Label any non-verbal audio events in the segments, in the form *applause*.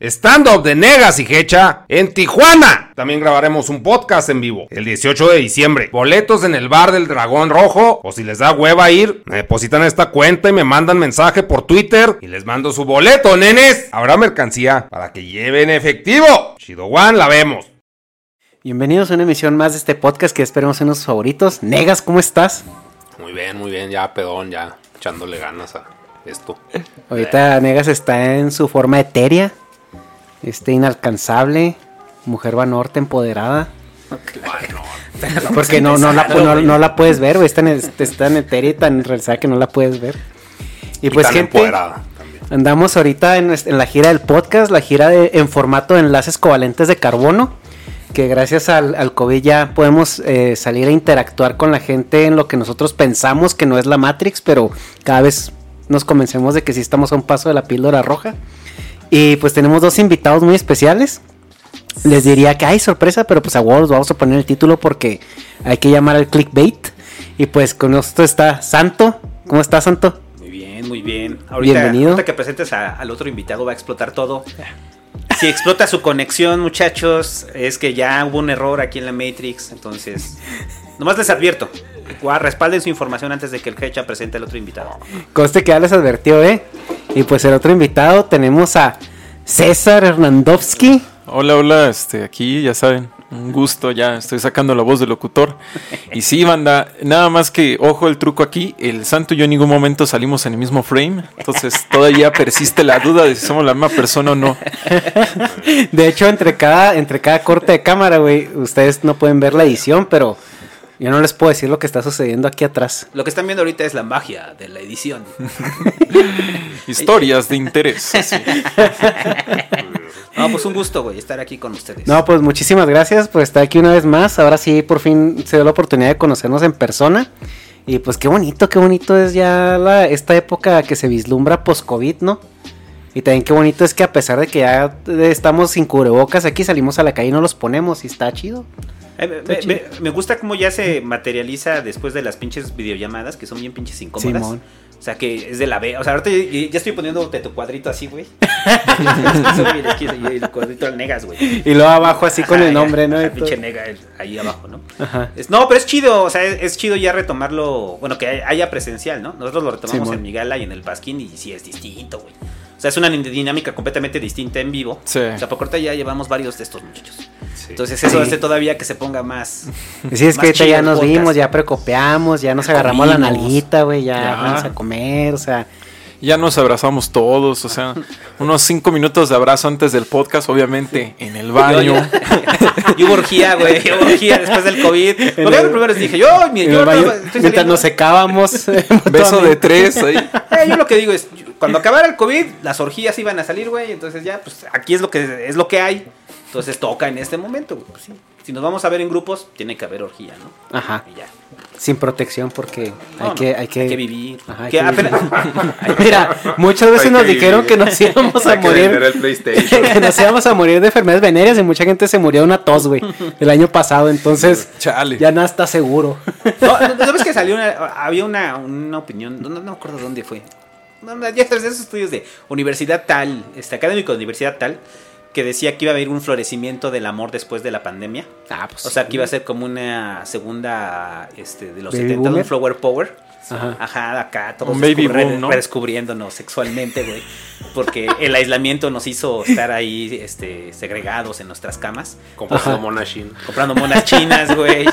Stand-up de Negas y Hecha en Tijuana. También grabaremos un podcast en vivo el 18 de diciembre. Boletos en el bar del Dragón Rojo. O si les da hueva ir, me depositan esta cuenta y me mandan mensaje por Twitter y les mando su boleto, nenes. Habrá mercancía para que lleven efectivo. Chido One, la vemos. Bienvenidos a una emisión más de este podcast que esperemos en sus favoritos. Negas, ¿cómo estás? Muy bien, muy bien. Ya pedón, ya echándole ganas a esto. Ahorita Negas está en su forma etérea, este inalcanzable, mujer vanorte empoderada. Porque no, no, la, no, no la puedes ver, güey. Está en, está en etérea y tan realizada que no la puedes ver. Y pues, tan gente, andamos ahorita en, nuestra- en la gira del podcast, la gira de- en formato de enlaces covalentes de carbono. Que gracias al, al COVID ya podemos eh, salir a interactuar con la gente en lo que nosotros pensamos que no es la Matrix, pero cada vez nos convencemos de que sí estamos a un paso de la píldora roja. Y pues tenemos dos invitados muy especiales. Les diría que hay sorpresa, pero pues a huevos vamos a poner el título porque hay que llamar al clickbait. Y pues con nosotros está Santo. ¿Cómo está Santo? Muy bien, muy bien. Ahorita, Bienvenido. ahorita que presentes a- al otro invitado va a explotar todo. Si explota su conexión, muchachos, es que ya hubo un error aquí en la Matrix. Entonces, nomás les advierto. Respalden su información antes de que el Hecha presente al otro invitado. Conste que ya les advirtió, ¿eh? Y pues el otro invitado tenemos a César Hernandovsky. Hola, hola, este, aquí ya saben, un gusto, ya estoy sacando la voz del locutor. Y sí, banda, nada más que, ojo el truco aquí, el santo y yo en ningún momento salimos en el mismo frame, entonces todavía persiste la duda de si somos la misma persona o no. De hecho, entre cada, entre cada corte de cámara, güey, ustedes no pueden ver la edición, pero yo no les puedo decir lo que está sucediendo aquí atrás. Lo que están viendo ahorita es la magia de la edición. *laughs* Historias de interés. *laughs* No, pues un gusto, güey, estar aquí con ustedes. No, pues muchísimas gracias por estar aquí una vez más. Ahora sí, por fin se dio la oportunidad de conocernos en persona. Y pues qué bonito, qué bonito es ya la, esta época que se vislumbra post-COVID, ¿no? Y también qué bonito es que a pesar de que ya estamos sin cubrebocas, aquí salimos a la calle y no los ponemos y está chido. Eh, me, me- me- me gusta cómo ya se materializa después de las pinches videollamadas que son bien pinches incómodas. Simón. O sea, que es de la B. O sea, ahorita ya, ya estoy poniéndote tu cuadrito así, güey. *laughs* Y el cuadrito del negas, güey. Y luego abajo así con Ajá, el nombre, ¿no? todo. pinche nega ahí abajo, ¿no? Ajá. Es- no, pero es chido, o sea, es, es chido ya retomarlo, bueno, que hay- haya presencial, ¿no? Nosotros lo retomamos Simón. en Migala y en el Pasquín y sí es distinto, güey. O sea, es una dinámica completamente distinta en vivo. Sí. O sea, por corta ya llevamos varios de estos muchachos. Entonces eso Sí. hace todavía que se ponga más... *laughs* Sí, es más que ahorita ya nos podcast. vimos, ya precopeamos, ya nos agarramos la nalguita, güey, ya, Ya. vamos a comer, o sea, Ya nos abrazamos todos, o sea, *laughs* unos cinco minutos de abrazo antes del podcast, obviamente en el baño. *laughs* Yo hubo orgía, güey. Yo hubo orgía después del COVID. Porque el- yo primero les dije, yo, mi, yo baño, estoy mientras nos secábamos. *laughs* Beso de tres ahí. Eh, yo lo que digo es, cuando acabara el COVID, las orgías iban a salir, güey. Entonces ya, pues aquí es lo que es lo que hay. Entonces toca en este momento, güey. Pues sí. Si nos vamos a ver en grupos, tiene que haber orgía, ¿no? Ajá. Y ya. Sin protección porque hay, No, que, no, hay que... hay que vivir. Ajá, hay Que que apenas- vivir. *laughs* *laughs* Mira, muchas veces nos dijeron que nos íbamos a Hay que vender morir. el PlayStation. *laughs* que nos íbamos a morir de enfermedades venéreas y mucha gente se murió de una tos, güey, el año pasado. Entonces, Chale. ya nada está seguro. No, no, ¿no ¿sabes que salió una, había una, una opinión, no, no me acuerdo dónde fue. No, no, ya sabes, esos estudios de universidad tal, este académico de universidad tal, que decía que iba a haber un florecimiento del amor después de la pandemia. Ah, pues. O sea, que iba a ser como una segunda este, de los Baby 70 de boomer. un flower power. Ajá. Ajá, acá todos baby boom, ¿no? redescubriéndonos sexualmente, güey. Porque el aislamiento nos hizo estar ahí este, segregados en nuestras camas, Comprando Mona Shin. comprando monas chinas, güey.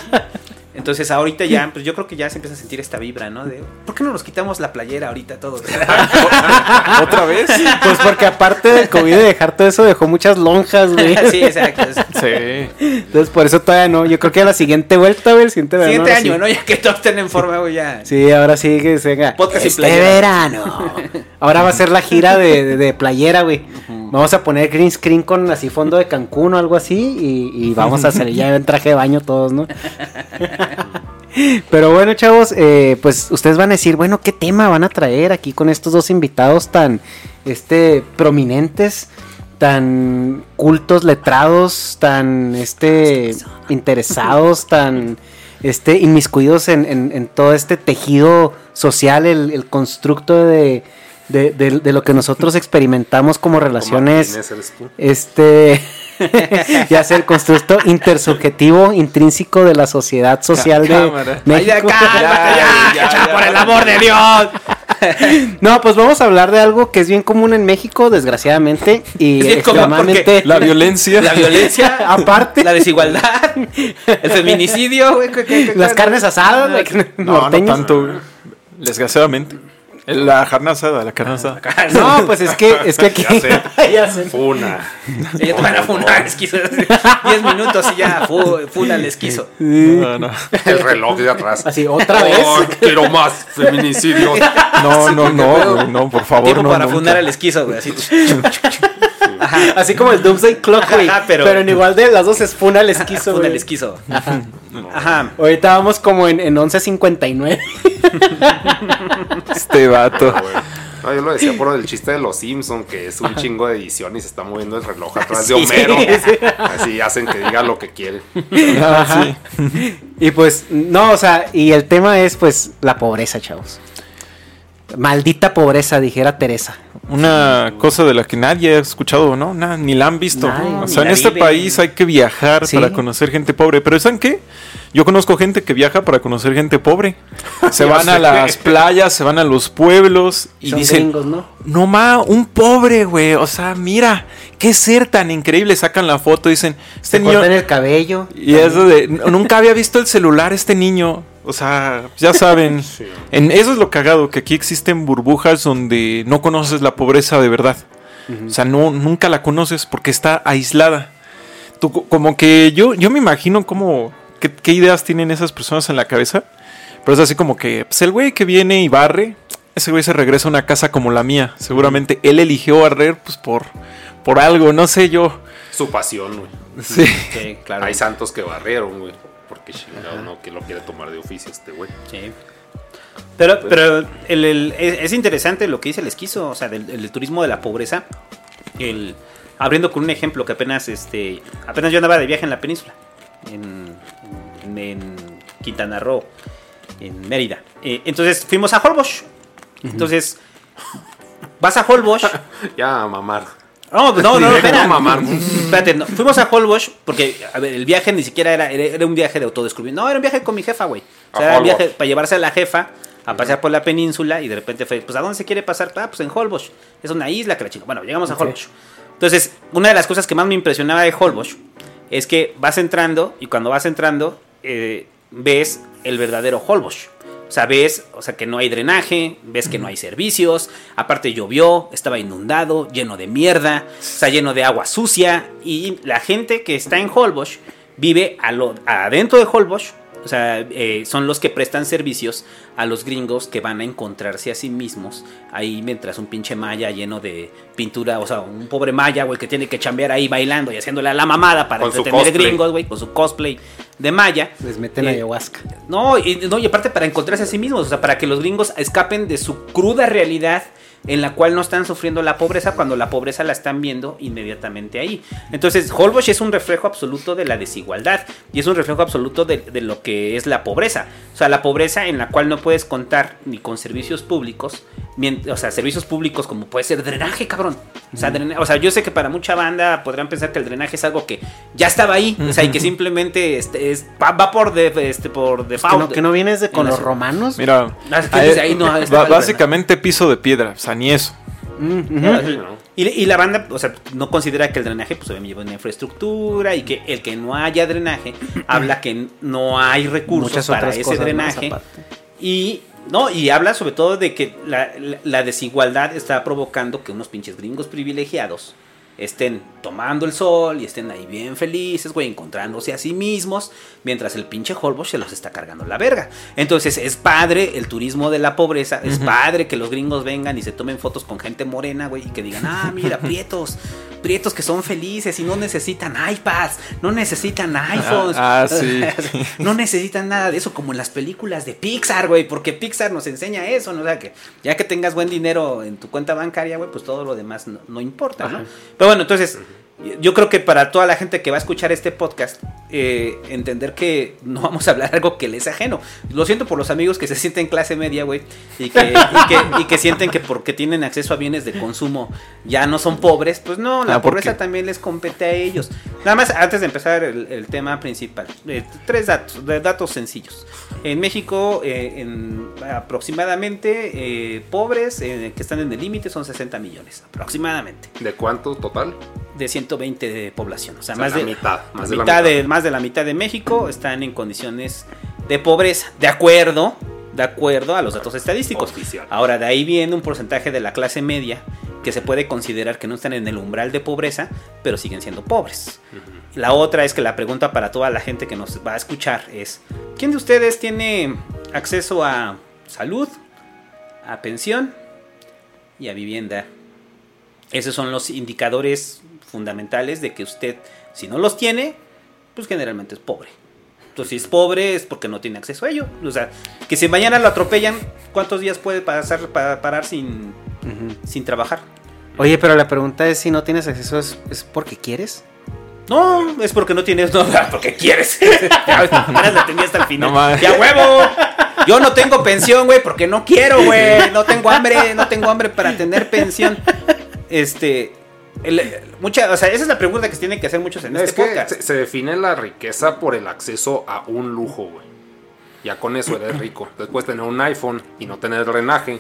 Entonces ahorita ya, pues yo creo que ya se empieza a sentir esta vibra, ¿no? De, ¿por qué no nos quitamos la playera ahorita todos? *laughs* ¿Otra vez? Pues porque aparte del COVID de dejar todo eso, dejó muchas lonjas, güey. *laughs* sí, exacto. Sí. Entonces, por eso todavía no. Yo creo que a la siguiente vuelta, güey, el siguiente verano. Siguiente año, sí. ¿no? Ya que todos estén en forma, güey, ya. Sí, ahora sí que se venga. Podcast y este playera. verano. Ahora va a ser la gira de, de- de playera, güey. Vamos a poner green screen con así fondo de Cancún o algo así. Y, y vamos a salir ya en traje de baño todos, ¿no? *laughs* Pero bueno, chavos, eh, pues ustedes van a decir, bueno, ¿qué tema van a traer aquí con estos dos invitados tan este prominentes, tan cultos, letrados, tan este interesados, tan este inmiscuidos en, en- en todo este tejido social, el, el constructo de, de- de- de lo que nosotros experimentamos como relaciones este *laughs* ya sea el constructo intersubjetivo intrínseco de la sociedad social de Cámara. Ay, ya, México. *laughs* cálmate, ya, ya, ya, ya, por el amor de Dios. *laughs* No, pues vamos a hablar de algo que es bien común en México, desgraciadamente, y extremadamente La violencia. La violencia, Aparte. la desigualdad, el feminicidio, güey. ¿qué- qué- qué- las carnes asadas, No, no tanto. Desgraciadamente. La carne asada, la carne asada. No, pues es que es que *laughs* aquí Ya sé. *laughs* Ya sé. Funa. Ella te van a funar, esquizo. *laughs* 10 minutos y ya, fu, funa el esquizo. No, no. El reloj de atrás. Así otra vez. Oh, quiero más feminicidios. No, no, no, güey, no, por favor. Tiempo no, para nunca. funar al esquizo, güey. Así. *laughs* Así como el Doomsday Clock, güey. Ajá, pero, pero- en igual de las dos es funa el esquizo, Funa el esquizo. Ajá. Ahorita vamos como en, en 11.59. Este vato. No, yo lo decía por el chiste de los Simpson que es un chingo de edición y se está moviendo el reloj atrás de Homero. *laughs* sí. Así hacen que diga lo que quiere. Ajá. Y pues, no, o sea, y el tema es pues la pobreza, chavos. Maldita pobreza, dijera Teresa. Una cosa de la que nadie ha escuchado, ¿no? Ni la han visto. O sea, en este viven. país hay que viajar Sí. para conocer gente pobre. Pero ¿saben qué? Yo conozco gente que viaja para conocer gente pobre. *laughs* Se van a las playas, se van a los pueblos y Son dicen, gringos, ¿no? no ma, un pobre, güey. O sea, mira, qué ser tan increíble. Sacan la foto y dicen, este Se niño... el cabello. Y eso de, "N- nunca había visto el celular este niño. O sea, ya saben. *laughs* en, eso es lo cagado, que aquí existen burbujas donde no conoces la pobreza de verdad. O sea, no, nunca la conoces porque está aislada. Tú, co- como que yo, yo me imagino cómo, qué, qué ideas tienen esas personas en la cabeza. Pero es así como que, pues el güey que viene y barre, ese güey se regresa a una casa como la mía. Seguramente él eligió barrer, pues por, por algo, no sé yo. Su pasión, güey. Sí. Sí, claro. Hay santos que barrieron, güey. Porque chingado, no, que lo quiere tomar de oficio este güey. Sí. Pero, pero el- el- es, es interesante lo que dice el esquizo, o sea, del, del turismo de la pobreza. El, abriendo con un ejemplo que apenas, este, apenas yo andaba de viaje en la península, en, en- en Quintana Roo, en Mérida. Eh, entonces fuimos a Holbox. Entonces, vas a Holbox. *laughs* Ya, mamar. No, pues no, no, no, espera. *laughs* Espérate, no, fuimos a Holbox porque, a ver, el viaje ni siquiera era, era, era un viaje de autodescubrimiento. No, era un viaje con mi jefa, güey. O sea, A era un viaje para llevarse a la jefa a pasear por la península y de repente fue, pues, ¿a dónde se quiere pasar? Ah, pues en Holbox. Es una isla que la chinga. Bueno, llegamos a Holbox. Entonces, una de las cosas que más me impresionaba de Holbox es que vas entrando y cuando vas entrando eh, ves el verdadero Holbox. O sea, ves, o sea, que no hay drenaje, ves que no hay servicios, aparte llovió, estaba inundado, lleno de mierda, está lleno de agua sucia y la gente que está en Holbox vive a lo- adentro de Holbox O sea, eh, son los que prestan servicios a los gringos que van a encontrarse a sí mismos ahí mientras un pinche maya lleno de pintura, o sea, un pobre maya, güey, que tiene que chambear ahí bailando y haciéndole a la mamada para Con entretener gringos, güey, con su cosplay de maya. Les meten Eh, ayahuasca. No y, no, y aparte para encontrarse a sí mismos, o sea, para que los gringos escapen de su cruda realidad en la cual no están sufriendo la pobreza cuando la pobreza la están viendo inmediatamente ahí. Entonces, Holbox es un reflejo absoluto de la desigualdad y es un reflejo absoluto de, de lo que es la pobreza. O sea, la pobreza en la cual no puedes contar ni con servicios públicos, o sea, servicios públicos como puede ser drenaje, cabrón. O sea, drena- o sea, yo sé que para mucha banda podrán pensar que el drenaje es algo que ya estaba ahí, o sea, y que simplemente este, es, va, va por, de, este, por Que default. no, que no vienes de con la los romanos. Mira, Ah, que ahí no básicamente piso de piedra, o sea, ni eso. Y, y la banda, o sea, no considera que el drenaje, pues obviamente lleva una infraestructura y que el que no haya drenaje habla que no hay recursos Muchas para ese drenaje. Y no, y habla sobre todo de que la, la- la desigualdad está provocando que unos pinches gringos privilegiados estén tomando el sol y estén ahí bien felices, güey, encontrándose a sí mismos, mientras el pinche Holbox se los está cargando la verga. Entonces es padre el turismo de la pobreza, es padre que los gringos vengan y se tomen fotos con gente morena, güey, y que digan, ah, mira, *laughs* prietos, prietos que son felices y no necesitan iPads, no necesitan iPhones, ah, *laughs* sí. *laughs* no necesitan nada de eso, como en las películas de Pixar, güey, porque Pixar nos enseña eso, ¿no? O sea, que ya que tengas buen dinero en tu cuenta bancaria, güey, pues todo lo demás no, no importa, ¿no? Pero bueno, entonces, yo creo que para toda la gente que va a escuchar este podcast, eh, entender que no vamos a hablar algo que les es ajeno. Lo siento por los amigos que se sienten clase media, güey, y que, y, que, y que sienten que porque tienen acceso a bienes de consumo ya no son pobres, pues no, la Ah, ¿por pobreza qué? también les compete a ellos. Nada más, antes de empezar el, el tema principal, eh, tres datos, de datos sencillos. En México, eh, en aproximadamente eh, pobres eh, que están en el límite son 60 millones, aproximadamente, ¿De cuánto total? de 120 de población. O sea, O sea, más la de mitad, más de la mitad de más de la mitad de México están en condiciones de pobreza, de acuerdo, de acuerdo a los datos estadísticos. Oficial. Ahora, de ahí viene un porcentaje de la clase media que se puede considerar que no están en el umbral de pobreza, pero siguen siendo pobres. La otra es que la pregunta para toda la gente que nos va a escuchar es, ¿quién de ustedes tiene acceso a salud, a pensión y a vivienda? Esos son los indicadores fundamentales de que usted, si no los tiene, pues generalmente es pobre. Entonces, si es pobre es porque no tiene acceso a ello. O sea, que si mañana lo atropellan, ¿cuántos días puede pasar para parar sin, sin trabajar? Oye, pero la pregunta es si no tienes acceso, ¿es, es porque quieres? No, es porque no tienes, no, *laughs* porque quieres. *laughs* La tenía hasta el final. No. ¡Ya huevo! Yo no tengo pensión, güey, porque no quiero, güey. No tengo hambre, no tengo hambre para tener pensión. Este. El- mucha, o sea, esa es la pregunta que se tienen que hacer muchos en es este que podcast. se, se define la riqueza por el acceso a un lujo, güey. Ya con eso eres rico. Entonces puedes tener un iPhone y no tener drenaje,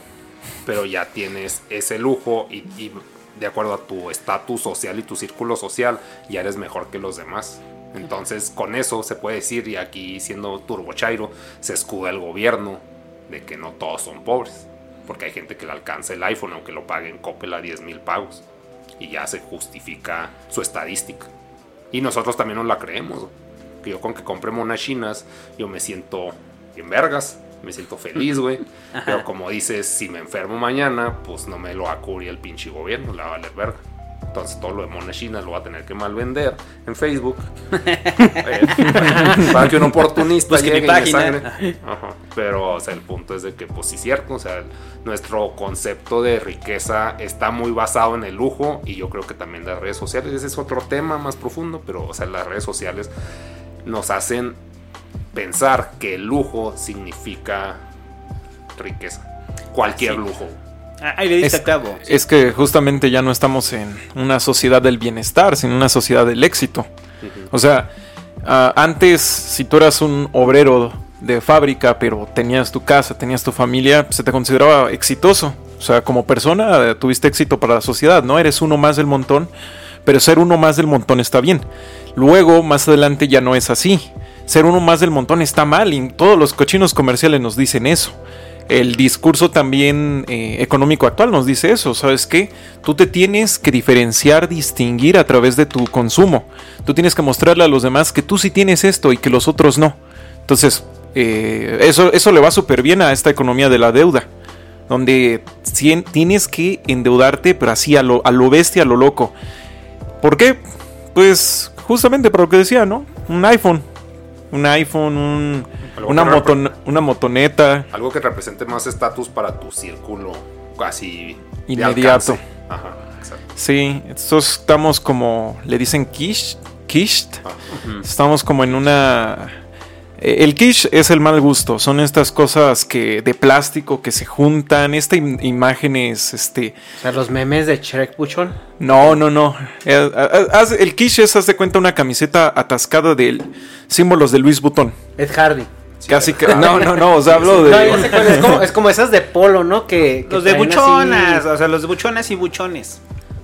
pero ya tienes ese lujo y, y de acuerdo a tu estatus social y tu círculo social, ya eres mejor que los demás. Entonces con eso se puede decir, y aquí siendo Turbo Chairo, se escuda el gobierno de que no todos son pobres. Porque hay gente que le alcanza el iPhone aunque lo pague en Coppel a 10 mil pagos. Y ya se justifica su estadística. Y nosotros también nos la creemos. Que yo con que compre monas chinas, yo me siento en vergas. Me siento feliz, güey. *laughs* Pero como dices, si me enfermo mañana, pues no me lo va a cubrir el pinche gobierno, le va a valer verga. Entonces todo lo de monas chinas lo va a tener que mal vender en Facebook. *laughs* Eh, para que un oportunista Pues que mi llegue y me página. Ajá. Pero o sea, el punto es de que, pues sí, cierto. O sea, nuestro concepto de riqueza está muy basado en el lujo. Y yo creo que también las redes sociales. Ese es otro tema más profundo. Pero, o sea, las redes sociales nos hacen pensar que el lujo significa riqueza. Cualquier lujo. Ah, Ahí le diste Es, es que justamente ya no estamos en una sociedad del bienestar, sino una sociedad del éxito. O sea, ah, antes, si tú eras un obrero de fábrica, pero tenías tu casa, tenías tu familia, se te consideraba exitoso. O sea, como persona eh, tuviste éxito para la sociedad, ¿no? Eres uno más del montón, pero ser uno más del montón está bien. Luego, más adelante, ya no es así. Ser uno más del montón está mal y todos los cochinos comerciales nos dicen eso. El discurso también eh, económico actual nos dice eso, ¿sabes qué? Tú te tienes que diferenciar, distinguir a través de tu consumo. Tú tienes que mostrarle a los demás que tú sí tienes esto y que los otros no. Entonces, eh, eso, eso le va súper bien a esta economía de la deuda, donde tienes que endeudarte, pero así a lo, a lo bestia, a lo loco. ¿Por qué? Pues justamente por lo que decía, ¿no? Un iPhone. Un iPhone, un, una, una motoneta. Algo que represente más estatus para tu círculo casi Inmediato. Ajá, exacto. Sí, entonces estamos como, le dicen quiche, quiche. Ah, Estamos como en una... eh, El quiche es el mal gusto, son estas cosas que de plástico que se juntan, estas im- imágenes, este... O sea, los memes de Shrek Buchón. No, no, no. Eh, haz- el quiche es, haz de cuenta, una camiseta atascada de símbolos de Luis Butón. Ed Hardy. Casi que... *laughs* No, no, no, o sea, hablo No, ya sé de... cuál es, como, es como esas de polo, ¿no? Que, que Los de así- buchonas, o sea, los de buchonas y buchones.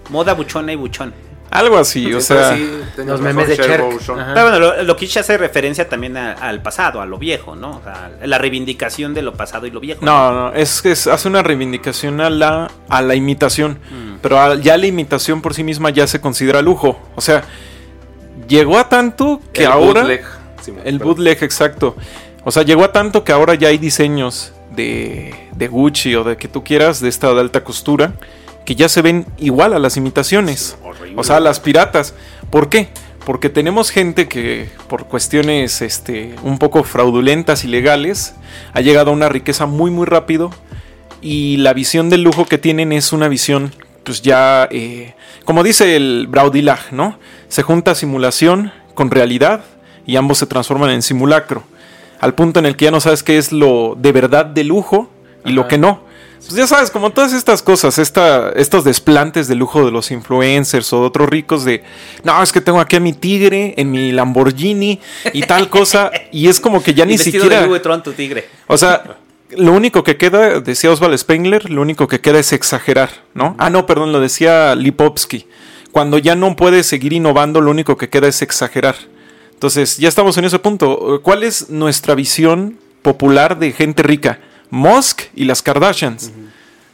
Moda buchona y buchón. Algo así, o sea... sí, los memes de Cherk. Pero bueno, lo, lo kitsch hace referencia también a- al pasado, a lo viejo, ¿no? O sea, la reivindicación de lo pasado y lo viejo. No, no, es que es- hace una reivindicación a la, a la imitación. Pero a- ya la imitación por sí misma ya se considera lujo. O sea, llegó a tanto que El ahora. bootleg, el perdón. bootleg, exacto. O sea, llegó a tanto que ahora ya hay diseños de, de Gucci o de que tú quieras, de esta de alta costura, que ya se ven igual a las imitaciones. O sea, a las piratas. ¿Por qué? Porque tenemos gente que por cuestiones este, un poco fraudulentas y legales ha llegado a una riqueza muy muy rápido y la visión del lujo que tienen es una visión pues ya, eh, como dice el Braudilag, ¿no? Se junta simulación con realidad y ambos se transforman en simulacro. Al punto en el que ya no sabes qué es lo de verdad de lujo y lo que no. Pues ya sabes, como todas estas cosas, esta, estos desplantes de lujo de los influencers o de otros ricos de, no, es que tengo aquí a mi tigre en mi Lamborghini y tal cosa, y es como que ya *laughs* Y ni siquiera... de tu tigre. O sea, lo único que queda, decía Oswald Spengler, lo único que queda es exagerar, ¿no? Ah, no, perdón, lo decía Lipovsky. Cuando ya no puedes seguir innovando, lo único que queda es exagerar. Entonces, ya estamos en ese punto. ¿Cuál es nuestra visión popular de gente rica? Musk y las Kardashians.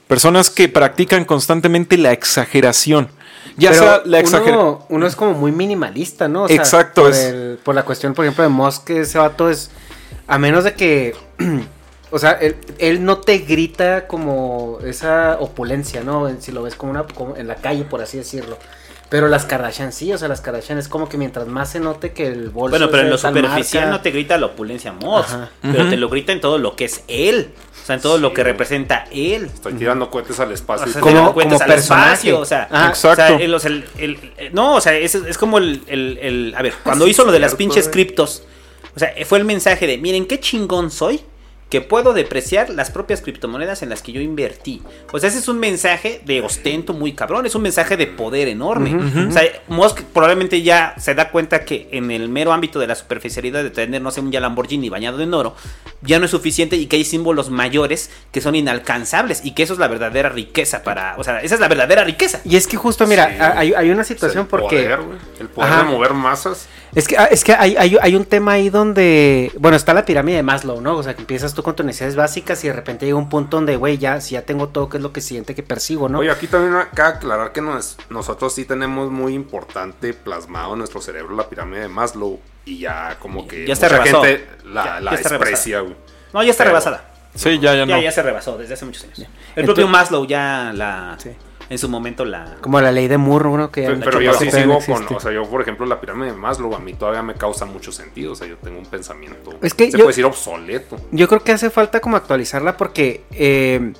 Personas que practican constantemente la exageración. Ya Pero sea la exageración. uno, uno es como muy minimalista, ¿no? O sea, Exacto, Por, es- el- por la cuestión, por ejemplo, de Musk, ese vato es. A menos de que. *clears throat* o sea, él, él no te grita como esa opulencia, ¿no? Si lo ves como una. como en la calle, por así decirlo. Pero las Kardashian sí, o sea, las Kardashian es como que mientras más se note que el bolso. Bueno, es pero en lo superficial marca- no te grita la opulencia Moss, Ajá. pero te lo grita en todo lo que es él. O sea, en todo lo que representa él. Estoy tirando cohetes al espacio. O sea. Como- como, al personaje. espacio, o sea, Ah, o sea, exacto. el- o sea, el- el- el- no, o sea, es, es como el, el- el- a ver, cuando hizo lo de las pinches güey. criptos, o sea, fue el mensaje de, miren qué chingón soy, que puedo depreciar las propias criptomonedas en las que yo invertí. O sea, ese es un mensaje de ostento muy cabrón, es un mensaje de poder enorme. O sea, Musk probablemente ya se da cuenta que en el mero ámbito de la superficialidad de tener, no sé, un ya Lamborghini bañado en oro, ya no es suficiente y que hay símbolos mayores que son inalcanzables y que eso es la verdadera riqueza para, o sea, esa es la verdadera riqueza. Y es que justo, mira, Sí. hay, hay una Es el situación porque. poder, güey, el poder Ajá. de mover masas. Es que, ah, es que hay, hay, hay un tema ahí donde, bueno, está la pirámide de Maslow, ¿no? O sea, que empiezas tú con tus necesidades básicas y de repente llega un punto donde, güey, ya, si ya tengo todo, ¿qué es lo que siguiente que persigo, no? Oye, aquí también cabe aclarar que nos- nosotros sí tenemos muy importante plasmado en nuestro cerebro la pirámide de Maslow y ya como que Ya está mucha rebasó. gente la, Ya- la ya desprecia, güey. No, ya está Pero- rebasada. Sí, ya, ya no. Ya, ya se rebasó desde hace muchos años. El Entonces- propio Maslow ya la, Sí. En su momento la... Como la ley de Moore, uno que... Pero, pero yo sí sigo con, o sea, yo por ejemplo la pirámide de Maslow a mí todavía me causa mucho sentido, o sea, yo tengo un pensamiento, Es que se yo- puede decir obsoleto. Yo creo que hace falta como actualizarla porque, eh,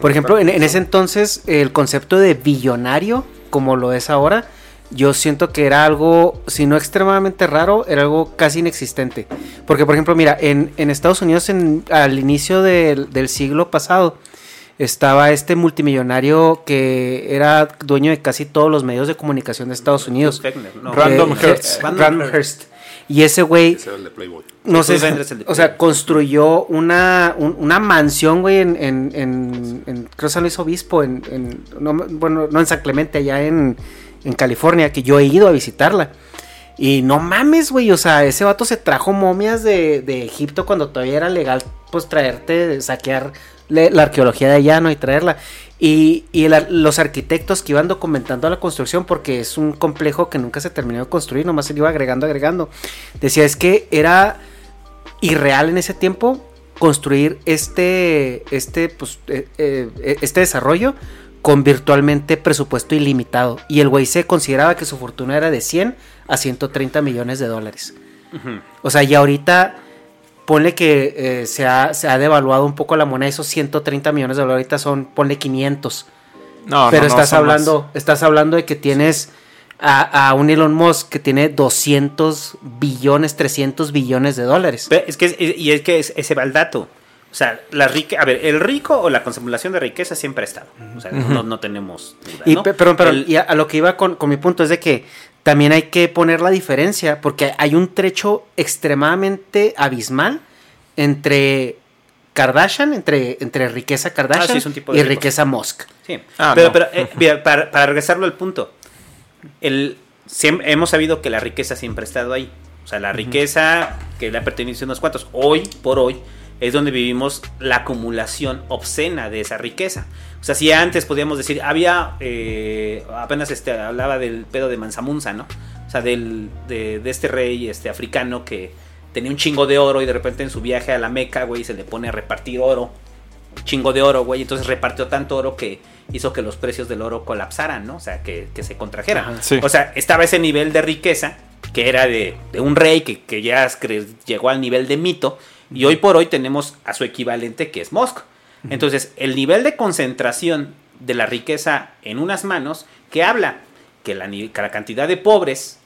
por ejemplo, en, en ese entonces el concepto de billonario, como lo es ahora, yo siento que era algo, si no extremadamente raro, era algo casi inexistente. Porque, por ejemplo, mira, en, en Estados Unidos en- al inicio del, del siglo pasado estaba este multimillonario que era dueño de casi todos los medios de comunicación de Estados Unidos. Fechner, no. Random Eh, Hearst. Random Random Hearst. Y ese güey no sé, o sea, construyó una, un- una mansión, güey, en, en, en, en- creo que San Luis Obispo, en, en- no, bueno, no en San Clemente, allá en, en California, que yo he ido a visitarla. Y no mames, güey, o sea, ese vato se trajo momias de, de Egipto cuando todavía era legal, pues traerte, saquear la arqueología de allá, ¿no? Y traerla. Y, y el los arquitectos que iban documentando la construcción, porque es un complejo que nunca se terminó de construir, nomás se le iba agregando, agregando. Decía, es que era irreal en ese tiempo construir este, este, pues, eh, eh, este desarrollo con virtualmente presupuesto ilimitado. Y el güey se consideraba que su fortuna era de 100 a 130 millones de dólares. O sea, y ahorita ponle que eh, se, ha, se ha devaluado un poco la moneda, esos 130 millones de dólares ahorita son, ponle 500. No, Pero no, estás hablando, más. estás hablando de que tienes a, a un Elon Musk que tiene 200 billones, 300 billones de dólares. Pero es que es- y es que es- ese va el dato. O sea, la rica, a ver, el rico o la acumulación de riqueza siempre ha estado. O sea, no, no tenemos duda, Y, ¿no? pe- pero, pero El- y a, a lo que iba con, con mi punto es de que también hay que poner la diferencia porque hay un trecho extremadamente abismal entre Kardashian, entre, entre riqueza Kardashian Ah, sí, es un tipo de y riqueza Musk. Sí, Ah, pero, no. pero eh, mira, para, para regresarlo al punto, el, siem- hemos sabido que la riqueza siempre ha estado ahí. O sea, la riqueza que le ha pertenecido a unos cuantos, hoy por hoy, es donde vivimos la acumulación obscena de esa riqueza. O sea, si antes podíamos decir, había, eh, apenas este, hablaba del pedo de Mansamunza, ¿no? O sea, del, de, de este rey este, africano que tenía un chingo de oro y de repente en su viaje a la Meca, güey, se le pone a repartir oro chingo de oro, güey. Entonces repartió tanto oro que hizo que los precios del oro colapsaran, ¿no? O sea, que, que se contrajeran. sí. O sea, estaba ese nivel de riqueza que era de, de un rey que, que ya llegó al nivel de mito. Y hoy por hoy tenemos a su equivalente que es Musk. Entonces, el nivel de concentración de la riqueza en unas manos que habla que la, ni- que la cantidad de pobres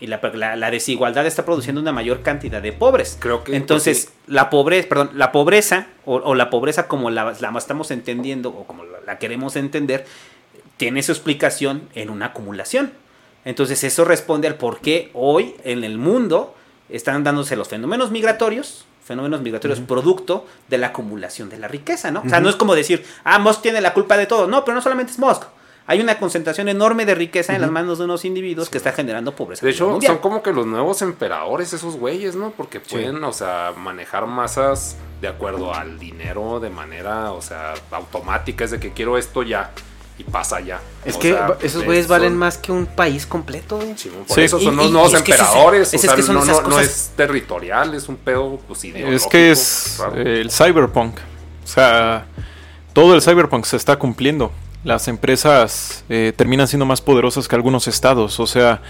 y la, la- la desigualdad está produciendo una mayor cantidad de pobres. Creo que, Entonces, la pobreza, perdón, la pobreza o, o la pobreza como la, la estamos entendiendo o como la queremos entender, tiene su explicación en una acumulación. Entonces, eso responde al por qué hoy en el mundo están dándose los fenómenos migratorios, fenómenos migratorios producto de la acumulación de la riqueza, ¿no? O sea, no es como decir, ah, Musk tiene la culpa de todo. No, pero no solamente es Musk. Hay una concentración enorme de riqueza en las manos de unos individuos que está generando pobreza. De hecho, mundial. son como que los nuevos emperadores esos güeyes, ¿no? Porque pueden, o sea, manejar masas de acuerdo al dinero de manera, o sea, automática. Es de que quiero esto ya y pasa ya. Es O que sea, esos güeyes valen más que un país completo, güey. Sí, por Sí. eso son Y- los y- nuevos y es que emperadores. es o sea, no, es territorial, es un pedo pues, ideológico. Es que es raro. el cyberpunk. O sea, todo el cyberpunk se está cumpliendo. Las empresas eh, terminan siendo más poderosas que algunos estados. O sea,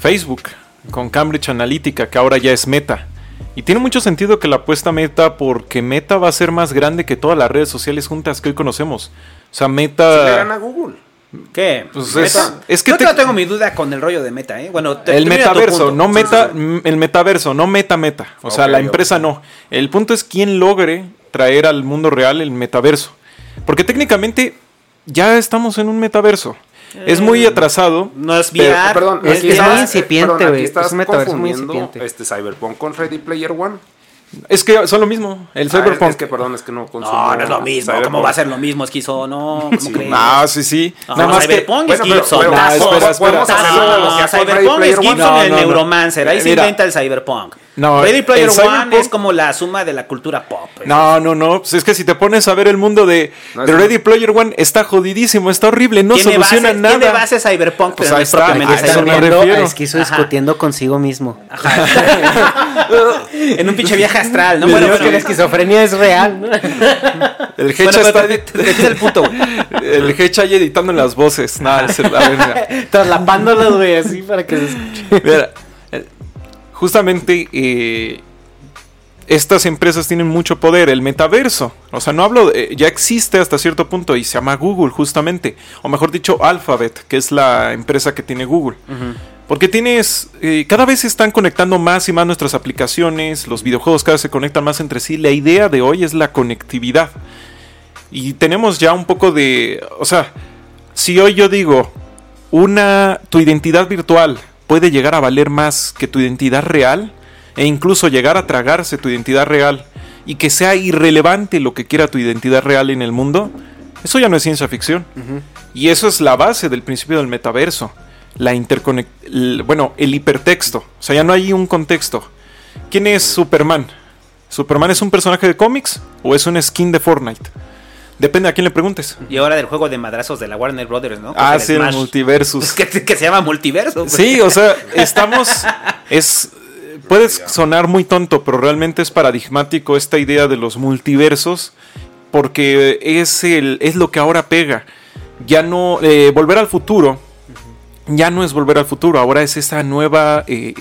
Facebook con Cambridge Analytica, que ahora ya es Meta. Y tiene mucho sentido que la apuesta Meta, porque Meta va a ser más grande que todas las redes sociales juntas que hoy conocemos. O sea, Meta... le gana a Google. ¿Qué? Pues ¿Meta? es- es que Yo te- todavía tengo mi duda con el rollo de meta, ¿eh? Bueno, te- el metaverso, no meta, sí, sí. m- el metaverso, no meta meta. O sea, la empresa no. El punto es quién logre traer al mundo real el metaverso. Porque técnicamente ya estamos en un metaverso. Es Eh, muy atrasado. No es Pero- VR. Perdón, Es- aquí es estás- muy incipiente, güey. estás Es un metaverso muy incipiente. Este Cyberpunk con Ready Player One. Es que son lo mismo. El Ah, Cyberpunk. es que, perdón, es que no consumo. No, no es lo mismo. Cyberpunk. ¿Cómo va a ser lo mismo, Esquizo? No, ¿cómo crees? Ah, sí, sí. No, Nada más que. Cyberpunk Bueno, es pero- Gibson. pero- No, tazo, espera, espera. Tazo. que Ready Cyberpunk es. Gibson No, el no, no. Neuromancer. Ahí se Mira. inventa el Cyberpunk. No, Ready Player One Cyberpunk- es como la suma de la cultura pop. No, no, no. Pues es que si te pones a ver el mundo de, No, de es- Ready Player One, está jodidísimo, está horrible, no tiene soluciona base, nada. Tiene base Cyberpunk, Pues pero no ahí es está, propiamente está, Cyberpunk. a Esquizo Ajá. discutiendo consigo mismo. *laughs* en un pinche viaje astral, ¿no? Bueno, bueno, que la esquizofrenia es real. ¿no? *laughs* El Hecha Bueno, está. pero te- te- te- te- el güey. *laughs* El Hecha ahí editando las voces. Nada, es el- a ver, mira. Traslapándolos, güey, así para que se escuche. Mira, justamente eh, estas empresas tienen mucho poder. El metaverso, o sea, no hablo, de- ya existe hasta cierto punto y se llama Google justamente, o mejor dicho, Alphabet, que es la empresa que tiene Google. Porque tienes, eh, cada vez se están conectando más y más nuestras aplicaciones, los videojuegos cada vez se conectan más entre sí. La idea de hoy es la conectividad. Y tenemos ya un poco de, o sea, si hoy yo digo, una tu identidad virtual puede llegar a valer más que tu identidad real e incluso llegar a tragarse tu identidad real y que sea irrelevante lo que quiera tu identidad real en el mundo, eso ya no es ciencia ficción. Y eso es la base del principio del metaverso. La interconex el- bueno, el hipertexto. O sea, ya no hay un contexto. ¿Quién es Superman? ¿Superman es un personaje de cómics o es un skin de Fortnite? Depende a quién le preguntes. Y ahora del juego de madrazos de la Warner Brothers, ¿no? Ah, sí, el multiversus. *laughs* que, que se llama multiverso. Sí, o sea, estamos. Es. puede sonar muy tonto, pero realmente es paradigmático esta idea de los multiversos, porque es, el, es lo que ahora pega. Ya no, eh, volver al futuro, ya no es volver al futuro, ahora es esa nueva eh,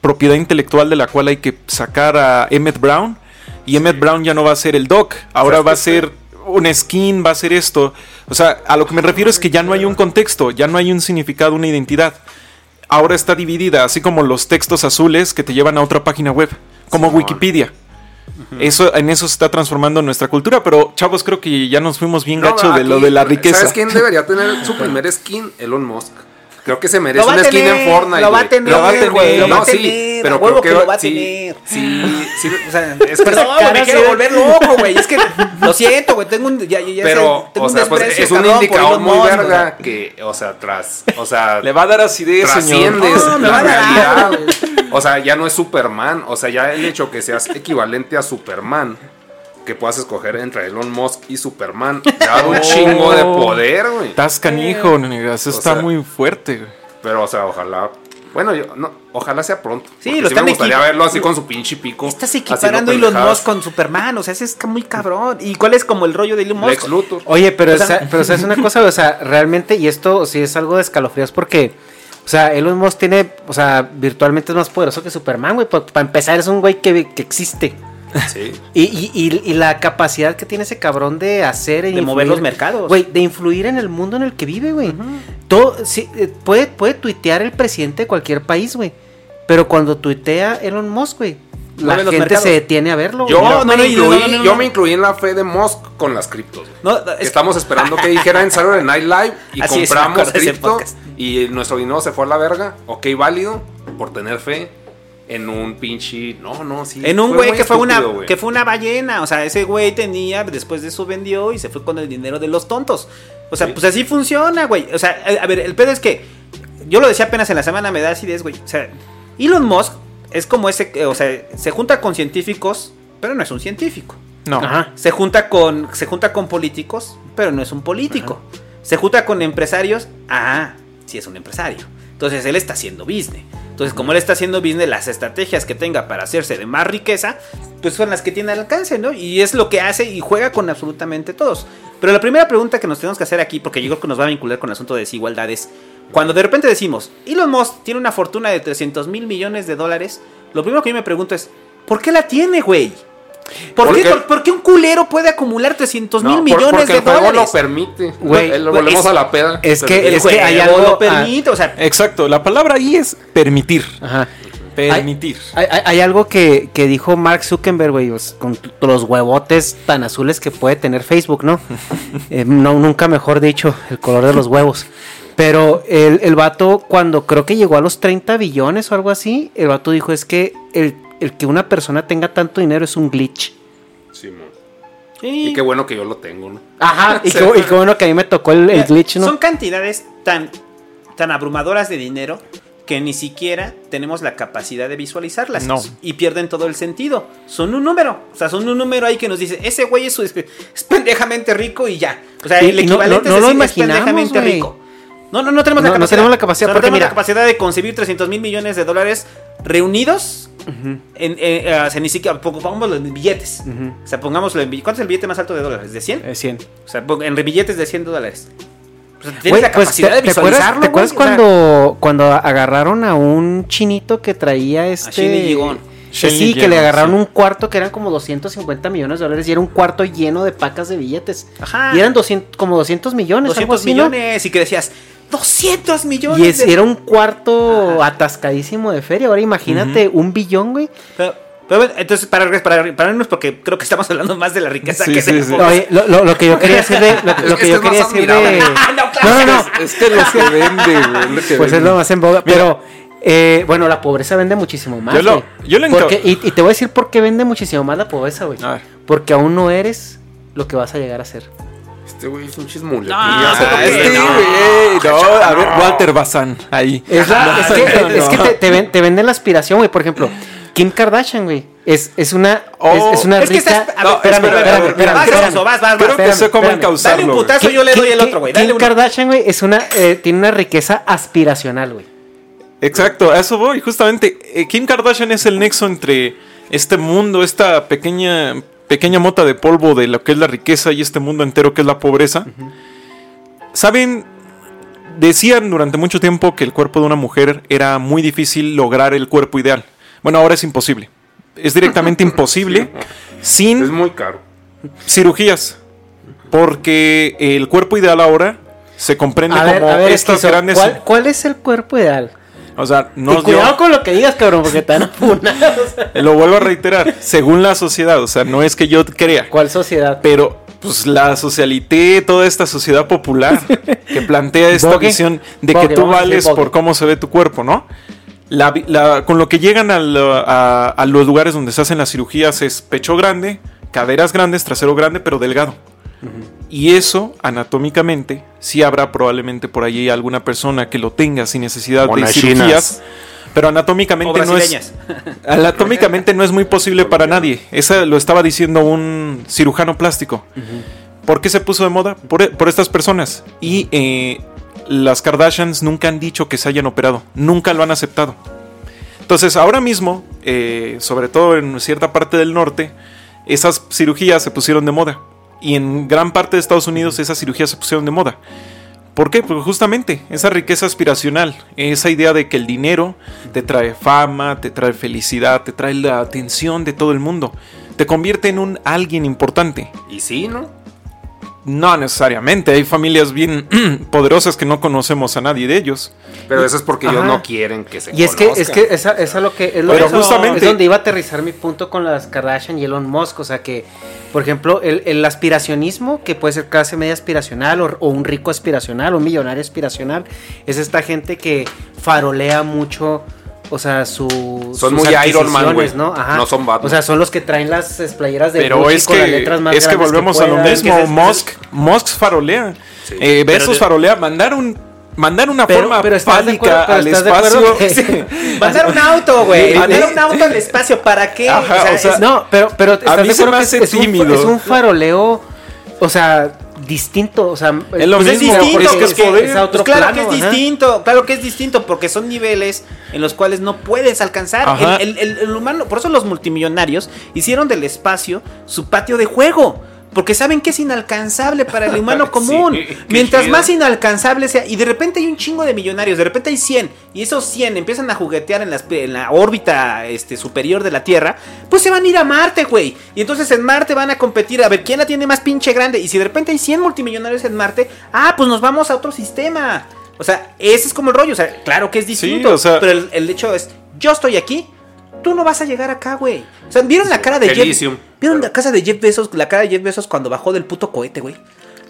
propiedad intelectual de la cual hay que sacar a Emmett Brown. Y Emmett Brown ya no va a ser el Doc, ahora va a ser un skin, va a ser esto. O sea, a lo que me refiero es que ya no hay un contexto, ya no hay un significado, una identidad. Ahora está dividida, así como los textos azules que te llevan a otra página web, como Wikipedia. Eso, en eso se está transformando nuestra cultura, pero chavos, creo que ya nos fuimos bien No, gacho de aquí, lo de la riqueza. ¿Sabes quién debería tener su *laughs* primer skin? Elon Musk. Creo que se merece Lo va una a skin tener, en Fortnite. lo va a güey. tener, Lo va a tener, güey, lo va a No, sí, tener, pero creo que lo va a sí, tener. Sí, sí, O sea, *laughs* es que Pero no, me así quiero volver loco, güey. Es que lo siento, güey. Tengo un. Ya, ya, ya pero, sé, o sea, pues es un indicador muy Musk, verga que, o sea, tras, o sea, *laughs* Le va a dar acidez, señor. trasciendes No, me la va a dar realidad. O sea, ya no es Superman. O sea, ya el hecho que seas equivalente a Superman, que puedas escoger entre Elon Musk y Superman, *laughs* te da un chingo de poder, güey. Estás canijo, negas, eso O está sea, muy fuerte. güey. Pero, o sea, ojalá. Bueno, yo, no, ojalá sea pronto. Sí, lo sí están me gustaría verlo así con su pinche pico. Estás equiparando Elon. Musk con Superman. O sea, ese es muy cabrón. ¿Y cuál es como el rollo de Elon Musk? Lex Luthor. Oye, pero, O sea- pero o sea, es una cosa, o sea, realmente, y esto sí es algo de escalofríos porque, o sea, Elon Musk tiene, o sea, virtualmente es más poderoso que Superman, güey. Para empezar, es un güey que, que existe. Sí. *laughs* Y, y- y- y la capacidad que tiene ese cabrón de hacer e De mover los mercados. Güey, de influir en el mundo en el que vive, güey. Todo, sí, eh, puede, puede tuitear el presidente de cualquier país, güey. Pero cuando tuitea Elon Musk, güey, la gente mercados. se detiene a verlo. Yo. No, me no, incluí, no, no, no. yo me incluí en la fe de Musk con las criptos. güey. No, es- Estamos esperando que dijera en Saturday Night Live y *laughs* Así compramos cripto y nuestro dinero se fue a la verga. Ok, válido por tener fe en un pinche. No, no, sí. En un güey que fue una que fue una ballena, o sea, ese güey tenía, después de eso vendió y se fue con el dinero de los tontos. O sea, Sí. pues así funciona, güey. O sea, a a ver, el pedo es que yo lo decía apenas en la semana, me da acidez, güey. O sea, Elon Musk es como ese, eh, o sea, se junta con científicos, pero no es un científico. No. Ajá. Se junta con se junta con políticos, pero no es un político. Se junta con empresarios, ah, sí es un empresario. Entonces él está haciendo business. Entonces, como él está haciendo business, las estrategias que tenga para hacerse de más riqueza, pues son las que tiene al alcance, ¿no? Y es lo que hace y juega con absolutamente todos. Pero la primera pregunta que nos tenemos que hacer aquí, porque yo creo que nos va a vincular con el asunto de desigualdades, cuando de repente decimos, Elon Musk tiene una fortuna de 300 mil millones de dólares, lo primero que yo me pregunto es, ¿por qué la tiene, güey? ¿Por, Porque- qué, por- por qué un culero puede acumular 300 No, mil millones porque de el juego dólares? lo permite. Güey, volvemos es- a la peda. es que- el es que hay algo- lo permite, o sea, Exacto, la palabra ahí es permitir. Ajá. Permitir. Hay, hay- hay algo que, que dijo Mark Zuckerberg, güey, con los huevotes tan azules que puede tener Facebook, ¿no? *laughs* Eh, no nunca mejor dicho, el color de los huevos. Pero el, el vato, cuando creo que llegó a los 30 billones o algo así, el vato dijo es que el, el que una persona tenga tanto dinero es un glitch. Sí, mo. sí. Y qué bueno que yo lo tengo, ¿no? Ajá. *laughs* Y, qué, y qué bueno que a mí me tocó el, glitch, ¿no? Son cantidades tan, tan abrumadoras de dinero que ni siquiera tenemos la capacidad de visualizarlas. No. Y pierden todo el sentido. Son un número. O sea, son un número ahí que nos dice, ese güey es, es pendejamente rico y ya. O sea, Y- el no- equivalente no- no es lo es imaginamos, pendejamente rico. No, no, no tenemos No, la no capacidad. tenemos la capacidad, O sea, no tenemos mira- la capacidad de concebir 300 mil millones de dólares reunidos. en, eh, o sea, ni siquiera, pon- pongámoslo en billetes. O sea, pongámoslo en billetes. ¿Cuánto es el billete más alto de dólares? ¿De 100? Eh, 100. O sea, en billetes de 100 dólares. O sea, tienes Güey, la pues, capacidad ¿te, de te acuerdas, visualizarlo, ¿te acuerdas? O sea, cuando, cuando agarraron a un chinito que traía este... Gon. Que sí, Shinji que le agarraron sí. un cuarto que eran como 250 millones de dólares y era un cuarto lleno de pacas de billetes. Ajá. Y eran 200, como 200 millones. algo 200 así, ¿no? millones. Y que decías, 200 millones. Y es- de- era un cuarto atascadísimo de feria. Ahora imagínate un billón, güey. Pero, pero bueno, entonces, para, para, para irnos, porque creo que estamos hablando más de la riqueza Sí, que sí, de la sí. Oye, lo, lo- lo que yo quería decir de. Lo, *laughs* que que yo quería decir de. admirable. *laughs* No, no, no. Es que lo que vende, güey. es lo que Pues es lo más en boga. Pero, eh, bueno, la pobreza vende muchísimo más. Yo lo- yo lo Porque- y, y te voy a decir por qué vende muchísimo más la pobreza, güey. Porque aún no eres lo que vas a llegar a ser. Este güey es un chismule. No, ah, que- Este, no. güey, no, a ver, Walter Bazán, ahí. Es, la- No, es que, no, es que no. te, te ven- te venden la aspiración, güey. Por ejemplo, Kim Kardashian, güey. Es, es una, Oh. es, es una rica. estás- a No, ver, espérame, espera, espérame, espera, espérame, espera, vas, espera. vas, vas, Creo vas, que espérame, sé cómo espérame. encauzarlo, Dale un güey. putazo, yo le doy el Kim- otro, güey. Kim. Kardashian, güey, es una, eh, tiene una riqueza aspiracional, güey. Exacto, a eso voy, justamente. Eh, Kim Kardashian es el nexo entre este mundo, esta pequeña, pequeña mota de polvo de lo que es la riqueza y este mundo entero que es la pobreza. Saben, decían durante mucho tiempo que el cuerpo de una mujer era muy difícil lograr el cuerpo ideal. Bueno, ahora es imposible. Es directamente *laughs* imposible sin Es muy caro. cirugías. Porque el cuerpo ideal ahora se comprende A ver, como a ver, estas grandes. ¿cuál, cuál es el cuerpo ideal? O sea, no cuidado con lo que digas, cabrón, porque te van a funar. *laughs* Lo vuelvo a reiterar, según la sociedad, o sea, no es que yo crea, ¿Cuál sociedad? pero pues la socialité, toda esta sociedad popular que plantea esta Vogue. visión de que tú vales por cómo se ve tu cuerpo, ¿no? La vi- la- con lo que llegan a, a los lugares donde se hacen las cirugías es pecho grande, caderas grandes, trasero grande, pero delgado. Y eso, anatómicamente, sí habrá probablemente por allí alguna persona que lo tenga sin necesidad de cirugías. chinas. Pero O anatómicamente no es, *laughs* anatómicamente no es muy posible para nadie. Esa lo estaba diciendo un cirujano plástico. ¿Por qué se puso de moda? Por, por estas personas. Y eh, las Kardashians nunca han dicho que se hayan operado. Nunca lo han aceptado. Entonces, ahora mismo, eh, sobre todo en cierta parte del norte, esas cirugías se pusieron de moda. Y en gran parte de Estados Unidos esas cirugías se pusieron de moda. ¿Por qué? Porque justamente esa riqueza aspiracional, esa idea de que el dinero te trae fama, te trae felicidad, te trae la atención de todo el mundo, te convierte en un alguien importante. Y sí, ¿no? No necesariamente, hay familias bien *clears throat* poderosas que no conocemos a nadie de ellos. Pero eso es porque ellos no quieren que se Y es que, es que esa, esa lo que es lo Pero eso justamente- es donde iba a aterrizar mi punto con las Kardashian y Elon Musk. O sea que, por ejemplo, el, el aspiracionismo, que puede ser clase media aspiracional, o, o un rico aspiracional, o un millonario aspiracional, es esta gente que farolea mucho. O sea, su, sus muy Iron Man, güey. ¿no? Ajá. No son Batman. O sea, son los que traen las playeras de Pero es con las que, letras más es que volvemos a lo mismo. Es Musk, Musk farolea. Sí. Eh, Besos farolea. Mandar un. Mandar una Pero- forma pero estás de fálica acuerdo- pero al espacio. *laughs* *laughs* Mandar un auto, güey. Mandar un auto al espacio. ¿Para qué? Ajá, o sea, es- No, pero, pero ¿estás mí se me que hace es, un, tímido. es un faroleo, o sea, distinto, o sea, Es lo es mismo, distinto, porque es que es poder. Pues a otro claro plano, que es ajá. distinto, claro que es distinto, porque son niveles en los cuales no puedes alcanzar. El, el- el humano, por eso los multimillonarios hicieron del espacio su patio de juego. Porque saben que es inalcanzable para el humano *laughs* común. Sí, Mientras chido. más inalcanzable sea, y de repente hay un chingo de millonarios, de repente hay 100, y esos 100 empiezan a juguetear en, las- en la órbita este, superior de la Tierra, pues se van a ir a Marte, güey. Y entonces en Marte van a competir a ver quién la tiene más pinche grande. Y si de repente hay 100 multimillonarios en Marte, ah, pues nos vamos a otro sistema. O sea, ese es como el rollo. O sea, claro que es distinto. o sea- pero el, el hecho es, yo estoy aquí, tú no vas a llegar acá, güey. O sea, ¿vieron la cara de Jeff? ¿Vieron la casa de Jeff Bezos? La cara de Jeff Bezos cuando bajó del puto cohete, güey.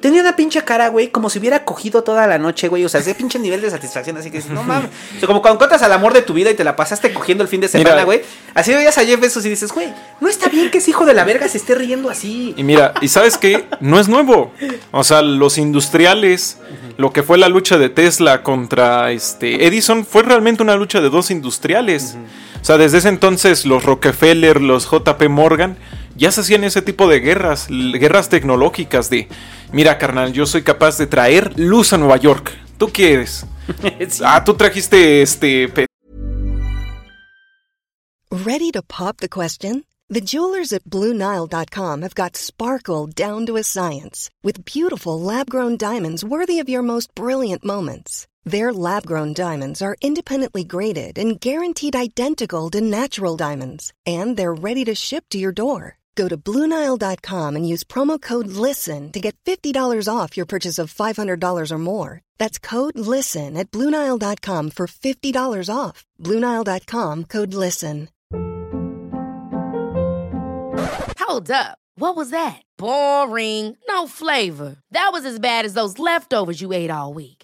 Tenía una pinche cara, güey, como si hubiera cogido toda la noche, güey. O sea, ese pinche nivel de satisfacción, así que dices, no mames. O sea, como cuando encuentras al amor de tu vida y te la pasaste cogiendo el fin de semana, Mira. güey. Así veías a Jeff Bezos y dices, güey, no está bien que ese hijo de la verga se esté riendo así. Y mira, y sabes qué, no es nuevo. O sea, los industriales, lo que fue la lucha de Tesla contra este Edison, fue realmente una lucha de dos industriales. O sea, desde ese entonces los Rockefeller, los JP Morgan, ya se hacían ese tipo de guerras, guerras tecnológicas de, mira carnal, yo soy capaz de traer luz a Nueva York. ¿Tú quieres? *laughs* Ah, tú trajiste este Ready to pop the question? The jewelers at BlueNile.com have got sparkle down to a science with beautiful lab grown diamonds worthy of your most brilliant moments. Their lab grown diamonds are independently graded and guaranteed identical to natural diamonds, and they're ready to ship to your door. Go to BlueNile.com and use promo code LISTEN to get $50 off your purchase of $500 or more. That's code LISTEN at BlueNile.com for $50 off. BlueNile.com code LISTEN. Hold up. What was that? Boring. No flavor. That was as bad as those leftovers you ate all week.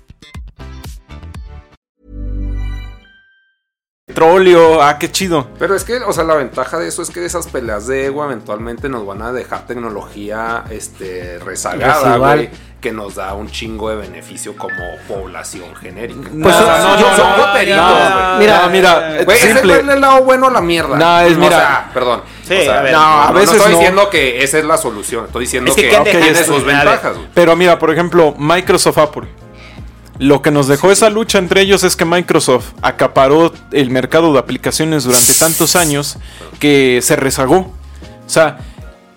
petróleo. Ah, qué chido. Pero es que, o sea, la ventaja de eso es que esas peleas de ego eventualmente nos van a dejar tecnología este, rezagada, güey. que nos da un chingo de beneficio como población genérica. Pues, O no, no, son no, güey. mira, No, mira, Güey, ese simple. es el lado bueno a la mierda. No, es, O mira. sea, perdón. Sí, O sea, a ver. no, a no, veces estoy no. diciendo que esa es la solución. Estoy diciendo Es que que, ¿qué tiene sus ventajas. güey. Pero mira, por ejemplo, Microsoft Apple. Lo que nos dejó esa lucha entre ellos es que Microsoft acaparó el mercado de aplicaciones durante tantos años que se rezagó. O sea,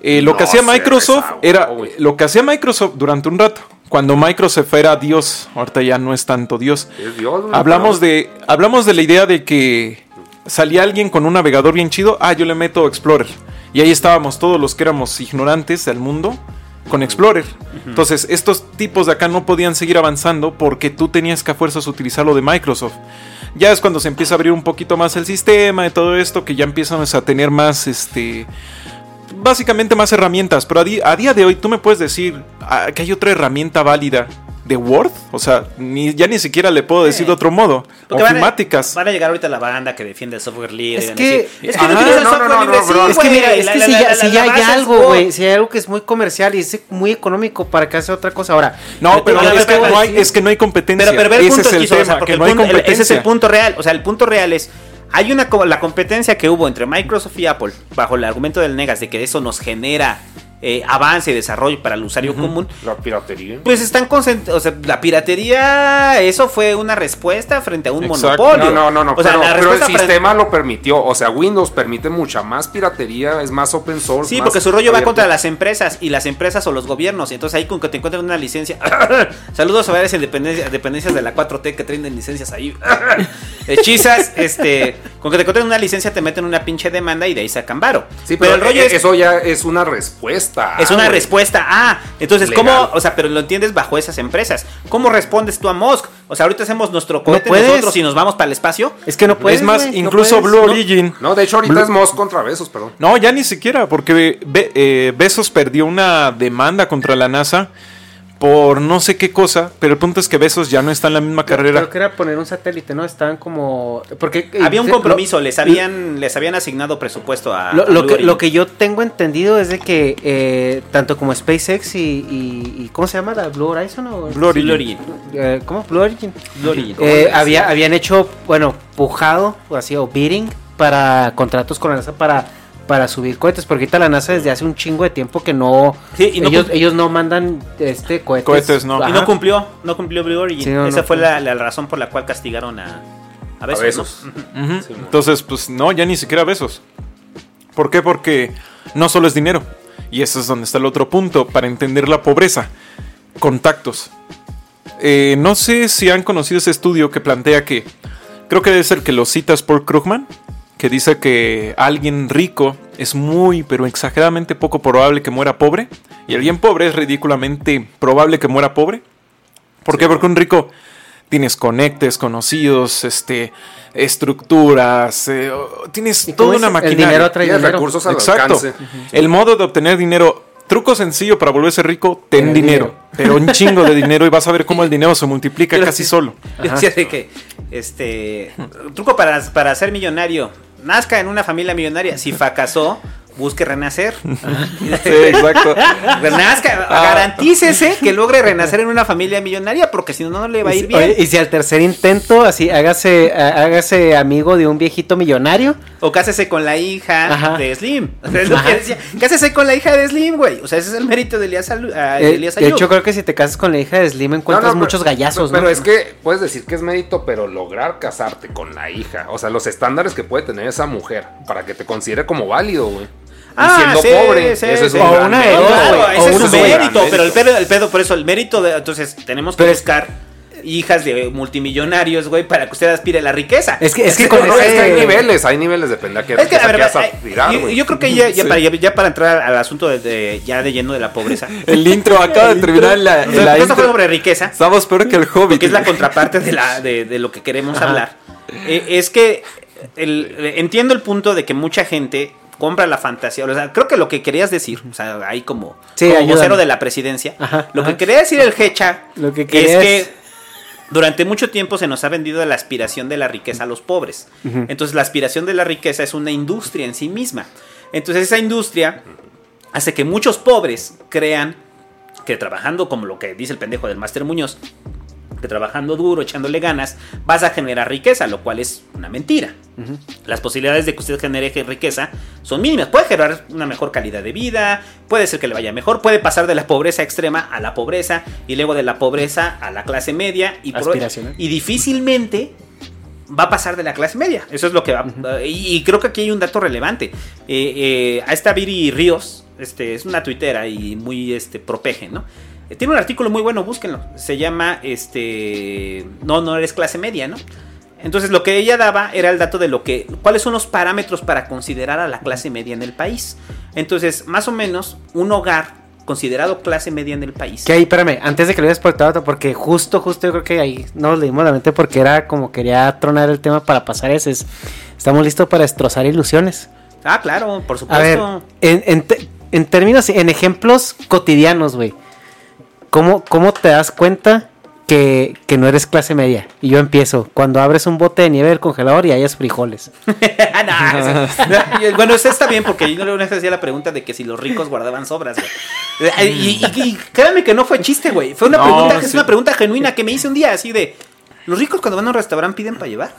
eh, lo No que hacía Microsoft rezagó, era güey. lo que hacía Microsoft durante un rato. Cuando Microsoft era Dios, ahorita ya no es tanto Dios. Es Dios, Hablamos de hablamos de la idea de que salía alguien con un navegador bien chido, ah, yo le meto Explorer. Y ahí estábamos todos los que éramos ignorantes del mundo con Explorer. Entonces, estos tipos de acá no podían seguir avanzando porque tú tenías que a fuerzas utilizar lo de Microsoft. Ya es cuando se empieza a abrir un poquito más el sistema y todo esto, que ya empiezan a tener más, este, básicamente más herramientas. Pero a, a día de hoy, ¿tú me puedes decir ah, que hay otra herramienta válida de Word? O sea, ni, ya ni siquiera le puedo decir de otro modo. Porque van a- Ofimáticas. Van a llegar ahorita la banda que defiende el software libre. Es que- es que Ajá, no el no, no, software no, libre, no, sí. Es que mira, es que la- si la- ya, la- si la ya hay algo, güey, si hay algo que es muy comercial y es muy económico para que hace otra cosa. Ahora, No, pero Pero, es, pero, que pero, no hay, es que no hay competencia. Pero, pero ve el ese punto, es el Esquizo, o sea, tema, porque que el no hay punto- el- competencia. ese es el punto real. O sea, el punto real es. Hay una la competencia que hubo entre Microsoft y Apple bajo el argumento del Negas de que eso nos genera eh, avance y desarrollo para el usuario común. La piratería. Pues están concentrados, o sea, la piratería, eso fue una respuesta frente a un Exacto. monopolio. No, no, no, no. O sea, pero, la pero el frente- sistema lo permitió. O sea, Windows permite mucha más piratería, es más open source. Sí, más porque su rollo va contra las empresas y las empresas o los gobiernos. Y entonces ahí con que te encuentren una licencia. *laughs* Saludos a varias dependencias, dependencias de la 4T que traen licencias ahí. *laughs* Hechizas, este. Con que te encuentren una licencia te meten una pinche demanda y de ahí sacan varo. Sí, pero, el rollo eh, es. eso ya es una respuesta. Es una güey. respuesta. Ah, entonces, Legal. ¿cómo? O sea, pero lo entiendes bajo esas empresas. ¿Cómo respondes tú a Musk? O sea, ahorita hacemos nuestro cohete puedes. nosotros y nos vamos para el espacio. es que no puedes. es más, no incluso puedes. Blue No. Origin. No, de hecho, ahorita Blue- es Moss contra Besos, perdón. No, ya ni siquiera, porque Be- eh, perdió una demanda contra la NASA por no sé qué cosa, pero el punto es que Bezos ya no está en la misma carrera. Creo que era poner un satélite, ¿no? Estaban como. Porque. eh, Había un lo- compromiso, les habían, les habían asignado presupuesto a. Lo, a lo Blue que, lo que yo tengo entendido es de que eh, tanto como SpaceX y, y- y- ¿cómo se llama? ¿La Blue Horizon o Blue Origin. Blue Origin. Eh, ¿Cómo? Blue Origin. Blue Origin. Eh, había, habían hecho, bueno, pujado o así, o bidding para contratos con la NASA para, para subir cohetes, porque ahorita la NASA desde hace un chingo de tiempo que no, Sí, y no ellos, ellos no mandan este cohetes. Cohetes, no. Y no cumplió, no cumplió Blue Origin. Sí, no, Esa no fue la, la razón por la cual castigaron a, a Besos. Entonces, pues no, ya ni siquiera Bezos. ¿Por qué? Porque no solo es dinero. Y ese es donde está el otro punto, para entender la pobreza. Contactos. Eh, no sé si han conocido ese estudio que plantea que, creo que debe ser que lo citas por Krugman, que dice que alguien rico es muy, pero exageradamente poco probable que muera pobre, y alguien pobre es ridículamente probable que muera pobre. ¿Por qué? Porque un rico tienes conectes, conocidos, este, estructuras, eh, tienes ¿Y cómo toda una El maquinaria. dinero trae dinero. recursos al Exacto. alcance. El modo de obtener dinero, truco sencillo para volverse rico, ten dinero. dinero. Pero un chingo de dinero y vas a ver cómo el *laughs* dinero se multiplica casi sí- solo. Yo decía de que, este, truco para, para ser millonario. Nazca en una familia millonaria. Si fracasó, busque renacer. *laughs* Sí, *laughs* exacto. Renazca, Ah. garantícese que logre renacer en una familia millonaria, porque si no, no le va a ir bien. Oye, y si al tercer intento, así, hágase, há- hágase amigo de un viejito millonario. O cásese con la hija Ajá. de Slim. O sea, es lo que decía. Cásese con la hija de Slim, güey. O sea, ese es el mérito de Elías, Alu- ah, Eh, Elías de Ayub. hecho, creo que si te casas con la hija de Slim encuentras No, no, muchos pero- gallazos, Pero ¿no? es que puedes decir que es mérito, pero lograr casarte con la hija. O sea, los estándares que puede tener esa mujer para que te considere como válido, güey. Ah, siendo sí, pobre, sí, eso es sí. un O una mérito. Claro, ese es un mérito, pero el pedo, el pedo, por eso, el mérito de. Entonces, tenemos que Pero buscar hijas de multimillonarios, güey, para que usted aspire a la riqueza. Es que, es que Sí, con no, es que hay niveles, hay niveles de pendeja que, Es que, a ver, vas a yo, creo que ya, ya para, ya, ya para entrar al asunto de, de- ya de lleno de la pobreza. *laughs* El intro acaba de terminar la, O sea, la fue sobre riqueza. Estamos peor que el Hobbit. porque es la contraparte de, la, de, de lo que queremos hablar. Eh, es que el- entiendo el punto de que mucha gente compra la fantasía. O sea, creo que lo que querías decir, o sea, ahí como, Sí, como vocero de la presidencia, Ajá, lo ajá. que quería decir el Hecha Lo que es que durante mucho tiempo se nos ha vendido la aspiración de la riqueza a los pobres. Entonces la aspiración de la riqueza es una industria en sí misma. Entonces esa industria hace que muchos pobres crean que trabajando como lo que dice el pendejo del Máster Muñoz, que trabajando duro, echándole ganas, vas a generar riqueza, lo cual es una mentira. Las posibilidades de que usted genere riqueza son mínimas. Puede generar una mejor calidad de vida, puede ser que le vaya mejor, puede pasar de la pobreza extrema a la pobreza y luego de la pobreza a la clase media y, por- y difícilmente va a pasar de la clase media. Eso es lo que va. y, y creo que aquí hay un dato relevante. Eh, eh, a esta Viri Ríos, este, es una tuitera y muy este, propeje, ¿no? Eh, Tiene un artículo muy bueno, búsquenlo. Se llama este. No, no eres clase media, ¿no? Entonces lo que ella daba era el dato de lo que. cuáles son los parámetros para considerar a la clase media en el país. Entonces, más o menos, un hogar considerado clase media en el país. Que ahí, espérame, antes de que lo hayas portado, porque justo, justo yo creo que ahí no nos leímos la mente porque era como quería tronar el tema para pasar ese. es, Estamos listos para destrozar ilusiones. Ah, claro, por A ver, supuesto. en, en en términos, en ejemplos cotidianos, güey. ¿Cómo, ¿Cómo te das cuenta que, que no eres clase media? Y yo empiezo, cuando abres un bote de nieve del congelador y hayas frijoles. *laughs* No, eso- bueno, eso está bien porque yo una vez hacía la pregunta de que si los ricos guardaban sobras, güey. Y, y- y créanme que no fue chiste, güey. Fue una No, pregunta que es una pregunta genuina que me hice un día así de ¿Los ricos cuando van a un restaurante piden para llevar?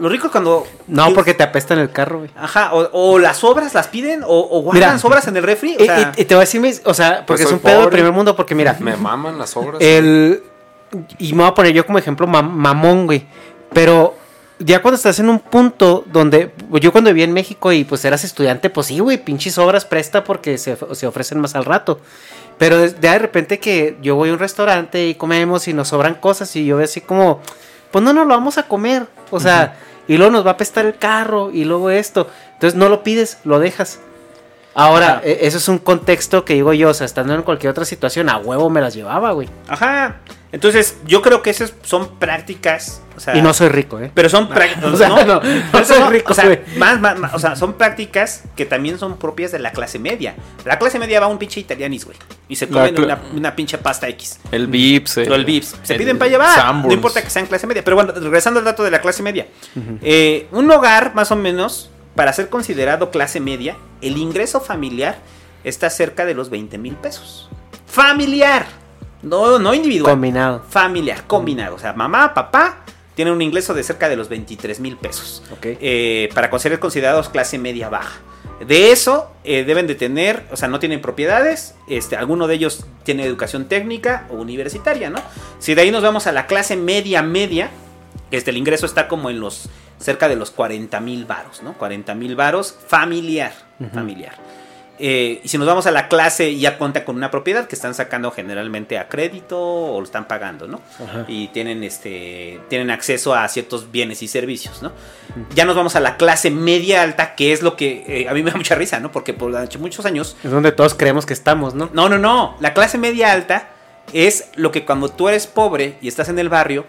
Los ricos cuando No, porque te apesta en el carro, güey. Ajá, o, o las sobras las piden o, o guardan Mira. sobras en el refri, o Y, sea, y- y te voy a decir, o sea, porque Pues es un pedo del primer mundo, porque mira, Me maman las obras. el... Y me voy a poner yo como ejemplo mam- mamón, güey. Pero ya cuando estás en un punto donde... Yo cuando vivía en México y pues eras estudiante, pues sí, güey, pinches obras presta porque se, se ofrecen más al rato. Pero de, de repente que yo voy a un restaurante y comemos y nos sobran cosas y yo veo así como... Pues no, no lo vamos a comer. O sea, y luego nos va a apestar el carro y luego esto. Entonces no lo pides, lo dejas. Ahora, Ajá. e- eso es un contexto que digo yo, o sea, estando en cualquier otra situación, a huevo me las llevaba, güey. ajá. Entonces, yo creo que esas son prácticas, o sea, Y no soy rico, ¿eh? Pero son prácticas. *laughs* O sea, no, no soy rico, o sea, más, más, más, o sea, son prácticas que también son propias de la clase media. La clase media va a un pinche italianis, güey. Y se comen una, una pinche pasta X. El Vips. O el Vips. Se el piden para llevar. No importa que sean clase media. Pero bueno, regresando al dato de la clase media. Eh, un hogar, más o menos, para ser considerado clase media, el ingreso familiar está cerca de los 20 mil pesos. Familiar. No, no individual. Combinado. Familiar, combinado. O sea, mamá, papá tienen un ingreso de cerca de los 23 mil pesos. Ok. Eh, para ser considerados clase media baja. De eso eh, deben de tener, o sea, no tienen propiedades, este, alguno de ellos tiene educación técnica o universitaria, ¿no? Si de ahí nos vamos a la clase media media, este, el ingreso está como en los cerca de los 40 mil varos, ¿no? 40 mil varos familiar, familiar. Eh, y si nos vamos a la clase ya cuenta con una propiedad que están sacando generalmente a crédito o lo están pagando, ¿no? Y tienen este tienen acceso a ciertos bienes y servicios, ¿no? Ya nos vamos a la clase media alta, que es lo que eh, a mí me da mucha risa, ¿no? Porque por muchos años Es donde todos creemos que estamos, ¿no? no, no, no. La clase media alta es lo que cuando tú eres pobre y estás en el barrio,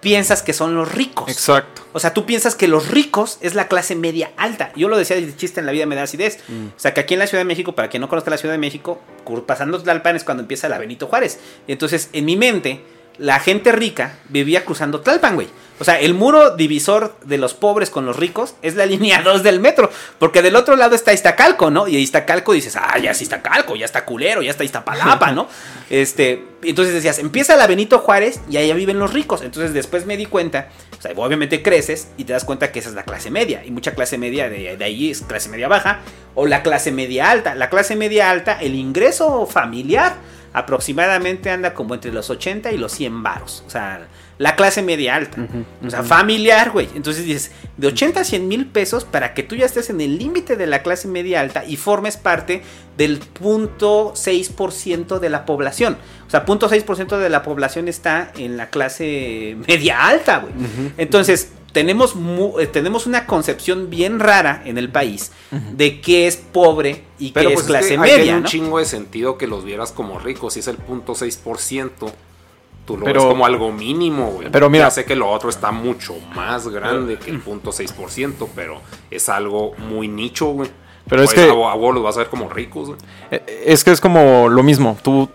piensas que son los ricos. Exacto. O sea, tú piensas que los ricos es la clase media alta. Yo lo decía de chiste en la vida me da acidez. O sea, que aquí en la Ciudad de México, para quien no conozca la Ciudad de México, pasando Tlalpan es cuando empieza la Benito Juárez. Y entonces, en mi mente, la gente rica vivía cruzando Tlalpan, güey. O sea, el muro divisor de los pobres con los ricos es la *laughs* línea 2 del metro. Porque del otro lado está Iztacalco, ¿no? Y Iztacalco dices, ah, ya es Iztacalco, ya está culero, ya está Iztapalapa, ¿no? *laughs* Este, entonces decías, empieza la Benito Juárez y allá viven los ricos. Entonces después me di cuenta, o sea, obviamente creces y te das cuenta que esa es la clase media. Y mucha clase media de, de ahí es clase media baja o la clase media alta. La clase media alta, el ingreso familiar aproximadamente anda como entre los 80 y los 100 varos. O sea, la clase media alta. O sea, familiar, güey. Entonces dices, de 80 a 100 mil pesos para que tú ya estés en el límite de la clase media alta y formes parte del punto 6% de la población. O sea, punto 6% de la población está en la clase media alta, güey. Entonces, tenemos, eh, tenemos una concepción bien rara en el país de qué es pobre y qué pues es clase que ahí media, tiene un ¿no? chingo de sentido que los vieras como ricos. Si es el punto 6%, tú lo Pero- ves como algo mínimo, güey. pero mira- Ya sé que lo otro está mucho más grande que el punto 6%, pero es algo muy nicho, güey. Pero es Pues, que- A, vos- a vos los vas a ver como ricos, güey. Eh, Es que es como lo mismo. Tú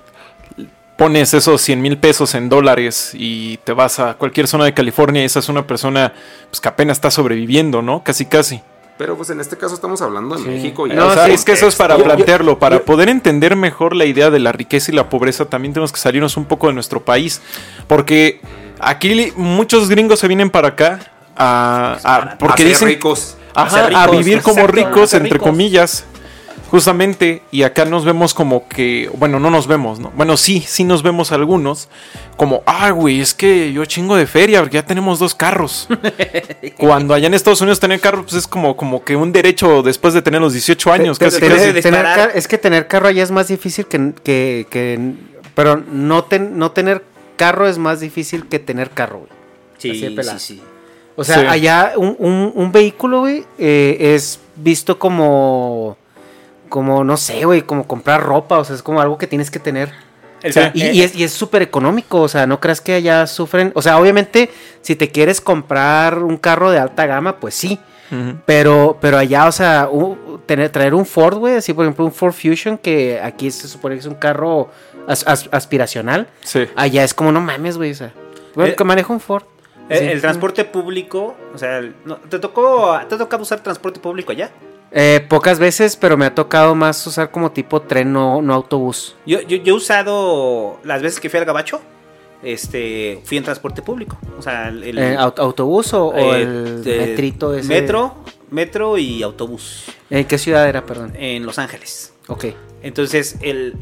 pones esos 100 mil pesos en dólares y te vas a cualquier zona de California y esa es una persona pues, que apenas está sobreviviendo, ¿no? Casi, casi. Pero pues en este caso estamos hablando de México. Y No, o sea, es que eso es para plantearlo, para poder entender mejor la idea de la riqueza y la pobreza, también tenemos que salirnos un poco de nuestro país, porque aquí muchos gringos se vienen para acá a, a- porque A ser dicen ricos. Ajá, A ser a ricos, vivir como ricos entre ricos. comillas. Justamente, y acá nos vemos como que, bueno, no nos vemos, ¿no? Bueno, sí, sí nos vemos algunos, como, ah, güey, es que yo chingo de feria, porque ya tenemos dos carros. *laughs* Cuando allá en Estados Unidos tener carro, pues es como, como que un derecho después de tener los 18 años, Te- casi, tener es que tener carro allá es más difícil que, que, que- pero no, ten- no tener carro es más difícil que tener carro, güey. Así de Sí, sí, sí. O sea, Sí. allá un, un- un vehículo, güey, eh, es visto como, como, no sé, güey, como comprar ropa, o sea, es como algo que tienes que tener. Y, eh, y es y es súper económico, o sea, no creas que allá sufren, o sea, obviamente, si te quieres comprar un carro de alta gama, pues sí, pero, pero allá, o sea, tener, traer un Ford, güey, así por ejemplo un Ford Fusion, que aquí se supone que es un carro as- as- aspiracional, Sí. allá es como, no mames, güey, o sea, bueno, Eh, que maneja un Ford. El, Sí. el transporte público, o sea, el- no, ¿te tocó te tocó usar transporte público allá? Eh, pocas veces, pero me ha tocado más usar como tipo tren, no, no autobús. Yo, yo, yo he usado las veces que fui al Gabacho, este, fui en transporte público. O sea, el, el- Eh, ¿aut- ¿Autobús o, o eh, el metrito ese? Metro, metro y autobús ¿En qué ciudad era, perdón? en Los Ángeles. Ok. Entonces, el,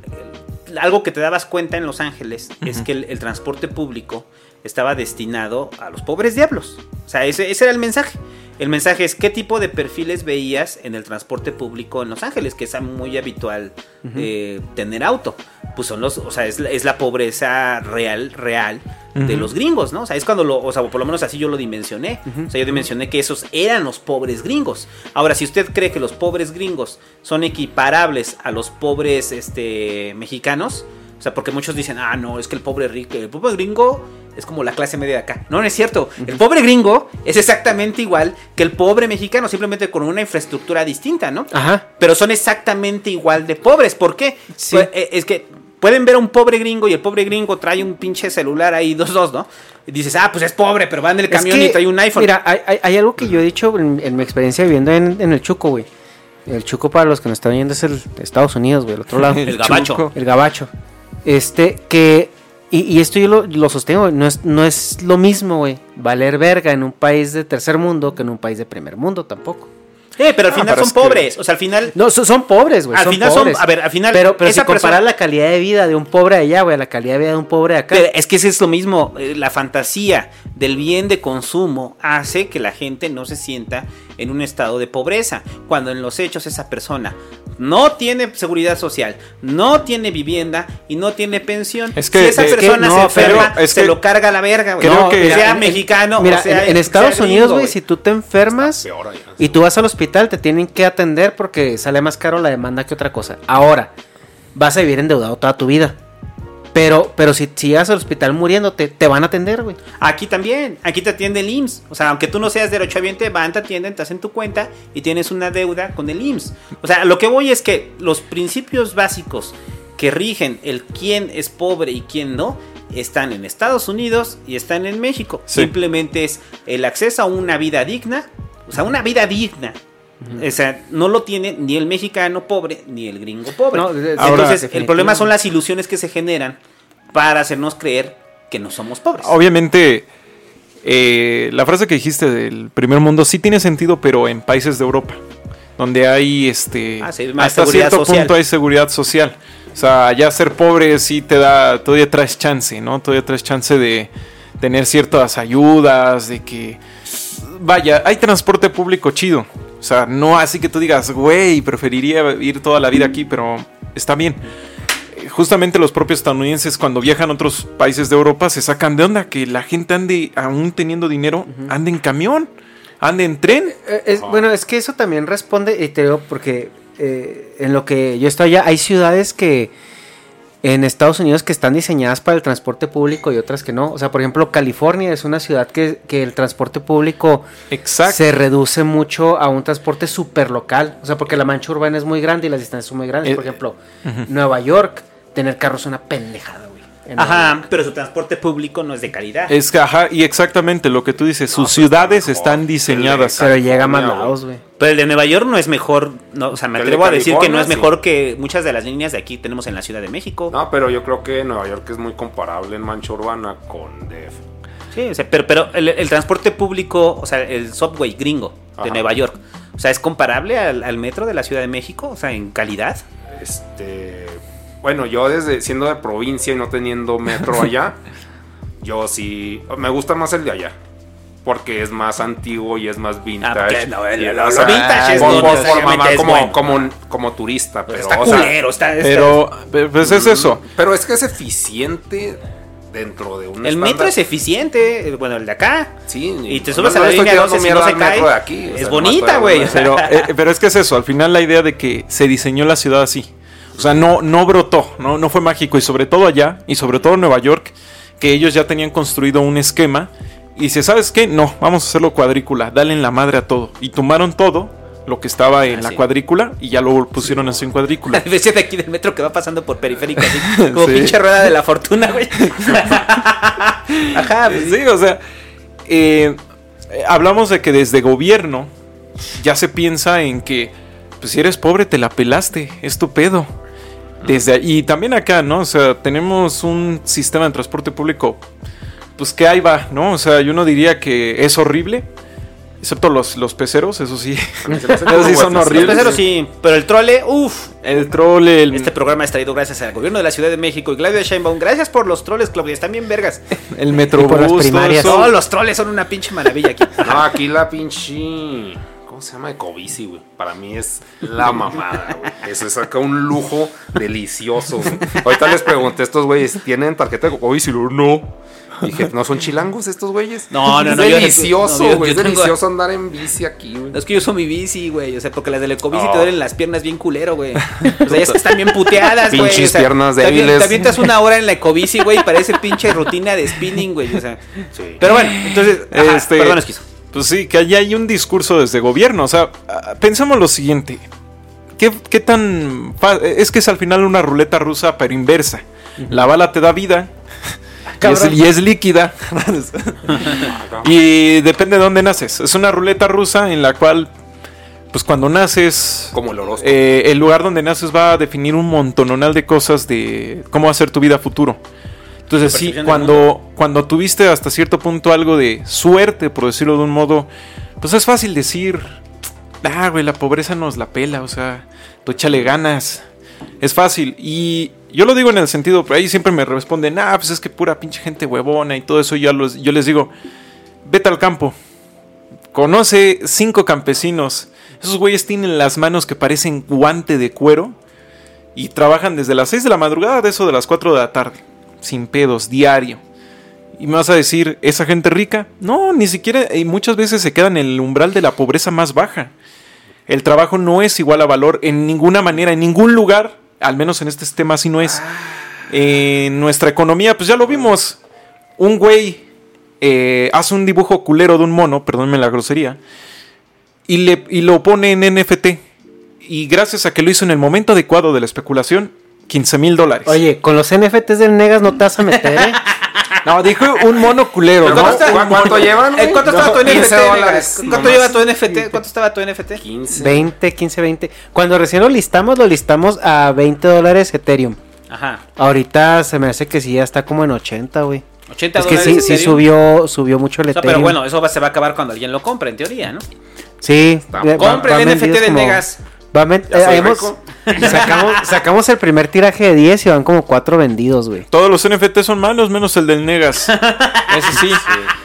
el- algo que te dabas cuenta en Los Ángeles es que el, el transporte público estaba destinado a los pobres diablos. O sea, ese, ese era el mensaje. El mensaje es qué tipo de perfiles veías en el transporte público en Los Ángeles, que es muy habitual eh, tener auto. Pues son los, o sea, es, la- es la pobreza real, real de los gringos, ¿no? O sea, es cuando lo, o sea, por lo menos así yo lo dimensioné. O sea, yo dimensioné que esos eran los pobres gringos. Ahora, si usted cree que los pobres gringos son equiparables a los pobres este, mexicanos, o sea, porque muchos dicen, ah, no, es que el pobre rico, el pobre gringo es como la clase media de acá. No, no es cierto. El pobre gringo es exactamente igual que el pobre mexicano, simplemente con una infraestructura distinta, ¿no? Ajá. Pero son exactamente igual de pobres. ¿Por qué? Sí. Pues, eh, es que pueden ver a un pobre gringo y el pobre gringo trae un pinche celular ahí, *laughs* dos, dos, ¿no? Y dices, ah, pues es pobre, pero va en el Es camión que, y trae un iPhone. Mira, hay, hay- hay algo que yo he dicho en, en mi experiencia viviendo en, en el Chuco, güey. El Chuco, para los que nos están viendo, es el Estados Unidos, güey, el otro lado. *laughs* El gabacho. Chuco. El gabacho. Este, que. Y, y esto yo lo, lo sostengo, no es, no es lo mismo, güey, valer verga en un país de tercer mundo que en un país de primer mundo tampoco. Eh, pero al Ah, final pero son que- pobres. O sea, al final. No, son, son pobres, güey. Al son final son- a ver, al final, Pero, pero si esa comparas persona- la calidad de vida de un pobre allá, güey, a la calidad de vida de un pobre de acá. Pero es que ese es lo mismo. eh, La fantasía del bien de consumo hace que la gente no se sienta en un estado de pobreza. Cuando en los hechos esa persona no tiene seguridad social, no tiene vivienda y no tiene pensión. Es que- si esa es que persona no, se enferma, pero es se que- lo carga a la verga. güey. creo No, que- sea en- mexicano Mira, o sea, en, Estados Unidos, güey, si tú te enfermas Peor y tú vas al hospital, te tienen que atender porque sale más caro la demanda que otra cosa. Ahora, vas a vivir endeudado toda tu vida. Pero, pero si, si llegas al hospital muriendo, te, te van a atender, güey. Aquí también, aquí te atiende el IMSS. O sea, aunque tú no seas derechohabiente, van, te atienden, te hacen tu cuenta y tienes una deuda con el IMSS. O sea, lo que voy es que los principios básicos que rigen el quién es pobre y quién no, están en Estados Unidos y están en México. Sí. Simplemente es el acceso a una vida digna, o sea, una vida digna. O sea, no lo tiene ni el mexicano pobre ni el gringo pobre. No, de- de- Ahora- Entonces, el problema son las ilusiones que se generan para hacernos creer que no somos pobres. Obviamente, eh, la frase que dijiste del primer mundo sí tiene sentido, pero en países de Europa, donde hay este Ah, sí, más hasta cierto social. punto hay seguridad social. O sea, ya ser pobre sí te da, todavía traes chance, ¿no? Todavía traes chance de tener ciertas ayudas, de que vaya, hay transporte público chido. O sea, no así que tú digas, güey, preferiría ir toda la vida aquí, pero está bien. Eh, Justamente los propios estadounidenses cuando viajan a otros países de Europa se sacan de onda que la gente ande, aún teniendo dinero, ande en camión, ande en tren. Eh, es- Bueno, es que eso también responde, y te digo, porque eh, en lo que yo estoy allá, hay ciudades que en Estados Unidos que están diseñadas para el transporte público y otras que no. O sea, por ejemplo, California es una ciudad que, que el transporte público Exacto. se reduce mucho a un transporte súper local. O sea, porque la mancha urbana es muy grande y las distancias son muy grandes. Eh, por ejemplo, Nueva York, tener carros es una pendejada, Ajá, pero su transporte público no es de calidad. Es que, ajá, y exactamente lo que tú dices, sus ciudades están diseñadas. Pero llega California, lados, güey. Pero el de Nueva York no es mejor, no, o sea, me atrevo a decir que no es sí. mejor que muchas de las líneas de aquí tenemos en la Ciudad de México. No, pero yo creo que Nueva York es muy comparable en mancha urbana con DF. Sí, o sea, pero, pero el, el transporte público, o sea, el subway gringo de Ajá. Nueva York, o sea, ¿es comparable al, al metro de la Ciudad de México? O sea, en calidad. Este, bueno, yo desde siendo de provincia y no teniendo metro *laughs* allá, yo sí me gusta más el de allá. Porque es más antiguo y es más vintage. Ah, como, bueno. como, como turista, pero, está o sea, culero, está, está- Pero, pero, pues es eso. pero es que es eficiente dentro de un El metro es eficiente, eh, bueno, el de acá. Sí, Y te subes no a la línea tirando 12 si no se cae. aquí, o sea, es bonita, güey. Pero, eh, pero es que es eso, al final la idea de que se diseñó la ciudad así. O sea, no, no brotó, no, no fue mágico. Y sobre todo allá, y sobre todo en Nueva York, que ellos ya tenían construido un esquema. Y dice, ¿sabes qué? No, vamos a hacerlo cuadrícula, dale en la madre a todo. Y tomaron todo lo que estaba en Ah, la sí. cuadrícula y ya lo pusieron así en La cuadrícula. *laughs* diferencia de aquí del metro que va pasando por periférico, así, *laughs* como Sí. pinche rueda de la fortuna, güey. *laughs* Ajá, pues sí. Sí, o sea, eh, eh, hablamos de que desde gobierno ya se piensa en que, pues si eres pobre te la pelaste, es tu pedo. Desde ahí, y también acá, ¿no? O sea, tenemos un sistema de transporte público, pues que ahí va, ¿no? O sea, yo no diría que es horrible, excepto los, los peceros, eso sí. *laughs* Esos sí son Los horribles. peceros sí, pero el trole, uff. El trole, el, Este programa es traído gracias al gobierno de la Ciudad de México y Claudia Sheinbaum. Gracias por los troles, Claudia, están bien vergas. el metrobús, por las primarias. eso. Todos los troles son una pinche maravilla aquí. No, aquí la pinche. ¿Cómo se llama? Ecobici, güey. Para mí es la mamada, güey. Eso es acá un lujo delicioso, güey. Ahorita les pregunté a estos güeyes, ¿tienen tarjeta de Ecobici? No. Dije, ¿no son chilangos estos güeyes? No, no, es no, yo- delicioso, güey. es tengo- delicioso andar en bici aquí, güey. Es que yo uso mi bici, güey. O sea, porque las del Ecobici Oh. te duelen las piernas bien culero, güey. O sea, es que están bien puteadas, güey. Pinches O sea, piernas te débiles. Te avientas una hora en la Ecobici, güey, y parece pinche rutina de spinning, güey. O sea, Sí. pero bueno, entonces, ajá, Este, perdón, esquizo. Pues sí, que allá hay un discurso desde gobierno. O sea, ah, pensemos lo siguiente. ¿Qué, qué tan... Es que es al final una ruleta rusa, pero inversa. La bala te da vida. Y es, Cabrón. y es líquida. *laughs* y depende de dónde naces. Es una ruleta rusa en la cual, pues cuando naces... Como el horóscopo. eh, el lugar donde naces va a definir un montononal de cosas de cómo va a ser tu vida futuro. Entonces sí, cuando, cuando tuviste hasta cierto punto algo de suerte, por decirlo de un modo, pues es fácil decir, ah, güey, la pobreza nos la pela, o sea, tú échale ganas. Es fácil. Y yo lo digo en el sentido, pero ahí siempre me responden, ah, pues es que pura pinche gente huevona y todo eso. Yo, los- yo les digo, vete al campo. Conoce cinco campesinos. Esos güeyes tienen las manos que parecen guante de cuero. Y trabajan desde las 6 de la madrugada, de eso de las 4 de la tarde. Sin pedos, diario. Y me vas a decir, ¿esa gente rica? No, ni siquiera. Y muchas veces se quedan en el umbral de la pobreza más baja. El trabajo no es igual a valor en ninguna manera, en ningún lugar. Al menos en este tema así no es. En nuestra economía, pues ya lo vimos. Un güey eh, hace un dibujo culero de un mono, perdónme la grosería, y, le, y lo pone en NFT. Y gracias a que lo hizo en el momento adecuado de la especulación, 15 mil dólares. Oye, con los NFTs del Negas no te vas a meter, ¿eh? *laughs* No, dijo un mono culero, ¿no? ¿cuánto, está- ¿Cuánto llevan? Eh? ¿Cuánto estaba tu 15 NFT? dólares. ¿Cuánto nomás. lleva tu NFT? ¿Cuánto estaba tu NFT? 15. 20, 15, 20. Cuando recién lo listamos, lo listamos a 20 dólares Ethereum. Ajá. Ahorita se me hace que sí, ya está como en 80, güey. 80 Es que dólares sí, sí subió, subió mucho el O sea, Ethereum. pero bueno, eso va- se va a acabar cuando alguien lo compre, en teoría, ¿no? Sí. Compre el NFT de como- Negas. Soy eh, *laughs* sacamos, sacamos el primer tiraje de 10 y van como 4 vendidos, güey. Todos los NFT son malos, menos el del Negas. Ese sí.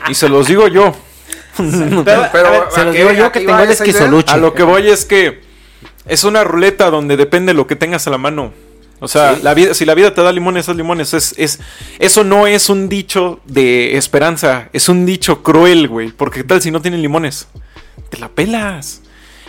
Y se los digo yo. Pero, Pero, a ver, ¿a Se los digo yo que tengo el esquizoluche. A lo que voy es que es una ruleta donde depende lo que tengas a la mano. O sea, la vida, si la vida te da limones, haz limones. Es, es, eso no es un dicho de esperanza, es un dicho cruel, güey. Porque qué tal si no tienen limones. Te la pelas.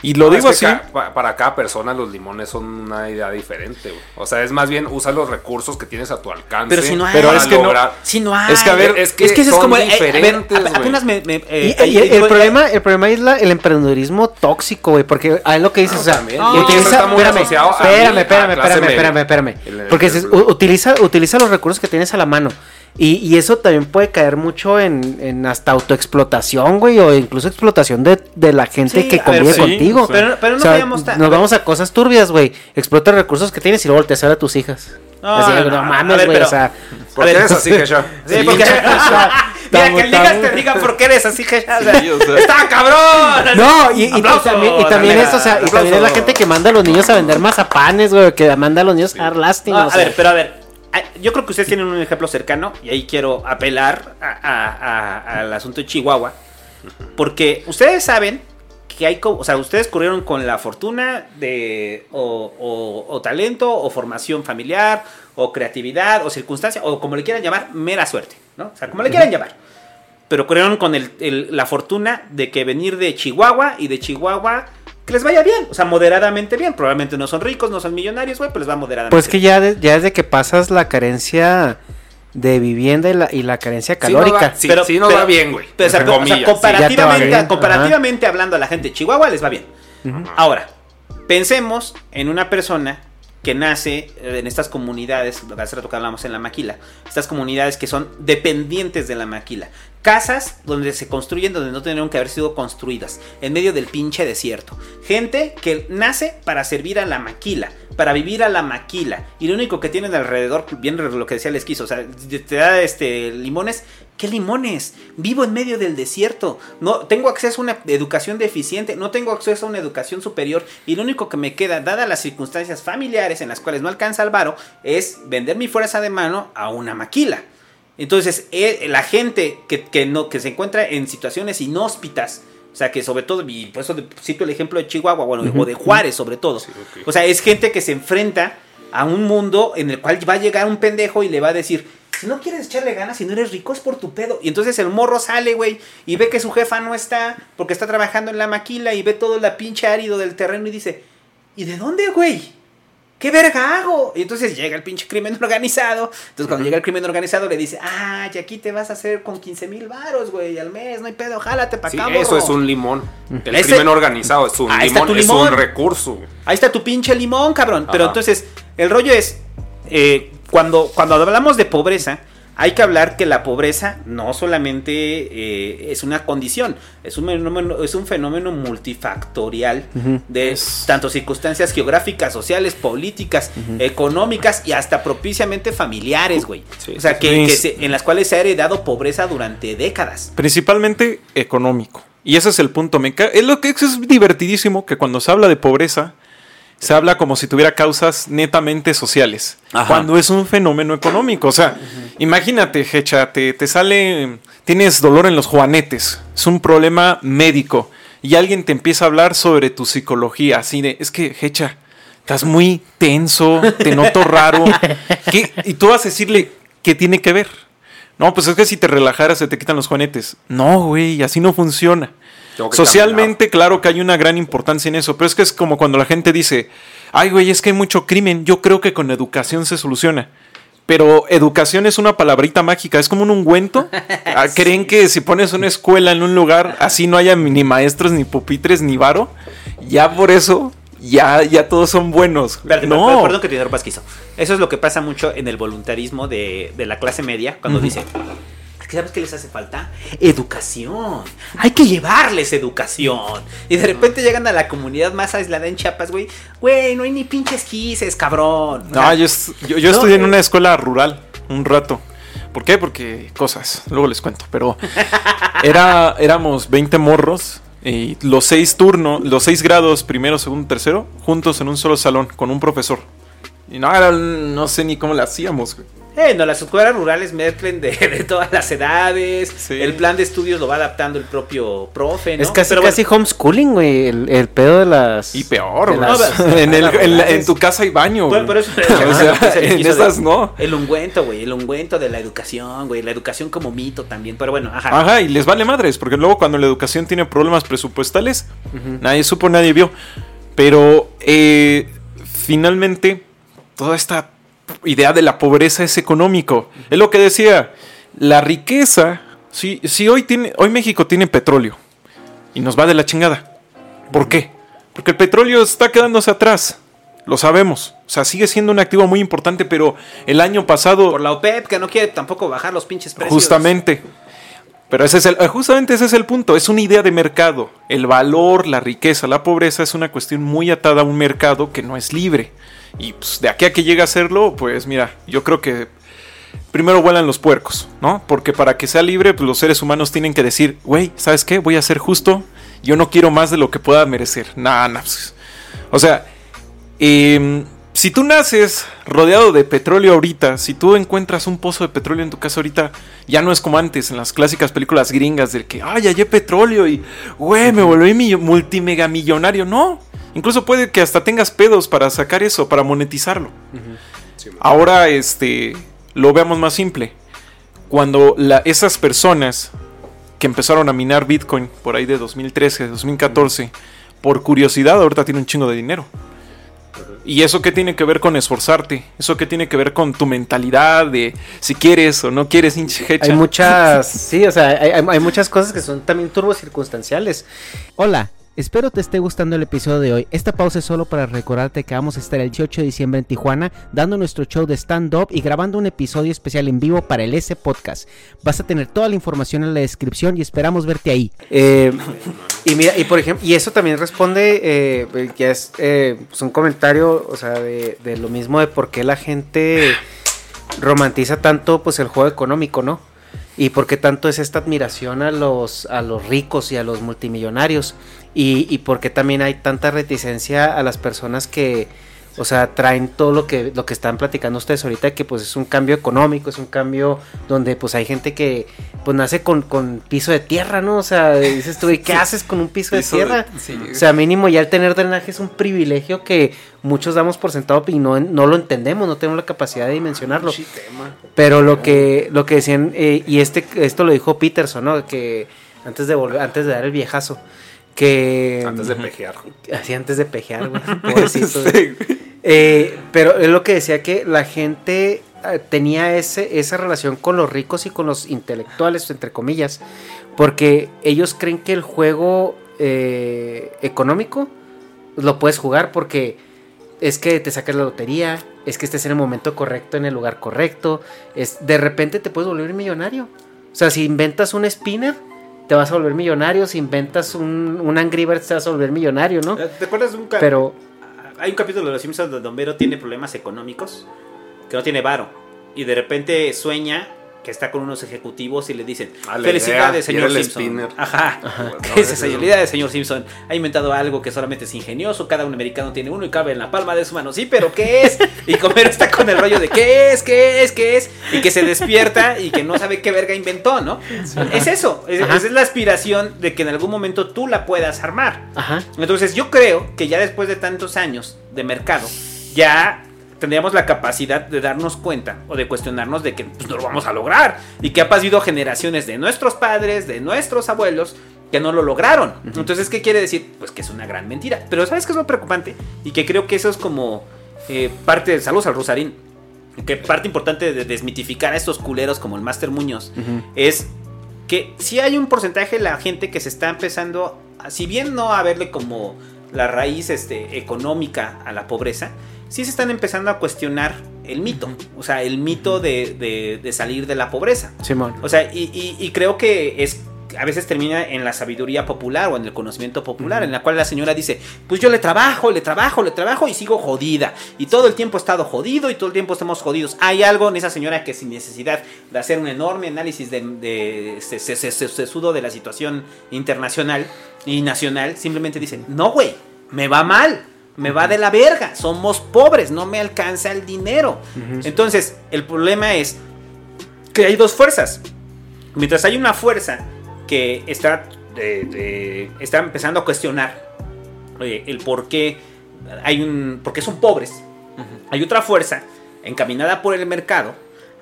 Y lo No, digo es así. ca- para cada persona los limones son una idea diferente, güey. O sea, es más bien usa los recursos que tienes a tu alcance. Pero si no hay. Pero es que no- lograr- Si no hay. Es que, a ver, es que eso es como. eh, a ver, diferentes, apenas me. me, eh, Y, ahí y el, digo, problema, el problema es la- el emprendedurismo tóxico, güey, porque a lo que dices, o sea, también. No, utiliza- eso está muy espérame, espérame, espérame, espérame, espérame, espérame, El- porque el- utiliza, utiliza los recursos que tienes a la mano. Y, y eso también puede caer mucho en, en hasta autoexplotación, güey, o incluso explotación de, de la gente Sí, que ver, convive sí, contigo. o sea, pero- pero no O sea, vayamos tan- Nos vamos a cosas turbias, güey. Explota recursos que tienes y luego volteas a ver a tus hijas. No, Así, no, mames, güey, o sea... ¿Por qué eres así, que? *laughs* Sí, porque. *laughs* Mira, *laughs* que el digas te diga por qué eres así, que o sea, Sí, o sea. ¡Está cabrón! No, y, y- y Aplausos, también, y también es, o sea, y también es la gente que manda a los niños a vender mazapanes, güey, que manda a los niños a dar lástima. A ver, pero a ver. A- Yo creo que ustedes tienen un ejemplo cercano y ahí quiero apelar al asunto de Chihuahua. Porque ustedes saben que hay, co- o sea, ustedes corrieron con la fortuna de o, talento o formación familiar o creatividad o circunstancia o como le quieran llamar, mera suerte, ¿no? O sea, como le quieran llamar. Pero corrieron con la fortuna de que venir de Chihuahua y de Chihuahua que les vaya bien, o sea, moderadamente bien. Probablemente no son ricos, no son millonarios, güey, pero les va moderadamente Pues que ya, de- ya desde que pasas la carencia de vivienda y la, y la carencia Sí nos calórica. va- Sí, sí nos va bien, güey, Pero, o sea, o sí. comparativamente, comparativamente hablando a la gente de Chihuahua les va bien. Ahora, pensemos en una persona que nace eh, en estas comunidades, lo que hace rato que hablamos en la maquila, estas comunidades que son dependientes de la maquila. Casas donde se construyen donde no tendrían que haber sido construidas, en medio del pinche desierto. Gente que nace para servir a la maquila, para vivir a la maquila. Y lo único que tienen alrededor, bien lo que decía el esquizo, o sea, te da este limones. ¿Qué limones? Vivo en medio del desierto. No tengo acceso a una educación deficiente, no tengo acceso a una educación superior. Y lo único que me queda, dadas las circunstancias familiares en las cuales no alcanza el varo, es vender mi fuerza de mano a una maquila. Entonces, eh, la gente que, que no, que se encuentra en situaciones inhóspitas, o sea, que sobre todo, y por eso cito el ejemplo de Chihuahua, bueno, o de Juárez sobre todo. O sea, es gente que se enfrenta a un mundo en el cual va a llegar un pendejo y le va a decir, si no quieres echarle ganas, si no eres rico, es por tu pedo. Y entonces el morro sale, güey, y ve que su jefa no está porque está trabajando en la maquila y ve todo la pinche árido del terreno y dice, ¿y de dónde, güey? ¿Qué verga hago? Y entonces llega el pinche crimen *laughs* organizado. Entonces cuando llega el crimen organizado le dice, ah, y aquí te vas a hacer con 15 mil varos, güey, al mes, no hay pedo, jálate para Sí, acá, eso morro". es un limón. El Ese- crimen organizado es un Ahí está limón, tu es limón. un recurso. Ahí está tu pinche limón, cabrón. Pero entonces, el rollo es, eh, cuando, cuando hablamos de pobreza, hay que hablar que la pobreza no solamente eh, es una condición, es un fenómeno, es un fenómeno multifactorial de tanto circunstancias geográficas, sociales, políticas, económicas y hasta propiciamente familiares, güey. Sí, o sea, que, se- en las cuales se ha heredado pobreza durante décadas. Principalmente económico. Y ese es el punto. Me es lo que es divertidísimo que cuando se habla de pobreza, se habla como si tuviera causas netamente sociales. Ajá. Cuando es un fenómeno económico. O sea, imagínate, Hecha, te, te sale. Tienes dolor en los juanetes. Es un problema médico. Y alguien te empieza a hablar sobre tu psicología. Así de, es que, Hecha, estás muy tenso, te noto raro. *laughs* ¿Qué? Y tú vas a decirle, ¿qué tiene que ver? No, pues es que si te relajaras se te quitan los juanetes. No, güey, así no funciona. Socialmente, claro que hay una gran importancia en eso, pero es que es como cuando la gente dice, ay, güey, es que hay mucho crimen, yo creo que con educación se soluciona. Pero educación es una palabrita mágica, es como un ungüento. *laughs* Ah, ¿Creen que si pones una escuela en un lugar así no haya ni maestros, ni pupitres, ni varo? Ya por eso, ya, ya todos son buenos. No, per- perdón que te interrumpa, Esquizo. Eso es lo que pasa mucho en el voluntarismo de, de la clase media, cuando dice, "Es que ¿sabes qué les hace falta? Educación. Hay que llevarles educación. Y de repente llegan a la comunidad más aislada en Chiapas, güey. Güey, no hay ni pinches quises, cabrón. O No, sea, yo, yo, yo no, estudié en una escuela rural un rato. ¿Por qué? Porque cosas, luego les cuento. Pero *laughs* era, éramos 20 morros y los seis turnos, los seis grados, primero, segundo, tercero, juntos en un solo salón con un profesor. Y no, no sé ni cómo le hacíamos. güey. Eh, no, las escuelas rurales mezclen de, de todas las edades. El plan de estudios lo va adaptando el propio profe, ¿no? Es casi, Pero casi homeschooling, güey. El, el pedo de las. Y peor, de güey. las- en, el- *laughs* en la- en tu casa hay baño, Bueno, güey. pero eso *laughs* O sea, se le en esas de- no. El ungüento, güey. El ungüento de la educación, güey. La educación como mito también. Pero bueno, ajá. Ajá, y les vale madres, porque luego cuando la educación tiene problemas presupuestales, nadie supo, nadie vio. Pero eh, finalmente, toda esta idea de la pobreza es económico. Es lo que decía, la riqueza, si, si hoy, tiene, hoy México tiene petróleo y nos va de la chingada, ¿por qué? Porque el petróleo está quedándose atrás. Lo sabemos. O sea, sigue siendo un activo muy importante, pero el año pasado... Por la OPEP, que no quiere tampoco bajar los pinches precios. Justamente. Pero ese es el, justamente ese es el punto. Es una idea de mercado. El valor, la riqueza, la pobreza es una cuestión muy atada a un mercado que no es libre. Y pues, de aquí a que llegue a serlo, pues mira, yo creo que primero vuelan los puercos, ¿no? Porque para que sea libre, pues los seres humanos tienen que decir, güey, ¿sabes qué? Voy a ser justo. Yo no quiero más de lo que pueda merecer. Nada, nada. pues. O sea, Em, si tú naces rodeado de petróleo ahorita, si tú encuentras un pozo de petróleo en tu casa ahorita, ya no es como antes en las clásicas películas gringas del que, ay, hallé petróleo y, güey, me volví millo- multimegamillonario. No, incluso puede que hasta tengas pedos para sacar eso, para monetizarlo. Ahora, este, lo veamos más simple. Cuando la- esas personas que empezaron a minar Bitcoin por ahí de 2013, 2014, por curiosidad, ahorita tienen un chingo de dinero. ¿Y eso qué tiene que ver con esforzarte? ¿Eso qué tiene que ver con tu mentalidad de si quieres o no quieres, hinche hecha? Hay muchas, *laughs* sí, o sea, hay, hay- hay muchas cosas que son también turbos circunstanciales. Hola, espero te esté gustando el episodio de hoy. Esta pausa es solo para recordarte que vamos a estar el 18 de diciembre en Tijuana dando nuestro show de stand-up y grabando un episodio especial en vivo para el S Podcast. Vas a tener toda la información en la descripción y esperamos verte ahí. Eh, y mira, y por ejemplo, y eso también responde, eh, que es eh, pues un comentario, o sea, de, de lo mismo de por qué la gente romantiza tanto pues el juego económico, ¿no? Y por qué tanto es esta admiración a los, a los ricos y a los multimillonarios. Y, y por qué también hay tanta reticencia a las personas que, o sea, traen todo lo que, lo que están platicando ustedes ahorita, que pues es un cambio económico, es un cambio donde pues hay gente que pues nace con, con piso de tierra, ¿no? O sea, dices tú, ¿y qué haces con un piso, Piso de de- tierra? sí. O sea, mínimo ya el tener drenaje es un privilegio que muchos damos por sentado y no, no lo entendemos, no tenemos la capacidad de dimensionarlo. Pero lo que, lo que decían, eh, y este, esto lo dijo Peterson, ¿no? Que antes de volver, antes de dar el viejazo, que Antes de pejear. Así antes de pejear, güey. *laughs* Pobrecito. Eh, pero es lo que decía que la gente eh, tenía ese, esa relación con los ricos y con los intelectuales, entre comillas, porque ellos creen que el juego eh, económico lo puedes jugar porque es que te sacas la lotería, es que estés en el momento correcto, en el lugar correcto, es de repente te puedes volver millonario. O sea, si inventas un spinner, te vas a volver millonario, si inventas un, un Angry Birds, te vas a volver millonario, ¿no? ¿Te acuerdas de un Pero Hay un capítulo de Los Simpsons donde Homero tiene problemas económicos, que no tiene varo, y de repente sueña que está con unos ejecutivos y le dicen, Ah, la felicidades, señor Simpson. spinner. Ajá. Bueno, *laughs* ¿Qué es esa Felicidades, señor Simpson. Ha inventado algo que solamente es ingenioso, cada un americano tiene uno y cabe en la palma de su mano. Sí, pero ¿qué es? Y Homero está con el rollo de ¿qué es? ¿Qué es? ¿Qué es? Y que se despierta y que no sabe qué verga inventó, ¿no? Es eso, es- Ajá. esa es la aspiración de que en algún momento tú la puedas armar. Ajá. Entonces yo creo que ya después de tantos años de mercado, ya tendríamos la capacidad de darnos cuenta o de cuestionarnos de que pues, no lo vamos a lograr y que ha pasado generaciones de nuestros padres, de nuestros abuelos que no lo lograron. Entonces, ¿qué quiere decir? Pues que es una gran mentira. Pero ¿sabes qué es lo preocupante? Y que creo que eso es como eh, parte de saludos al Rosarín. Que parte importante de desmitificar a estos culeros como el Master Muñoz es que si hay un porcentaje de la gente que se está empezando, a- si bien no a verle como la raíz este, económica a la pobreza, sí se están empezando a cuestionar el mito, o sea, el mito de, de- de salir de la pobreza. Simón. O sea, y, y- y creo que es a veces termina en la sabiduría popular o en el conocimiento popular, en la cual la señora dice, pues yo le trabajo, le trabajo, le trabajo y sigo jodida. Y todo el tiempo he estado jodido y todo el tiempo estamos jodidos. Hay algo en esa señora que sin necesidad de hacer un enorme análisis de, de se- se- se- se- sesudo de la situación internacional y nacional, simplemente dice, no, güey, me va mal. me va de la verga, somos pobres, no me alcanza el dinero. Entonces, el problema es que hay dos fuerzas. Mientras hay una fuerza que está, está empezando a cuestionar el por qué hay un. por qué son pobres. Hay otra fuerza encaminada por el mercado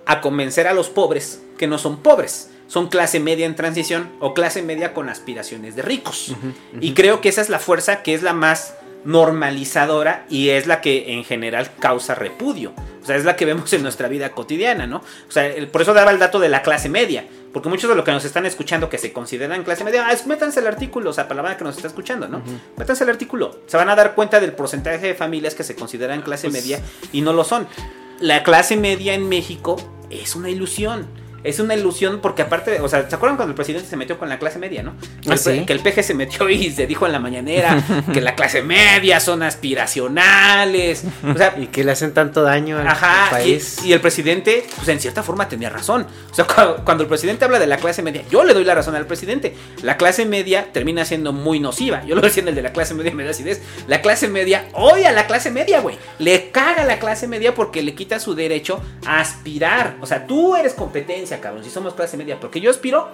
a convencer a los pobres que no son pobres. Son clase media en transición o clase media con aspiraciones de ricos. Y creo que esa es la fuerza que es la más normalizadora y es la que en general causa repudio. O sea, es la que vemos en nuestra vida cotidiana, ¿no? O sea, por eso daba el dato de la clase media. Porque muchos de los que nos están escuchando que se consideran clase media, ah, métanse el artículo, o sea, para la banda que nos está escuchando, ¿no? Métanse el artículo. Se van a dar cuenta del porcentaje de familias que se consideran clase media y no lo son. La clase media en México es una ilusión. Es una ilusión porque aparte, o sea, ¿se acuerdan cuando el presidente se metió con la clase media, no? Que, Ah, sí. que el PG se metió y se dijo en la mañanera que la clase media son aspiracionales. O sea, Y que le hacen tanto daño al, Ajá, país. y el presidente, pues en cierta forma tenía razón. O sea, cu- cuando el presidente habla de la clase media, yo le doy la razón al presidente. La clase media termina siendo muy nociva. Yo lo decía en el de la clase media, me da acidez. La clase media odia a la clase media, güey. Le caga a la clase media porque le quita su derecho a aspirar. O sea, tú eres competencia, cabrón, si somos clase media. Porque yo aspiro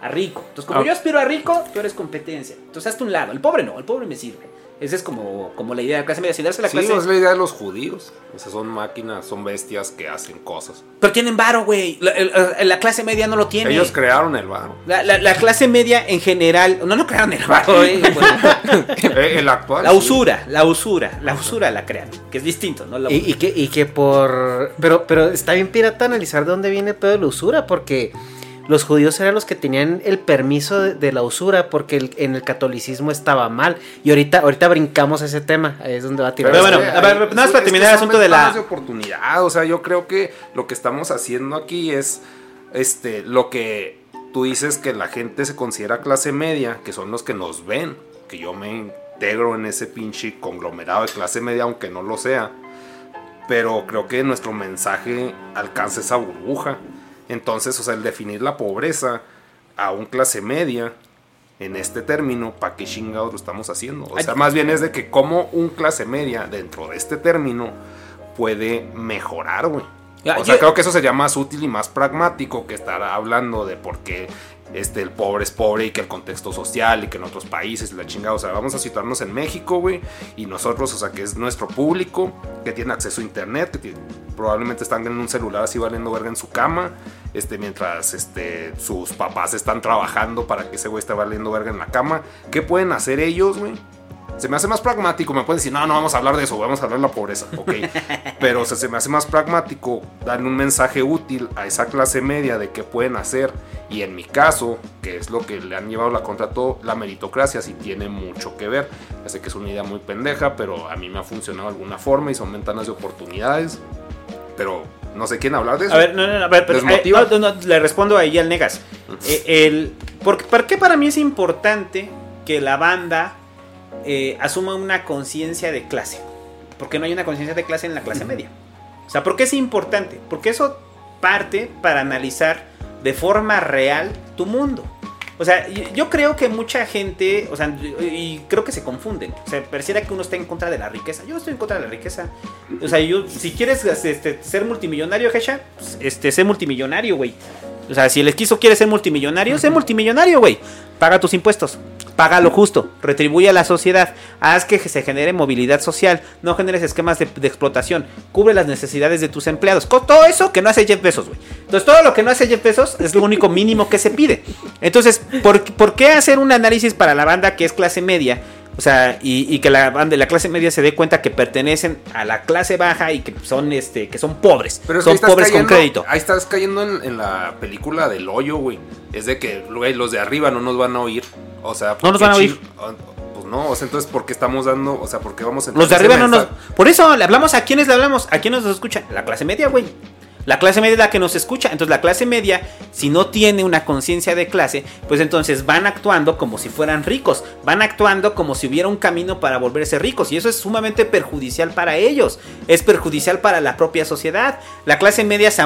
a rico. Entonces, como Ah. yo aspiro a rico, tú eres competencia. Entonces, hazte un lado. El pobre no, el pobre me sirve. Esa es como, como la idea de la clase media. Si darse la Sí, clase es la idea de los judíos. O sea, son máquinas, son bestias que hacen cosas. Pero tienen varo, güey. La, clase media no lo tiene. Ellos crearon el varo. la, la- la clase media en general. No, no crearon el varo, güey. Bueno, *laughs* Eh, el actual. la sí. usura, la usura. La usura la crean. Que es distinto, ¿no? La Y, y que, y que por... Pero, pero está bien pirata analizar de dónde viene de la usura, porque los judíos eran los que tenían el permiso de, de la usura, porque el- en el catolicismo estaba mal. Y ahorita, ahorita brincamos a ese tema, ahí es donde va a tirar. Pero bueno, a ver, nada más es- para terminar el asunto de la- de oportunidad. O sea, yo creo que lo que estamos haciendo aquí es este lo que tú dices que la gente se considera clase media, que son los que nos ven, que yo me integro en ese pinche conglomerado de clase media, aunque no lo sea. Pero creo que nuestro mensaje alcanza esa burbuja. Entonces, o sea, el definir la pobreza a un clase media en este término, ¿para qué chingados lo estamos haciendo? O sea, más bien es de que como un clase media dentro de este término puede mejorar, güey. O sea, creo que eso sería más útil y más pragmático que estar hablando de por qué este, el pobre es pobre y que el contexto social y que en otros países la chingada. O sea, vamos a situarnos en México, güey, y nosotros, o sea, que es nuestro público, que tiene acceso a internet, que probablemente están en un celular así valiendo verga en su cama, este, mientras este, sus papás están trabajando para que ese güey esté valiendo verga en la cama. ¿Qué pueden hacer ellos, güey? Se me hace más pragmático, me pueden decir, no, no vamos a hablar de eso, vamos a hablar de la pobreza, ok. *laughs* Pero o sea, se me hace más pragmático darle un mensaje útil a esa clase media de qué pueden hacer. Y en mi caso, que es lo que le han llevado la contra todo, la meritocracia sí tiene mucho que ver. Ya sé que es una idea muy pendeja, pero a mí me ha funcionado de alguna forma y son ventanas de oportunidades. Pero no sé quién hablar de eso. A ver, no, no, no, a ver, pero, eh, no, no, le respondo ahí al Negas. Eh, el, ¿por, por qué para mí es importante que la banda eh, asuma una conciencia de clase? Porque no hay una conciencia de clase en la clase media. O sea, ¿por qué es importante? Porque eso parte para analizar de forma real tu mundo. O sea, yo- creo que mucha gente, o sea, y creo que se confunden. O sea, pareciera que uno está en contra de la riqueza. Yo estoy en contra de la riqueza. O sea, yo, si quieres este, ser multimillonario, Hecha, pues, este, sé multimillonario, güey. O sea, si el esquizo quiere ser multimillonario, sé multimillonario, güey. Paga tus impuestos. Paga lo justo. Retribuye a la sociedad. Haz que se genere movilidad social. No generes esquemas de, explotación. Cubre las necesidades de tus empleados. Con todo eso que no hace Jeff Bezos, güey. Entonces, todo lo que no hace Jeff Bezos es lo único mínimo que se pide. Entonces, ¿por, por qué hacer un análisis para la banda que es clase media? O sea, y, y que la la clase media se dé cuenta que pertenecen a la clase baja y que son este que son pobres. Pero es son pobres con crédito. Ahí estás cayendo en, en la película del hoyo, güey. Es de que, güey, los de arriba no nos van a oír. O sea, No nos van a oír. chi- Pues no, o sea, entonces, ¿por qué estamos dando? O sea, ¿por qué vamos a Los de arriba no nos. Por eso le hablamos a quiénes le hablamos. ¿A quiénes nos escucha? La clase media, güey. La clase media es la que nos escucha. Entonces, la clase media, si no tiene una conciencia de clase, pues entonces van actuando como si fueran ricos. Van actuando como si hubiera un camino para volverse ricos. Y eso es sumamente perjudicial para ellos. Es perjudicial para la propia sociedad. La clase media se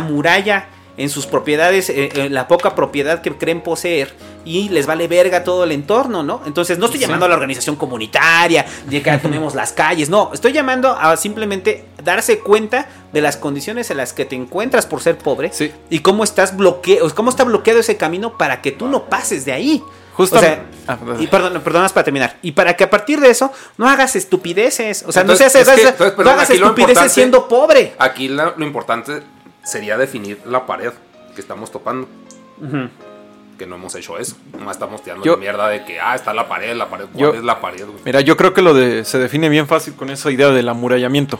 en sus propiedades, eh, eh, la poca propiedad que creen poseer y les vale verga todo el entorno, ¿no? Entonces no estoy llamando a la organización comunitaria, de que *laughs* tomemos las calles, no, estoy llamando a simplemente darse cuenta de las condiciones en las que te encuentras por ser pobre Sí. y cómo estás bloqueado, cómo está bloqueado ese camino para que tú no pases de ahí. Justo- O sea, Ah, perdón. y perdón, perdonas para terminar. Y para que a partir de eso no hagas estupideces. O sea, Entonces, no seas es que- no entonces, perdón, hagas estupideces siendo pobre. Aquí lo importante sería definir la pared que estamos topando. Que no hemos hecho eso. Nomás estamos tirando Yo- la mierda de que, ah, está la pared, la pared. ¿Cuál Yo- es la pared, güey? Mira, yo creo que lo de se define bien fácil con esa idea del amurallamiento.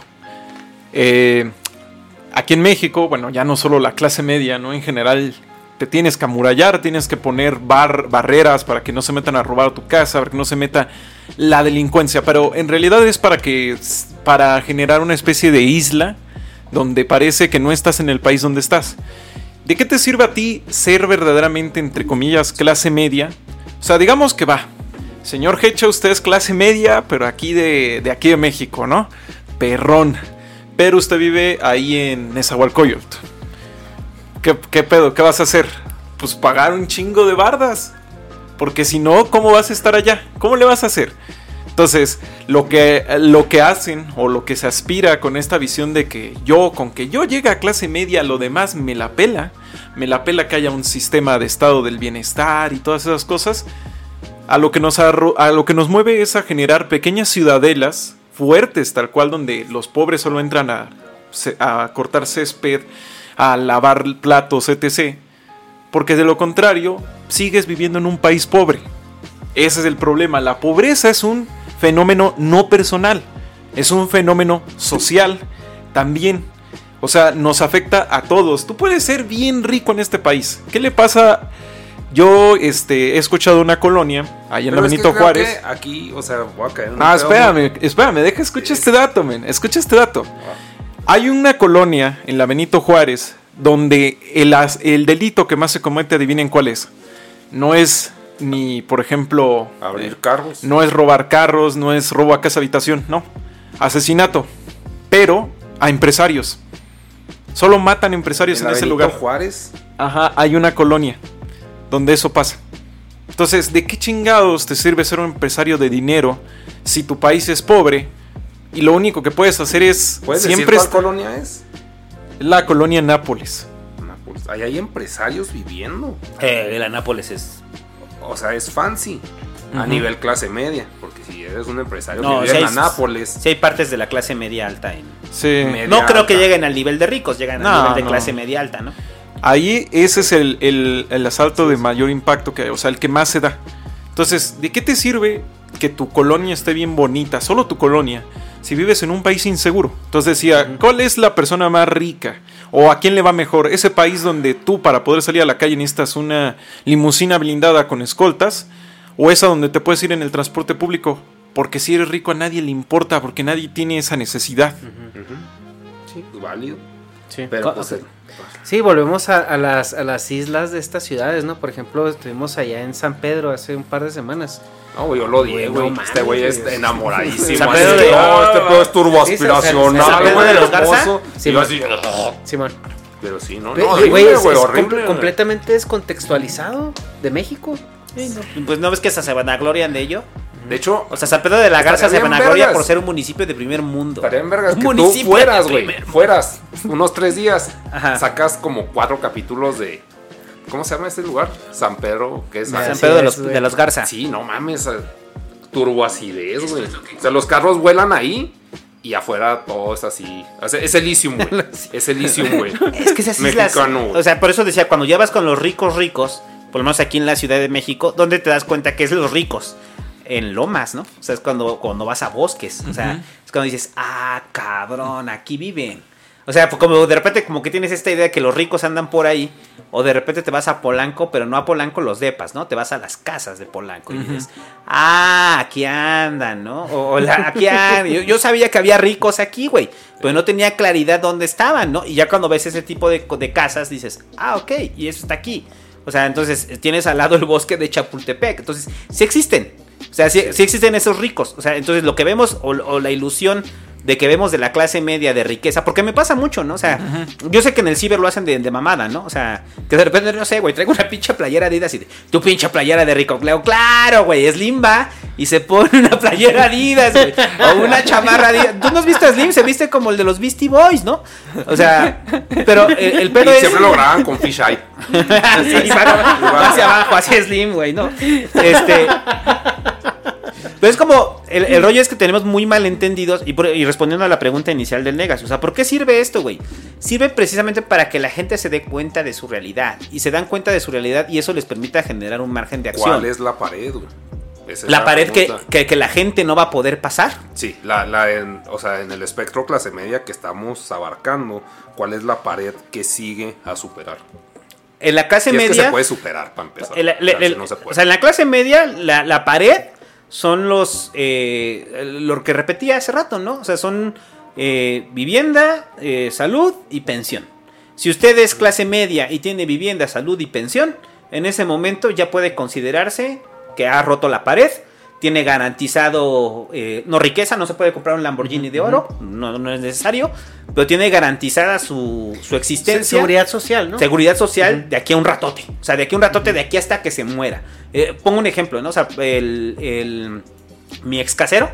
Eh, aquí en México, bueno, ya no solo la clase media, ¿no? En general, te tienes que amurallar, tienes que poner bar- barreras para que no se metan a robar a tu casa, para que no se meta la delincuencia. Pero en realidad es para que. para generar una especie de isla donde parece que no estás en el país donde estás. ¿De qué te sirve a ti ser verdaderamente, entre comillas, clase media? O sea, digamos que va. Señor Hecha, usted es clase media, pero aquí de, aquí de México, ¿no? Perrón. Pero usted vive ahí en Nezahualcóyotl. ¿Qué, ¿Qué pedo? ¿Qué vas a hacer? Pues pagar un chingo de bardas. Porque si no, ¿cómo vas a estar allá? ¿Cómo le vas a hacer? Entonces, lo que, lo que hacen o lo que se aspira con esta visión de que yo, con que yo llegue a clase media, lo demás me la pela, me la pela que haya un sistema de estado del bienestar y todas esas cosas, a lo que nos, a lo que nos mueve es a generar pequeñas ciudadelas fuertes, tal cual, donde los pobres solo entran a cortar césped, a lavar platos, etc. Porque de lo contrario, sigues viviendo en un país pobre. Ese es el problema. La pobreza es un fenómeno no personal. Es un fenómeno social también. O sea, nos afecta a todos. Tú puedes ser bien rico en este país. ¿Qué le pasa? Yo este, he escuchado una colonia, ahí en la Pero es que Benito Juárez. que Aquí, o sea, voy a caer en un Ah, espérame, espérame, deja, escucha este dato, men. Escucha este dato. Hay una colonia en la Benito Juárez donde el, el delito que más se comete, adivinen cuál es. No es ni, por ejemplo, Abrir eh, carros. no es robar carros, no es robo a casa habitación, no. Asesinato. Pero a empresarios. Solo matan empresarios En ese lugar. Juárez. Ajá, hay una colonia donde eso pasa. Entonces, ¿de qué chingados te sirve ser un empresario de dinero si tu país es pobre y lo único que puedes hacer es ¿Puedes siempre decir cuál colonia es? la colonia Nápoles? Nápoles. Ahí hay empresarios viviendo. Eh, la Nápoles es. O sea, es fancy. A nivel clase media. Porque si eres un empresario No, que vive en Nápoles. Sí, hay partes de la clase media alta en. Sí. Media No creo que lleguen al nivel de ricos, llegan al nivel de no. clase media alta, ¿no? Ahí ese es el, el- el asalto de mayor impacto que hay, o sea, el que más se da. Entonces, ¿de qué te sirve que tu colonia esté bien bonita, solo tu colonia, si vives en un país inseguro? Entonces decía, ¿cuál es la persona más rica? ¿O a quién le va mejor? Ese país donde tú para poder salir a la calle necesitas una limusina blindada con escoltas, o esa donde te puedes ir en el transporte público. Porque si eres rico a nadie le importa, porque nadie tiene esa necesidad. Sí, válido. Sí. Pero pues, eh, Sí, volvemos a, a las, a las islas de estas ciudades, ¿no? Por ejemplo, estuvimos allá en San Pedro hace un par de semanas. No, yo lo odié, Güey, no este güey es enamoradísimo. San Pedro de- "No, este pedo es Sí, turboaspiracional, güey, los Garza. hermoso". Sí, Y yo man. así, Simón. pero sí, no, no, güey, es, güey, es horrible. comple- completamente descontextualizado de México. Pues no ves que se vanaglorian de ello. De hecho, O sea, San Pedro de la Garza se vanagloria por ser un municipio de primer mundo. estaría en vergas Un que tú municipio fueras, de güey. primer- Fueras unos tres días. Ajá. Sacas como cuatro capítulos de. ¿Cómo se llama este lugar? San Pedro, ¿qué es? San San Así Pedro de es, los, de los Garza. Sí, no mames. eh, Turboacidez, güey. O sea, los carros vuelan ahí y afuera todo es así. O sea, es Elysium, güey. *laughs* Es Elysium, güey. *laughs* Es que esas islas. Mexicano, güey. O sea, por eso decía, cuando ya vas con los ricos ricos, por lo menos aquí en la Ciudad de México, ¿dónde te das cuenta que es los ricos? En lomas, ¿no? O sea, es cuando, cuando vas a bosques. O sea, es cuando dices, ah, cabrón, aquí viven. O sea, pues como de repente como que tienes esta idea de que los ricos andan por ahí, o de repente te vas a Polanco, pero no a Polanco los depas, ¿no? Te vas a las casas de Polanco y dices, ah, aquí andan, ¿no? O, o la- aquí andan. Yo, yo sabía que había ricos aquí, güey, pero no tenía claridad dónde estaban, ¿no? Y ya cuando ves ese tipo de, de casas dices, ah, ok, y eso está aquí. O sea, entonces tienes al lado el bosque de Chapultepec. Entonces, sí existen. O sea, sí, sí existen esos ricos. O sea, entonces lo que vemos o, o la ilusión de que vemos de la clase media de riqueza, porque me pasa mucho, ¿no? O sea, yo sé que en el ciber lo hacen de, de mamada, ¿no? O sea, que de repente, no sé, güey, traigo una pinche playera Adidas y de, tu pinche playera de rico, Cleo, claro, güey, Slim va y se pone una playera Adidas, güey, o una chamarra Adidas. Tú no has visto a Slim, se viste como el de los Beastie Boys, ¿no? O sea, pero el, el pedo Y es... siempre lo graban con Fish Eye. *laughs* Sí, hacia abajo, hacia Slim, güey, ¿no? Este. Pero es como. El, el rollo es que tenemos muy mal entendidos. Y, por- y respondiendo a la pregunta inicial del Negas. O sea, ¿por qué sirve esto, güey? Sirve precisamente para que la gente se dé cuenta de su realidad. Y se dan cuenta de su realidad. Y eso les permita generar un margen de acción. ¿Cuál es la pared, güey? Esa la pared que, que, que la gente no va a poder pasar. Sí, la, la en, o sea, en el espectro clase media que estamos abarcando, ¿cuál es la pared que sigue a superar? En la clase Si es que media. se puede superar para empezar. El- el- O sea, si el- no se puede. o sea, en la clase media, la, la pared son los. eh, lo que repetía hace rato, ¿no? O sea, son eh, vivienda, eh, salud y pensión. Si usted es clase media y tiene vivienda, salud y pensión, en ese momento ya puede considerarse que ha roto la pared. Tiene garantizado, eh, no riqueza, no se puede comprar un Lamborghini de oro, no, no es necesario, pero tiene garantizada su, su existencia. Seguridad social, ¿no? Seguridad social de aquí a un ratote. O sea, de aquí a un ratote, de aquí hasta que se muera. Eh, pongo un ejemplo, ¿no? O sea, el, el- mi ex casero.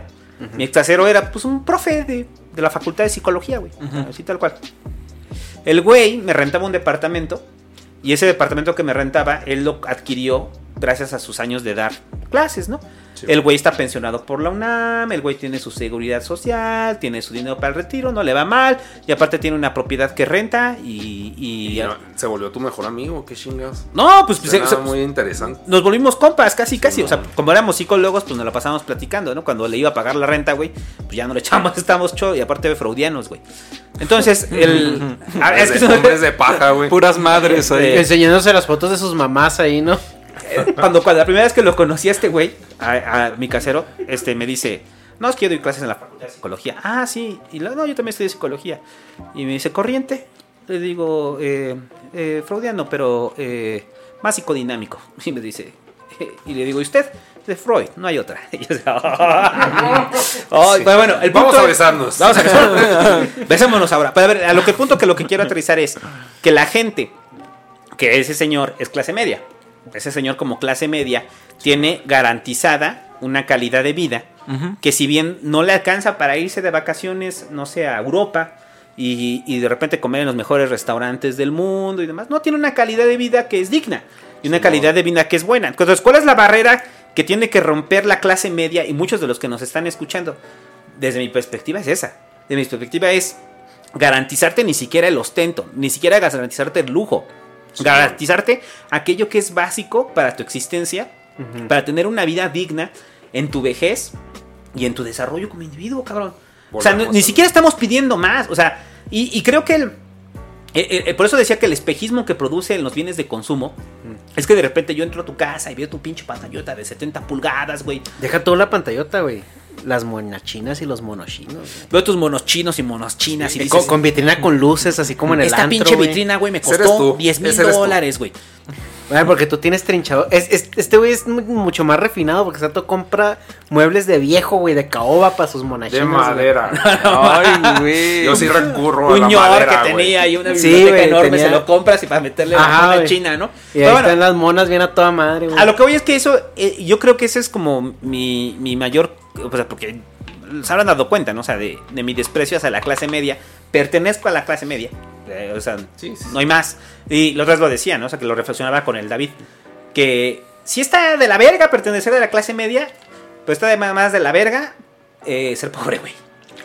Mi ex casero era pues un profe de, de la facultad de psicología, güey. Así tal cual. El güey me rentaba un departamento. Y ese departamento que me rentaba, él lo adquirió gracias a sus años de dar clases, ¿no? El güey está pensionado por la UNAM, el güey tiene su seguridad social, tiene su dinero para el retiro, no le va mal, y aparte tiene una propiedad que renta y... y- Y no, se volvió tu mejor amigo, qué chingas. No, pues, pues, se- muy interesante. nos volvimos compas, casi, casi. O sea, como éramos psicólogos, pues nos la pasamos platicando, ¿no? Cuando le iba a pagar la renta, güey, pues ya no le echamos, *laughs* estamos cho, y aparte de freudianos, güey. Entonces, el. *laughs* Ah, es que Hombres de- hombres de paja, güey. Puras madres ahí. Eh, Enseñándose las fotos de sus mamás ahí, ¿no? Cuando, cuando la primera vez que lo conocí a este güey, a, a mi casero, este me dice, no, es que yo doy clases en la facultad de psicología. Ah, sí. Y luego, no, yo también estudié psicología. Y me dice, corriente. Le digo, eh, eh, freudiano, pero eh, más psicodinámico. *laughs* Y me dice, y le digo, ¿y usted? De Freud, no hay otra. *laughs* Y yo, pero bueno, el Vamos punto- a besarnos. Vamos a besarnos. *laughs* Besémonos ahora. Pero a ver, a lo que el punto que lo que quiero aterrizar es que la gente, que ese señor es clase media, ese señor como clase media tiene garantizada una calidad de vida que si bien no le alcanza para irse de vacaciones, no sé, a Europa y, y de repente comer en los mejores restaurantes del mundo y demás, no tiene una calidad de vida que es digna y una calidad de vida que es buena. Entonces, ¿cuál es la barrera que tiene que romper la clase media y muchos de los que nos están escuchando? Desde mi perspectiva es esa. Desde mi perspectiva es garantizarte ni siquiera el ostento, ni siquiera garantizarte el lujo. Garantizarte aquello que es básico para tu existencia, para tener una vida digna en tu vejez y en tu desarrollo como individuo, cabrón. o sea, no- ni siquiera estamos pidiendo más. O sea, y, y creo que el. eh, eh, por eso decía que el espejismo que produce en los bienes de consumo es que de repente yo entro a tu casa y veo tu pinche pantallota de 70 pulgadas, güey. Deja toda la pantallota, güey. Las monachinas y los monochinos. güey. Veo tus monos chinos y monos chinas y Y dices, con, con vitrina con luces, así como en el esta antro, pinche güey. vitrina, güey, me costó tú, 10 mil dólares, güey. Bueno, porque tú tienes trinchado. Es, es- este güey es mu- mucho más refinado porque Sato compra muebles de viejo, güey, de caoba para sus De monachinas. güey. madera. *laughs* Ay, güey. Yo sí recurro a Un la ñor madera, que tenía ahí una Sí, biblioteca enorme, tenía- se lo compras y para meterle Ajá, la china, ¿no? Y ahí Pero bueno, están las monas bien a toda madre, güey. a lo que voy es que eso, eh, yo creo que ese es como mi, mi mayor, o sea, porque se habrán dado cuenta, ¿no? O sea, de, de mi desprecio hacia la clase media. Pertenezco a la clase media. eh, o sea, Sí, sí, no hay más. Y los otros lo decían, ¿no? O sea, que lo reflexionaba con el David. Que si está de la verga pertenecer a la clase media, pero está de más de la verga eh, ser pobre, güey.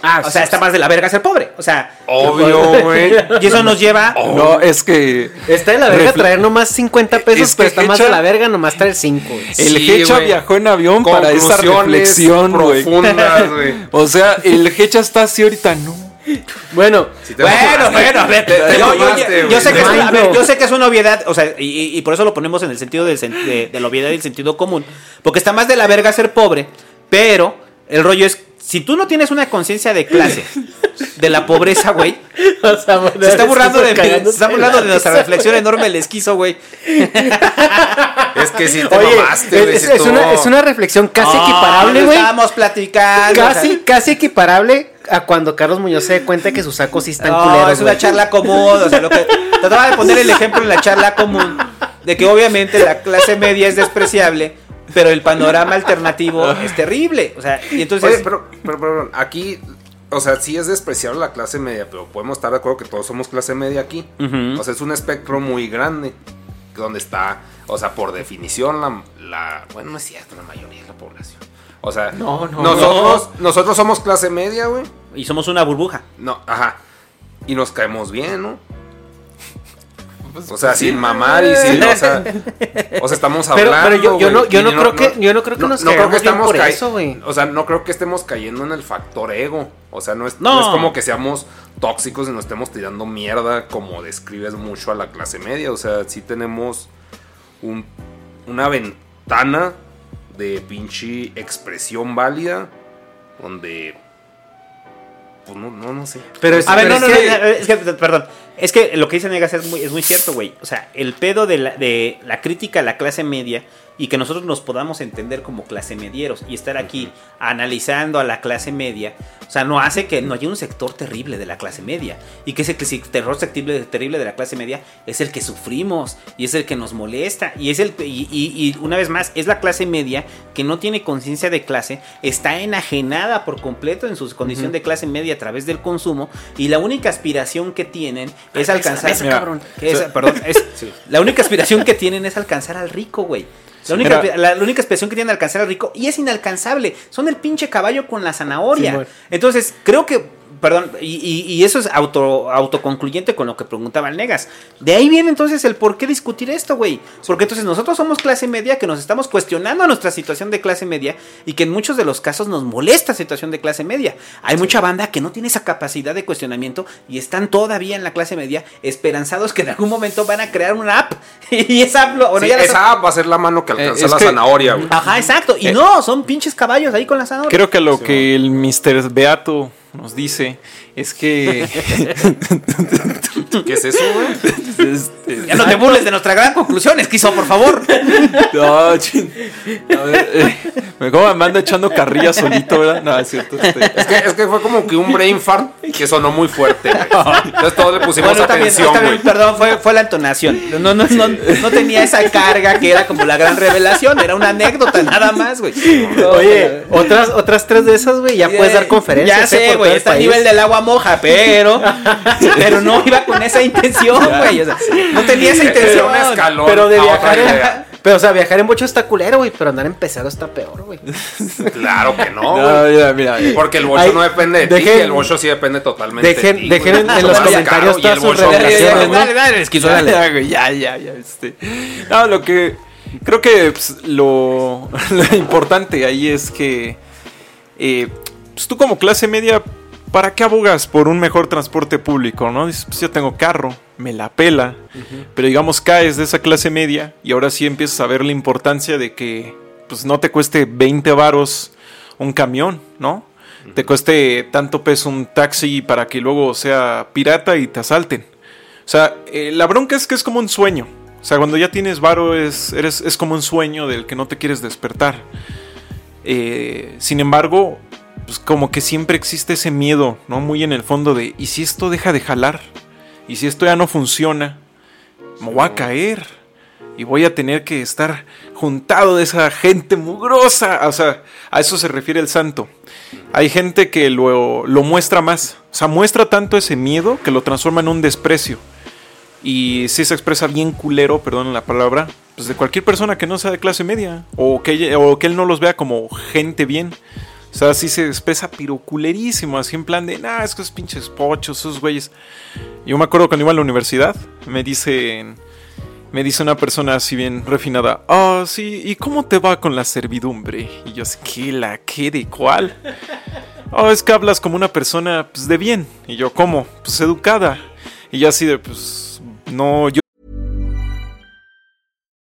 Ah, O sea, está más de la verga ser pobre. O sea, Obvio, güey. *laughs* y eso nos lleva. No, es que Está de la verga Refle- traer nomás 50 pesos, Es que pero está más de la verga nomás traer 5, güey. el Sí, Hecha viajó en avión para esa reflexión, *laughs* güey. O sea, el Hecha está así ahorita, no. Bueno, Si Bueno, bueno, yo, sé que es una, a ver, Mind yo sé que es una obviedad, o sea, y, y- por eso lo ponemos en el sentido del sen- de, de la obviedad y el sentido común, porque está más de la verga ser pobre, pero el rollo es, si tú no tienes una conciencia de clase, de la pobreza, güey, *laughs* o sea, bueno, se está burlando de, cagándose se está burlando de nuestra *laughs* reflexión enorme el esquizo, güey. *laughs* Es que si te Oye, mamaste, es, güey. es- si es estuvo- una, es una reflexión casi Ah, equiparable, güey. Estábamos platicando. Casi, o sea, casi equiparable a cuando Carlos Muñoz se cuenta que sus sacos sí están No, culeros. es una charla común. O sea, lo que trataba de poner el ejemplo en la charla común de que obviamente la clase media es despreciable, pero el panorama alternativo *laughs* es terrible. O sea, y entonces. Oye, pero, pero, pero, aquí, o sea, sí es despreciable la clase media, pero podemos estar de acuerdo que todos somos clase media aquí. O sea, es un espectro muy grande, donde está, o sea, por definición, la, la- bueno, no es cierto, la mayoría de la población. O sea, No, no, nosotros, nosotros somos clase media, güey. Y somos una burbuja. No, ajá. Y nos caemos bien, ¿no? Pues, O sea, sin mamar y sin, o sea, *laughs* o sea, estamos Pero- hablando. pero yo- yo no- yo no creo que- yo no creo que nos caigamos bien por cai- eso, güey. O sea, no creo que estemos cayendo en el factor ego. O sea, no es, No. no es como que seamos tóxicos y nos estemos tirando mierda como describes mucho a la clase media. O sea, sí tenemos un, una ventana de pinche expresión válida donde... Pues no, no, no sé. Pero es, A ver, no, es no, que- no, es que, perdón. Es que lo que dice Negas es muy, es muy cierto, güey. O sea, el pedo de la, de la crítica a la clase media y que nosotros nos podamos entender como clase medieros y estar aquí analizando a la clase media, o sea, no hace que no haya un sector terrible de la clase media y que ese terror terrible, terrible de la clase media es el que sufrimos y es el que nos molesta y es el y, y- y una vez más es la clase media que no tiene conciencia de clase, está enajenada por completo en su condición de clase media a través del consumo y la única aspiración que tienen es alcanzar mesa, Mira, cabrón. es- perdón, es- *laughs* la única aspiración que tienen es alcanzar al rico, güey. La única, la, la única aspiración que tienen es alcanzar al rico y es inalcanzable. Son el pinche caballo con la zanahoria. Sí. Entonces, creo que, perdón, y, y- y eso es auto, autoconcluyente con lo que preguntaba el Negas. De ahí viene entonces el por qué discutir esto, güey. Porque entonces nosotros somos clase media que nos estamos cuestionando nuestra situación de clase media y que en muchos de los casos nos molesta la situación de clase media. Hay mucha banda que no tiene esa capacidad de cuestionamiento y están todavía en la clase media esperanzados que en algún momento van a crear una app *laughs* y esa app, lo- bueno, Sí, ya la- esa app va a ser la mano que alcanza es la que- zanahoria, güey. Ajá, exacto. Y Eh, no, son pinches caballos ahí con la zanahoria. Creo que lo que el Mr. Beato nos dice es que. *laughs* *laughs* ¿Qué es eso, güey? Este, Ya no te burles de nuestra gran conclusión, Esquizo, por favor. No, chin. A ver, eh, me como me echando carrilla solito, ¿verdad? No, es cierto. este, Es que, es que fue como que un brain fart que sonó muy fuerte, güey. Entonces todos le pusimos Bueno, atención, también, güey. perdón, fue, fue la entonación. No, no, no, no tenía esa carga que era como la gran revelación, era una anécdota nada más, güey. Oye, otras, otras tres de esas, güey, ya puedes dar conferencias. Ya eh, sé, por güey, está a nivel del agua moja, pero pero no iba con esa intención, güey. O sea, no tenía esa Era intención. un escalón Pero de a otra viajar en. Pero, o sea, viajar en bocho está culero, güey, pero andar en pesado está peor, güey. Claro que no, No, güey. mira, mira. Porque el bocho Ay, no depende de ti, el bocho sí depende totalmente dejen- de ti. dejen en- los comentarios todas el sus revelaciones. Dale, dale, dale. ya, ya, ya, ya, este. No, lo que creo que pues, lo, *laughs* lo importante ahí es que eh, pues, tú como clase media, ¿para qué abogas por un mejor transporte público? ¿No? Dices, pues yo tengo carro, me la pela, pero digamos caes de esa clase media y ahora sí empiezas a ver la importancia de que pues no te cueste 20 varos un camión, ¿no? Te cueste tanto peso un taxi para que luego sea pirata y te asalten. O sea, eh, la bronca es que es como un sueño. O sea, cuando ya tienes varo es, eres, es como un sueño del que no te quieres despertar. Eh, sin embargo, pues como que siempre existe ese miedo, ¿no? Muy en el fondo de, ¿y si esto deja de jalar? ¿Y si esto ya no funciona? Me voy a caer. Y voy a tener que estar juntado de esa gente mugrosa. O sea, a eso se refiere el santo. Hay gente que lo, lo muestra más. O sea, muestra tanto ese miedo que lo transforma en un desprecio. Y sí se expresa bien culero, perdón la palabra, pues de cualquier persona que no sea de clase media. O que, o que él no los vea como gente bien. O sea, sí se expresa piroculerísimo, así en plan de, nah, esos pinches pochos, esos güeyes. Yo me acuerdo cuando iba a la universidad, me dicen, me dice una persona así bien refinada, ah, sí, ¿y cómo te va con la servidumbre? Y yo así, ¿qué la qué de cuál? Oh, es que hablas como una persona pues, de bien. Y yo, ¿cómo? Pues educada. Y yo así de, pues, no, yo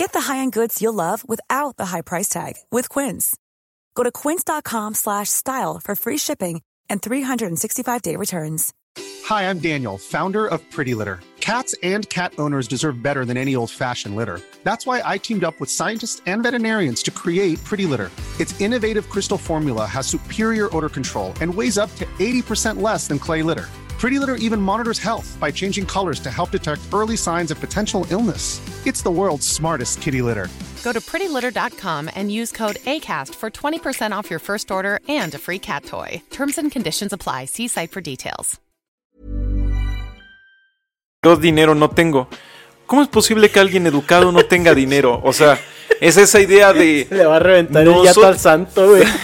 Get the high-end goods you'll love without the high price tag with Quince. Go to quince.com slash style for free shipping and 365-day returns. Hi, I'm Daniel, founder of Pretty Litter. Cats and cat owners deserve better than any old-fashioned litter. That's why I teamed up with scientists and veterinarians to create Pretty Litter. Its innovative crystal formula has superior odor control and weighs up to 80% less than clay litter. Pretty Litter even monitors health by changing colors to help detect early signs of potential illness. It's the world's smartest kitty litter. Go to prettylitter.com and use code ACAST for 20% off your first order and a free cat toy. Terms and conditions apply. See site for details. Yo dinero no tengo. ¿Cómo es posible que alguien educado no tenga dinero? O sea, es esa idea de. *laughs* Le va a reventar No el yato so- al santo, güey. *laughs*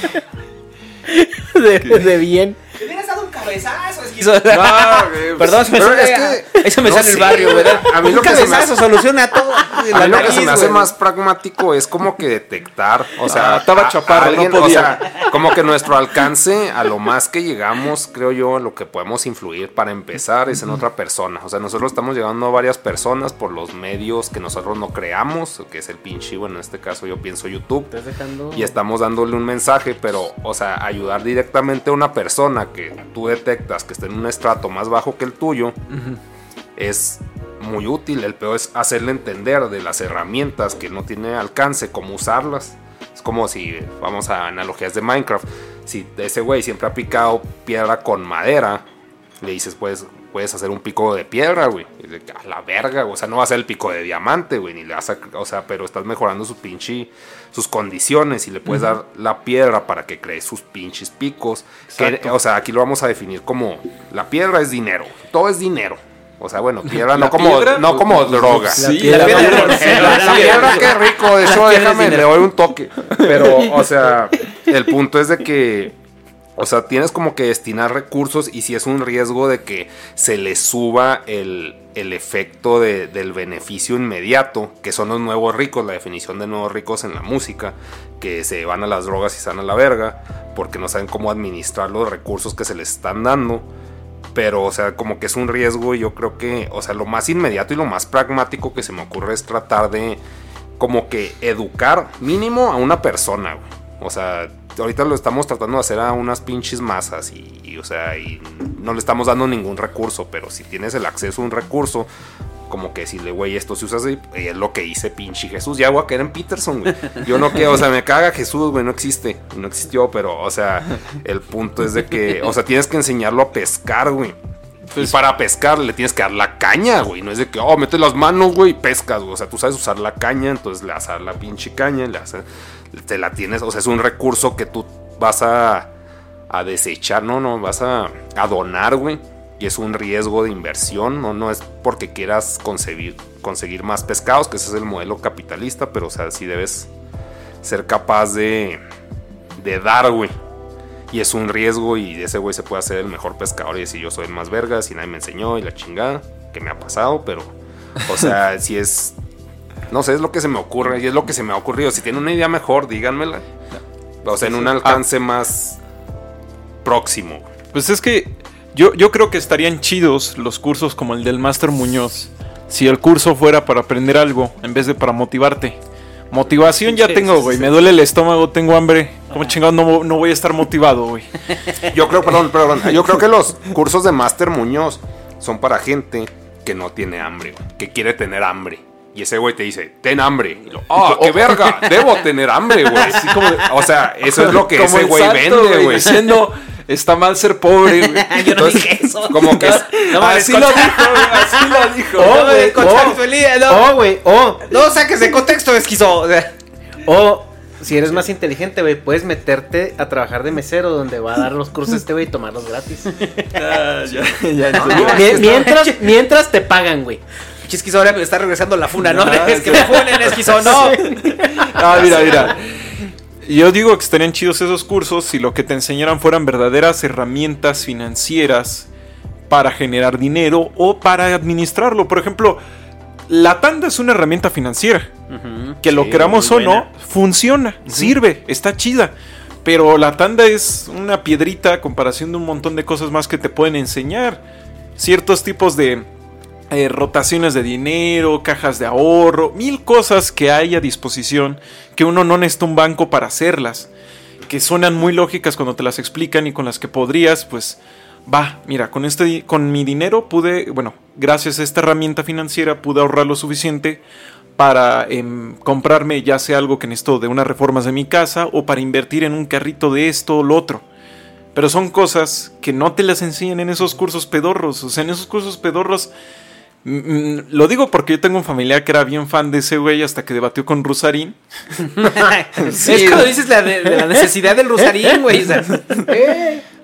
*laughs* de, de bien. Te hubieras dado un cabezazo, *laughs* No, güey, Perdón, se me pero sale, es que- eso me no sale el sé, barrio. ¿verdad? A mí un lo que se me cabezazo hace- soluciona todo. A mí lo que se me hace güey. más pragmático es como que detectar, o sea, Ah, estaba a- a chaparro, no podía. O sea, como que nuestro alcance, a lo más que llegamos, creo yo, lo que podemos influir para empezar es en otra persona. O sea, nosotros estamos llegando a varias personas por los medios que nosotros no creamos, que es el pinche, bueno, en este caso yo pienso YouTube. Estás dejando. Y estamos dándole un mensaje, pero, o sea, ayudar directamente a una persona que tú detectas que está en un estrato más bajo que el tuyo es muy útil. El peor es hacerle entender de las herramientas que no tiene alcance, cómo usarlas. Es como si, vamos a analogías de Minecraft, si ese güey siempre ha picado piedra con madera, le dices, pues, puedes hacer un pico de piedra, güey. A la verga, güey. o sea, no va a ser el pico de diamante, güey, ni le vas a, o sea, pero estás mejorando su pinche, sus condiciones y le puedes dar la piedra para que cree sus pinches picos. Que, o sea, aquí lo vamos a definir como, la piedra es dinero, todo es dinero. O sea, bueno, piedra ¿La no como, piedra? no como droga. Sí, piedra la piedra. La piedra, qué rico. De hecho, déjame, le doy un toque. Pero, o sea, *laughs* el punto es de que, o sea, tienes como que destinar recursos y si es un riesgo de que se le suba el, el efecto de- del beneficio inmediato, que son los nuevos ricos, la definición de nuevos ricos en la música, que se van a las drogas y van a la verga, porque no saben cómo administrar los recursos que se les están dando. Pero, o sea, como que es un riesgo y yo creo que, o sea, lo más inmediato y lo más pragmático que se me ocurre es tratar de, como que educar mínimo a una persona, güey. O sea, ahorita lo estamos tratando de hacer a unas pinches masas y, y, o sea, y no le estamos dando ningún recurso, pero si tienes el acceso a un recurso, como que decirle, güey, esto se usa así, y es lo que dice pinche Jesús. Ya voy a caer en Peterson, güey. Yo no quiero, o sea, me caga Jesús, güey, no existe, no existió, pero, o sea, el punto es de que, o sea, tienes que enseñarlo a pescar, güey. y para pescar le tienes que dar la caña, güey. No es de que, oh, mete las manos, güey, y pescas, güey. O sea, tú sabes usar la caña, entonces le vas a dar la pinche caña, le vas a- te la tienes, o sea, es un recurso que tú vas a, a desechar, no, no, vas a, a donar, güey. Y es un riesgo de inversión, no, no es porque quieras conseguir más pescados, que ese es el modelo capitalista, pero o sea, sí debes ser capaz de, de dar, güey. Y es un riesgo y ese güey se puede hacer el mejor pescador y decir yo soy el más vergas y nadie me enseñó y la chingada, que me ha pasado, pero, o sea, *laughs* si es, no sé, es lo que se me ocurre y es lo que se me ha ocurrido. Si tienen una idea mejor, díganmela. O sea, en un alcance más próximo. Pues es que yo, yo creo que estarían chidos los cursos como el del Master Muñoz. Si el curso fuera para aprender algo en vez de para motivarte. Motivación ya tengo, güey. Me duele el estómago, tengo hambre. ¿Cómo chingado no, no voy a estar motivado, güey? Yo creo, perdón, perdón, yo creo que los cursos de Master Muñoz son para gente que no tiene hambre, güey, que quiere tener hambre. Y ese güey te dice, ten hambre. Y lo, ah, qué verga, debo tener hambre, güey. *laughs* Como O sea, eso es lo que Como ese güey santo, vende, güey. Diciendo, está mal ser pobre, güey. *laughs* Yo no Entonces, dije eso. Como que No así lo dijo, güey, así lo dijo. Oh, güey, contextualidad, oh, no. oh, güey, oh, No saques de contexto, esquizo. O sea, si eres más inteligente, güey, puedes meterte a trabajar de mesero donde va a dar los cursos este güey y tomarlos gratis. *laughs* Ah, ya, ya, No, mientras, mientras te pagan, güey. Esquizo ahora me está regresando la funa, ¿no? *laughs* es que me funen, esquizo, no. *laughs* Ah, mira, *laughs* mira. Yo digo que estarían chidos esos cursos si lo que te enseñaran fueran verdaderas herramientas financieras para generar dinero o para administrarlo. Por ejemplo, la tanda es una herramienta financiera. Que lo Sí, queramos o no, funciona, sirve, está chida. Pero la tanda es una piedrita a comparación de un montón de cosas más que te pueden enseñar. Ciertos tipos de eh, rotaciones de dinero, cajas de ahorro, mil cosas que hay a disposición que uno no necesita un banco para hacerlas. Que suenan muy lógicas cuando te las explican y con las que podrías, pues, va, mira, con, este, con mi dinero pude, bueno, gracias a esta herramienta financiera pude ahorrar lo suficiente para em, comprarme ya sea algo que necesito de unas reformas de mi casa o para invertir en un carrito de esto o lo otro. Pero son cosas que no te las enseñan en esos cursos pedorros. O sea, en esos cursos pedorros. Mm, mm, lo digo porque yo tengo un familiar que era bien fan de ese güey hasta que debatió con Rusarín. *laughs* *laughs* Es cuando dices la, de, de la necesidad del rosarín, *laughs* güey. o sea,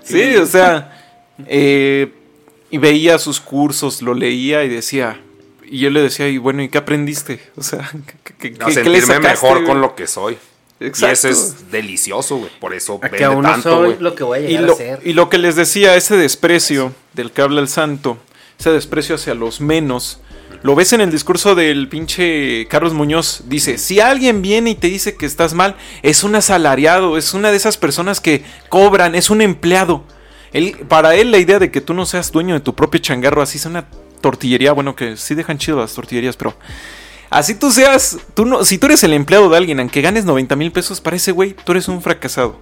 Sí, o sea. eh, y veía sus cursos, lo leía y decía. Y yo le decía, y bueno, ¿y qué aprendiste? O sea, ¿qué, qué- A qué- sentirme le sacaste, mejor güey? con lo que soy. Exacto. Y eso es delicioso, güey. Por eso A que aún no tanto, soy güey. lo que voy a y llegar lo, a ser. y lo que les decía, ese desprecio del que habla el santo, ese desprecio hacia los menos, lo ves en el discurso del pinche Carlos Muñoz. Dice, si alguien viene y te dice que estás mal, es un asalariado, es una de esas personas que cobran, es un empleado. Él, para él la idea de que tú no seas dueño de tu propio changarro, así es una tortillería, bueno, que sí dejan chido las tortillerías, pero... Así tú seas, tú no, si tú eres el empleado de alguien, aunque ganes 90 mil pesos para ese güey, tú eres un fracasado.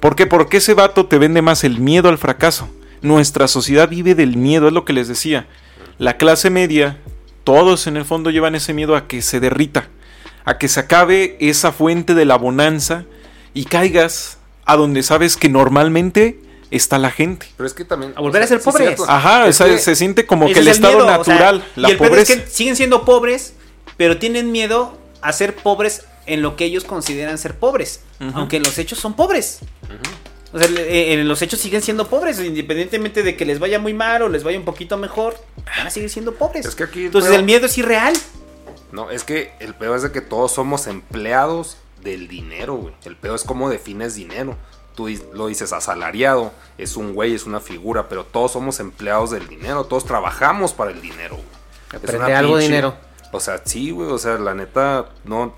¿Por qué? Porque ese vato te vende más el miedo al fracaso. Nuestra sociedad vive del miedo, es lo que les decía. La clase media, todos en el fondo llevan ese miedo a que se derrita, a que se acabe esa fuente de la bonanza y caigas a donde sabes que normalmente está la gente. Pero es que también. A volver a ser pobres. Ajá, Es o sea, que- se siente como que el es estado miedo, o sea, natural, la y el peor pobreza. es que siguen siendo pobres, pero tienen miedo a ser pobres en lo que ellos consideran ser pobres. Aunque en los hechos son pobres. O sea, le- en los hechos siguen siendo pobres, independientemente de que les vaya muy mal o les vaya un poquito mejor, van a seguir siendo pobres. Es que aquí el Entonces el miedo es irreal. No, es que el peor es de que todos somos empleados del dinero, güey. El peor es cómo defines dinero. Tú lo dices asalariado, es un güey, es una figura, pero todos somos empleados del dinero, todos trabajamos para el dinero, güey. Aprende algo, pinche- dinero. O sea, sí, güey, o sea, la neta, no.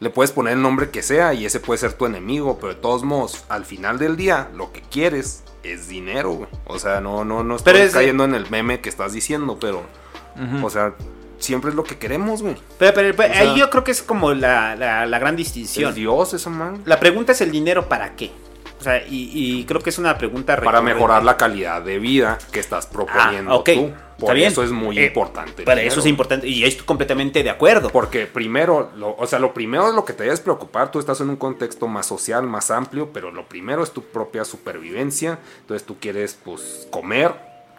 Le puedes poner el nombre que sea y ese puede ser tu enemigo, pero de todos modos, al final del día, lo que quieres es dinero, güey. O sea, no, no, no estoy Pero es- cayendo en el meme que estás diciendo, pero. O sea, siempre es lo que queremos, güey. Pero, pero- pero O sea, ahí yo creo que es como la, la- la gran distinción. Es Dios, esa man. La pregunta es el dinero para qué. O sea, y, y creo que es una pregunta Para mejorar la calidad de vida que estás proponiendo Ah, ok, tú. está Por bien. eso es muy Eh, importante. Para dinero. eso es importante y estoy completamente de acuerdo. Porque primero, lo- o sea, lo primero es lo que te debes preocupar. Tú estás en un contexto más social, más amplio, pero lo primero es tu propia supervivencia. Entonces tú quieres, pues, comer,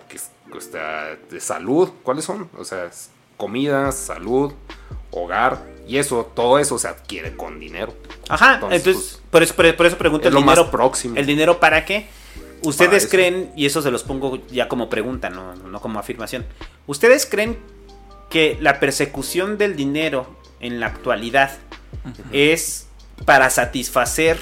que es- o sea, de salud. ¿Cuáles son? O sea, comida, salud, hogar. Y eso, todo eso se adquiere con dinero. Ajá, Entonces, entonces, por, eso, por, por eso pregunto es el lo más dinero próximo. ¿El dinero para qué? Para ¿Ustedes eso. creen, y eso se los pongo ya como pregunta, no, no como afirmación, ¿ustedes creen que la persecución del dinero en la actualidad es para satisfacer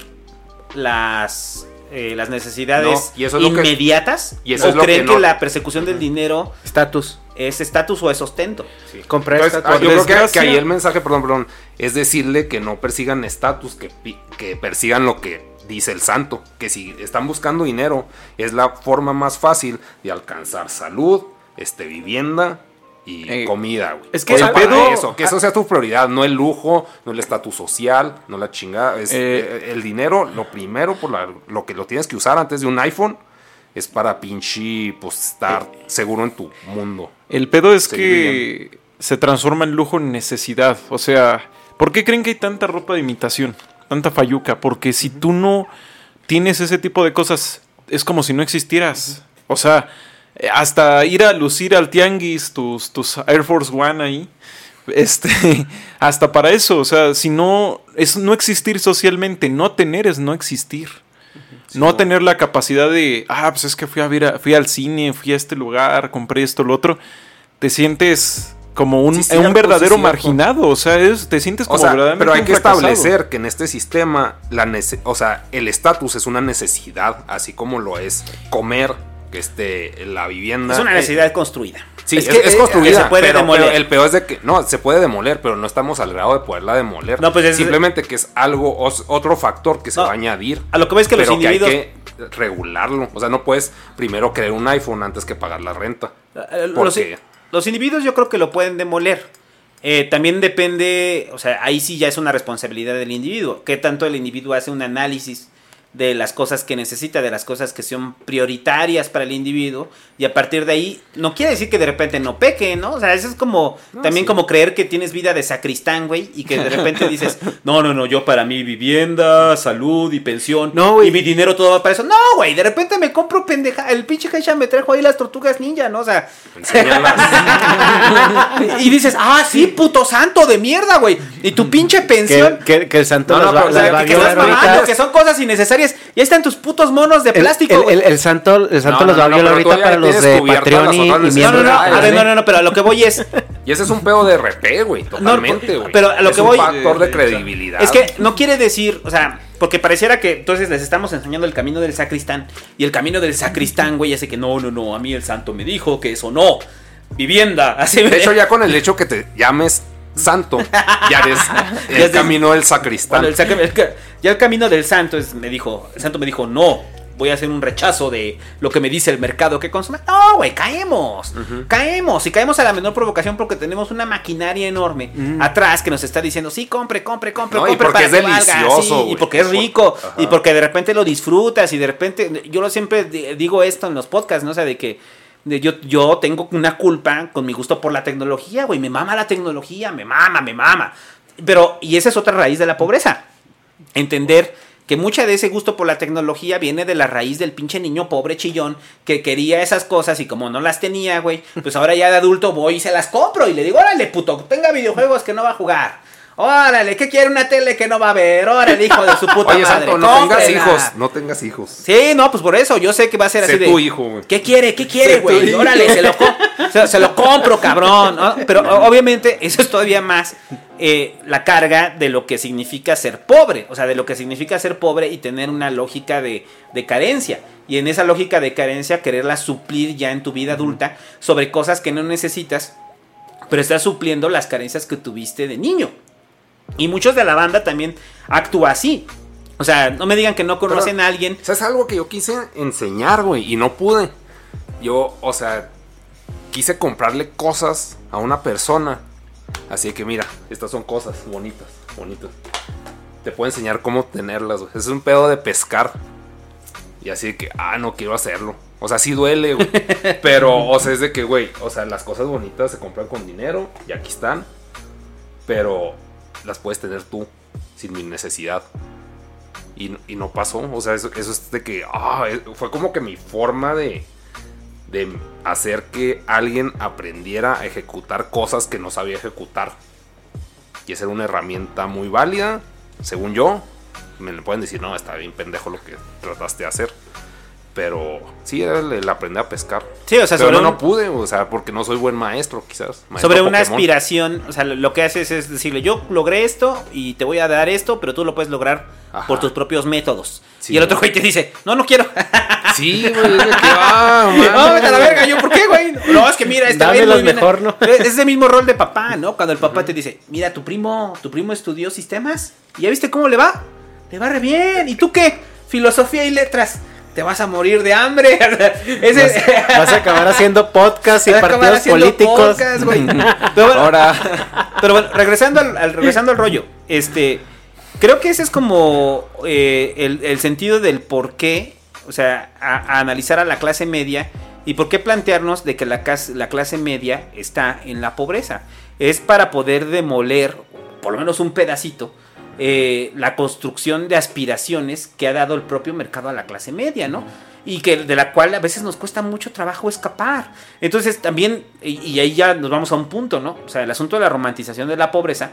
las, eh, las necesidades No, y eso es lo que- inmediatas? y eso ¿O es lo creen que la persecución del dinero Estatus. es estatus o es sostento? Comprar Entonces, estatus. ah, yo creo que, que ahí el mensaje, perdón, perdón, es decirle que no persigan estatus, que, que persigan lo que dice el santo, que si están buscando dinero es la forma más fácil de alcanzar salud, este vivienda y Eh, comida, güey. es que el pedo- eso, que eso sea tu prioridad, no el lujo, no el estatus social, no la chingada, es Eh, eh, el dinero, lo primero por la- lo que lo tienes que usar antes de un iPhone es para pinche pues estar seguro en tu mundo. El pedo es que se transforma el lujo en necesidad. O sea, ¿por qué creen que hay tanta ropa de imitación? Tanta falluca. Porque si tú no tienes ese tipo de cosas, es como si no existieras. O sea, hasta ir a lucir al tianguis tus, tus Air Force One ahí. Este, *laughs* hasta para eso, o sea, si no, es no existir socialmente, no tener es no existir. no tener la capacidad de, ah, pues es que fui a ver, a- fui al cine, fui a este lugar, compré esto, lo otro. Te sientes como un, Sí, un cierto, verdadero marginado. O sea, es, te sientes O como sea, verdaderamente pero hay que fracasado. establecer que en este sistema, la o sea, el estatus es una necesidad, así como lo es comer, que este, la vivienda. Es una Eh, necesidad construida. Sí, es, que, es eh, construida, que se puede pero, demoler. pero el peor es de que no, se puede demoler, pero no estamos al grado de poderla demoler. No, pues es- Simplemente que es algo, os- otro factor que se No, va a añadir. a lo que ves que los individuos- hay que regularlo. O sea, no puedes primero crear un iPhone antes que pagar la renta. Eh, Los, los individuos yo creo que lo pueden demoler. Eh, también depende, o sea, ahí sí ya es una responsabilidad del individuo. ¿Qué tanto el individuo hace un análisis de las cosas que necesita, de las cosas que son prioritarias para el individuo? Y a partir de ahí, no quiere decir que de repente no peque, ¿no? O sea, eso es como, también como creer que tienes vida de sacristán, güey, y que de repente *laughs* dices, no, no, no, yo para mí vivienda, salud y pensión, y mi dinero todo va para eso. No, güey, de repente me compro pendeja, el pinche Heisha me trajo ahí las tortugas ninja, ¿no? O sea, *laughs* y dices, ah, sí, puto santo de mierda, güey. Y tu pinche pensión. Que, que- que el santo No, no, va, pero, o sea, las va a que, que estás violar mamando, ahorita. que son cosas innecesarias. Y ahí están tus putos monos de plástico. el, güey. el- el santo, el santo No, los no, va a no, tú ahorita ya para los de Patreon las y, otras y no, no, miembros. no, de- a ver, no, no, no, pero a lo que voy es. *laughs* Y ese es un pedo de RP, güey, totalmente, güey. pero a lo Es que un voy- factor de credibilidad. Es que no quiere decir, o sea, porque pareciera que entonces les estamos enseñando el camino del sacristán. Y el camino del sacristán, güey, hace que no, no, no, a mí el santo me dijo que eso no. Vivienda, así De hecho, ya con el hecho que te llames santo, ya *laughs* eres Ya el camino del sacristán. Bueno, el ya el camino del santo es, me dijo, el santo me dijo, no, voy a hacer un rechazo de lo que me dice el mercado que consume. No, güey, caemos, caemos y caemos a la menor provocación porque tenemos una maquinaria enorme atrás que nos está diciendo, sí, compre, compre, compre, No, y compre porque es que valga", delicioso, sí, y porque es rico Ajá. y porque de repente lo disfrutas y de repente, yo lo siempre di- digo esto en los podcasts, ¿no? O sea, de que de yo, yo tengo una culpa con mi gusto por la tecnología, güey, me mama la tecnología, me mama, me mama. Pero, y esa es otra raíz de la pobreza entender que mucha de ese gusto por la tecnología viene de la raíz del pinche niño pobre chillón que quería esas cosas y como no las tenía, güey, pues ahora ya de adulto voy y se las compro y le digo, órale, puto, tenga videojuegos que no va a jugar. Órale, ¿qué quiere una tele que no va a ver? Órale, hijo de su puta Oye, madre. santo, no tengas cómprela". hijos, no tengas hijos. Sí, no, pues por eso, yo sé que va a ser Sé así de... tu hijo, güey. ¿Qué quiere? ¿Qué quiere, Sé tu güey? hijo. Órale, se lo, co- *laughs* se, se lo compro, cabrón. ¿no? Pero o- obviamente eso es todavía más eh, la carga de lo que significa ser pobre. O sea, de lo que significa ser pobre y tener una lógica de, de carencia. Y en esa lógica de carencia quererla suplir ya en tu vida adulta sobre cosas que no necesitas, pero estás supliendo las carencias que tuviste de niño. Y muchos de la banda también actúa así. O sea, no me digan que no conocen Pero, a alguien. O sea, es algo que yo quise enseñar, güey, y no pude. Yo, o sea, quise comprarle cosas a una persona. Así que mira, estas son cosas bonitas, bonitas. Te puedo enseñar cómo tenerlas, güey. Es un pedo de pescar. Y así que, ah, no quiero hacerlo. O sea, sí duele, güey. *laughs* Pero, o sea, es de que, güey, o sea, las cosas bonitas se compran con dinero y aquí están. Pero las puedes tener tú sin mi necesidad. Y, y no pasó. O sea, eso, eso es de que. ah, eh, fue como que mi forma de. De hacer que alguien aprendiera a ejecutar cosas que no sabía ejecutar. Y esa era una herramienta muy válida, según yo. Me pueden decir, no, está bien pendejo lo que trataste de hacer. Pero sí, era el, el aprender a pescar. Sí, o sea, Pero sobre no, un- no pude, o sea, porque no soy buen maestro, quizás. Maestro sobre una Pokémon. aspiración, o sea, lo que haces es decirle, yo logré esto y te voy a dar esto, pero tú lo puedes lograr por tus propios métodos. Sí. y el otro güey te dice, no, no quiero. *laughs* Sí, *laughs* güey, es que, ah, no, vete a la verga, yo, ¿por qué, güey? No, es que mira, este mejor, ¿no? Es ese mismo rol de papá, ¿no? *laughs* Cuando el papá te dice, mira, tu primo, tu primo estudió sistemas, ¿y ya viste cómo le va? Le va re bien. ¿Y tú qué? Filosofía y letras. Te vas a morir de hambre. *laughs* Ese- Vas, vas a acabar haciendo podcast y Vas partidos políticos. podcast. *laughs* Pero bueno, Ahora. *laughs* pero bueno, regresando al, al- regresando al rollo, este, creo que ese es como eh, el, el sentido del por qué, o sea, a, a analizar a la clase media y por qué plantearnos de que la, la clase media está en la pobreza. Es para poder demoler, por lo menos un pedacito, eh, la construcción de aspiraciones que ha dado el propio mercado a la clase media, ¿no? Y que de la cual a veces nos cuesta mucho trabajo escapar. Entonces también, y, y ahí ya nos vamos a un punto, ¿no? O sea, el asunto de la romantización de la pobreza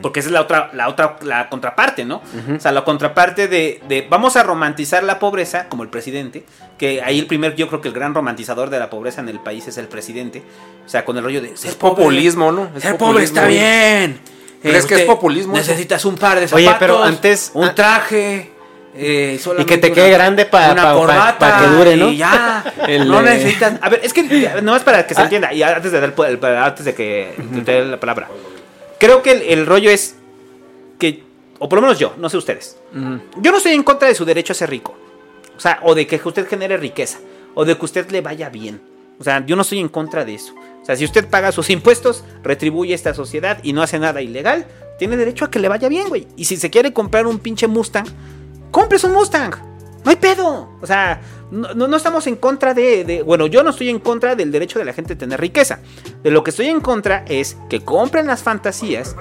Porque esa es la otra, la otra, la contraparte, ¿no? O sea, la contraparte de, de vamos a romantizar la pobreza, como el presidente, que ahí el primer, yo creo que el gran romantizador de la pobreza en el país es el presidente. O sea, con el rollo de ser Es populismo, ¿no? Es ser populismo. pobre está bien. ¿Crees que es populismo eso? Necesitas un par de zapatos. Oye, pero antes- Un traje. eh, Y que te una- quede grande para una pa, pa- corbata pa que dure, ¿no? Y ya. *laughs* El, no eh, necesitas. A ver, es que *laughs* no es para que se Ah. entienda. Y antes de, dar antes de que de te dé la palabra. Creo que el, el rollo es que. O por lo menos yo, no sé ustedes. Yo no estoy en contra de su derecho a ser rico. O sea, o de que usted genere riqueza. O de que usted le vaya bien. O sea, yo no estoy en contra de eso. O sea, si usted paga sus impuestos, retribuye a esta sociedad y no hace nada ilegal, tiene derecho a que le vaya bien, güey. Y si se quiere comprar un pinche Mustang, compres un Mustang. No hay pedo. O sea, no, no- estamos en contra de, Bueno, yo no estoy en contra del derecho de la gente a tener riqueza. De lo que estoy en contra es que compren las fantasías.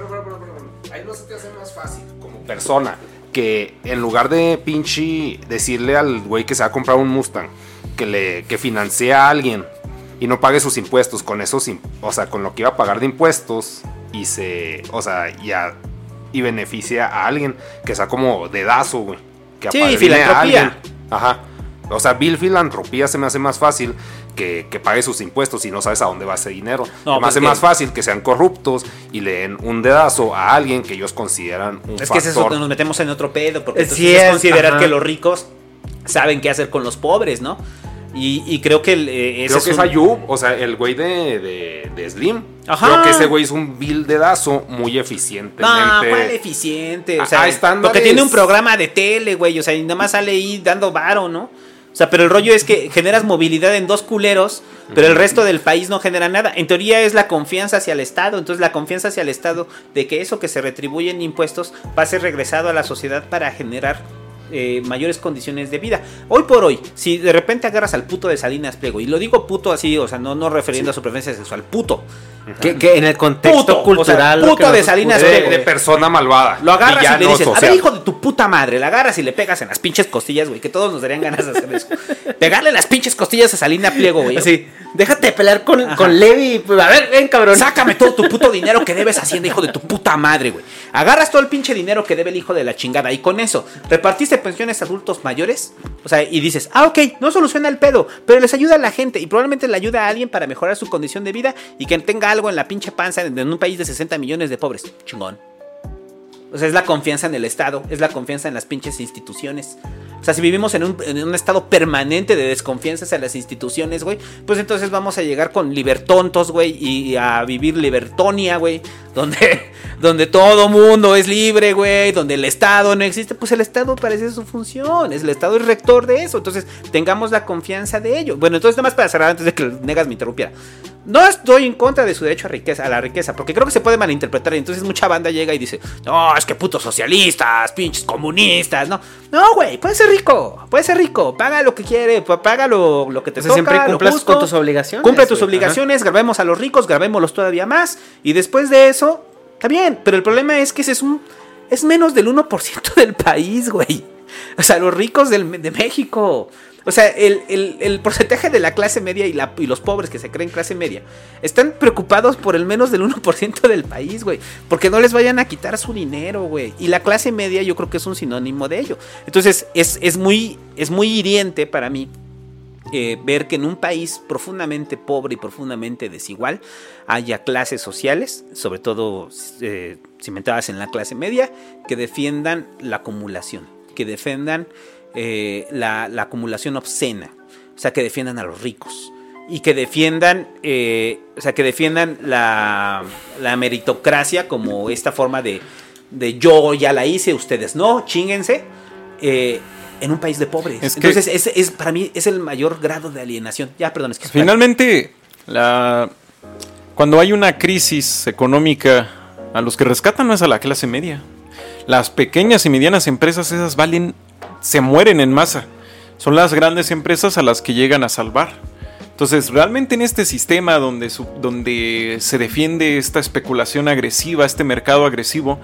Ahí no se te hace más fácil como persona que en lugar de pinche decirle al güey que se va a comprar un Mustang que le que financie a alguien y no pague sus impuestos con esos, o sea, con lo que iba a pagar de impuestos y se, o sea, ya y beneficia a alguien que sea como dedazo, güey, que Sí, apadrine a filantropía. alguien. Ajá. O sea, Bill filantropía se me hace más fácil que, que pague sus impuestos y no sabes a dónde va ese dinero. No, se me pues hace que- más fácil que sean corruptos y le den un dedazo a alguien que ellos consideran un Es que es eso, factor. nos metemos en otro pedo, porque entonces sí es es, considerar ajá. que los ricos saben qué hacer con los pobres, ¿no? Y, y creo que el, eh, ese Creo que es Ayub, o sea, el güey de, de, de Slim. Ajá. Creo que ese güey es un Bill dedazo muy eficientemente. No, ¿cuál eficiente? O sea, estándares. porque tiene un programa de tele, güey. O sea, y nada más sale ahí dando varo, ¿no? O sea, pero el rollo es que generas movilidad en dos culeros, pero el resto del país no genera nada. En teoría es la confianza hacia el Estado. Entonces, la confianza hacia el Estado de que eso que se retribuye en impuestos va a ser regresado a la sociedad para generar eh, mayores condiciones de vida. Hoy por hoy, si de repente agarras al puto de Salinas Pliego, y lo digo puto así, o sea, no, no refiriendo a su preferencia sexual, puto. Que, que en el contexto Puto, o sea, cultural. puto de Salinas de, Pliego. de persona malvada. Lo agarras y le dices, a ver, hijo de tu puta madre, la agarras y le pegas en las pinches costillas, güey, que todos nos darían ganas de hacer eso. *laughs* Pegarle las pinches costillas a Salina Pliego, güey. Así, déjate de pelear con, con Levi. pues, A ver, ven, cabrón. Sácame todo tu puto dinero que debes *laughs* Hacienda, hijo de tu puta madre, güey. Agarras todo el pinche dinero que debe el hijo de la chingada y con eso repartiste pensiones adultos mayores. O sea, y dices, ah, ok, no soluciona el pedo, pero les ayuda a la gente y probablemente le ayuda a alguien para mejorar su condición de vida y que tenga algo en la pinche panza en, en un país de 60 millones de pobres. Chingón. O sea, es la confianza en el Estado, es la confianza en las pinches instituciones. O sea, si vivimos en un, en un estado permanente de desconfianza hacia las instituciones, güey, pues entonces vamos a llegar con libertontos, güey, y a vivir libertonia, güey, donde, *laughs* donde todo mundo es libre, güey, donde el Estado no existe. Pues el Estado parece su función, es el Estado es rector de eso. Entonces, tengamos la confianza de ello. Bueno, entonces, nada más para cerrar antes de que Negas me interrumpiera. No estoy en contra de su derecho a riqueza, a la riqueza, porque creo que se puede malinterpretar. Y entonces mucha banda llega y dice, no, es que putos socialistas, pinches comunistas, no. No, güey, puede ser rico, puede ser rico, paga lo que quiere, pa- paga lo, lo que te O sea, toca, siempre lo cumplas justo. con tus obligaciones, Cumple tus obligaciones, grabemos a los ricos, grabémoslos todavía más. Y después de eso, está bien. Pero el problema es que ese es un. Es menos del 1% del país, güey. O sea, los ricos del- de México. O sea, el, el- porcentaje de la clase media y, la- y los pobres que se creen clase media están preocupados por el menos del 1% del país, güey. Porque no les vayan a quitar su dinero, güey. Y la clase media yo creo que es un sinónimo de ello. Entonces, es, es, muy, es muy hiriente para mí eh, ver que en un país profundamente pobre y profundamente desigual haya clases sociales, sobre todo eh, cimentadas en la clase media, que defiendan la acumulación, que defiendan eh, la, la acumulación obscena, o sea, que defiendan a los ricos y que defiendan, eh, o sea, que defiendan la, la meritocracia como esta forma de, de yo ya la hice, ustedes no, chinguense. eh, en un país de pobres. Es Entonces, es, es- para mí es el mayor grado de alienación. Ya, perdón, es que Finalmente, la, cuando hay una crisis económica, a los que rescatan no es a la clase media. Las pequeñas y medianas empresas, esas valen, se mueren en masa. Son las grandes empresas a las que llegan a salvar. Entonces, realmente en este sistema donde, donde se defiende esta especulación agresiva, este mercado agresivo,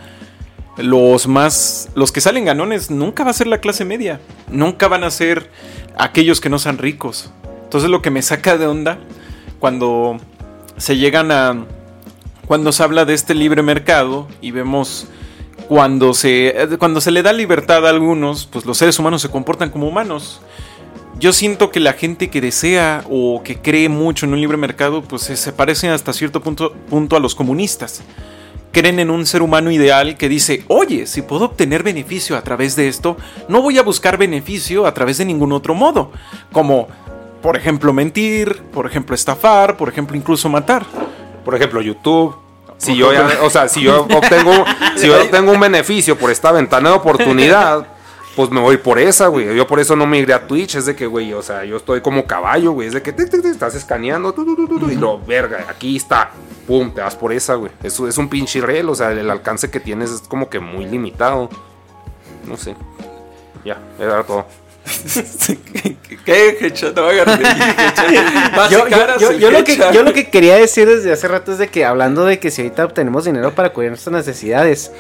los más, los que salen ganones nunca va a ser la clase media, nunca van a ser aquellos que no sean ricos. Entonces lo que me saca de onda cuando se llegan a cuando se habla de este libre mercado y vemos cuando se, cuando se le da libertad a algunos, pues los seres humanos se comportan como humanos. Yo siento que la gente que desea o que cree mucho en un libre mercado, pues se parecen hasta cierto punto, punto a los comunistas. Creen en un ser humano ideal que dice, oye, si puedo obtener beneficio a través de esto, no voy a buscar beneficio a través de ningún otro modo. Como, por ejemplo, mentir, por ejemplo, estafar, por ejemplo, incluso matar. Por ejemplo, YouTube. Si yo, ya- o sea, si yo obtengo, si yo *laughs* obtengo un beneficio por esta ventana de oportunidad, pues me voy por esa, güey. Yo por eso no me iré a Twitch, es de que, güey, o sea, yo estoy como caballo, güey. Es de que tic, estás escaneando, tu, tu, y lo, verga, aquí está. Pum, te vas por esa, güey. Es, es un pinche reel, o sea, el alcance que tienes es como que muy limitado. No sé. Ya, era todo. *laughs* ¿Qué, Hecha? No. Más Yo, yo- lo que, yo lo que quería decir desde hace rato es de que hablando de que si ahorita obtenemos dinero para cubrir nuestras necesidades,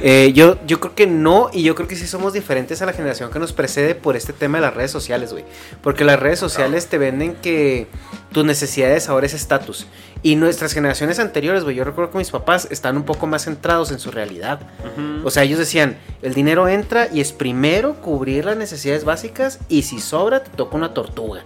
eh, yo, yo creo que no, y yo creo que sí somos diferentes a la generación que nos precede por este tema de las redes sociales, güey. Porque las redes sociales te venden que tus necesidades ahora es estatus. Y nuestras generaciones anteriores, güey, yo recuerdo que mis papás están un poco más centrados en su realidad. O sea, ellos decían, el dinero entra y es primero cubrir las necesidades básicas y si sobra te toca una tortuga.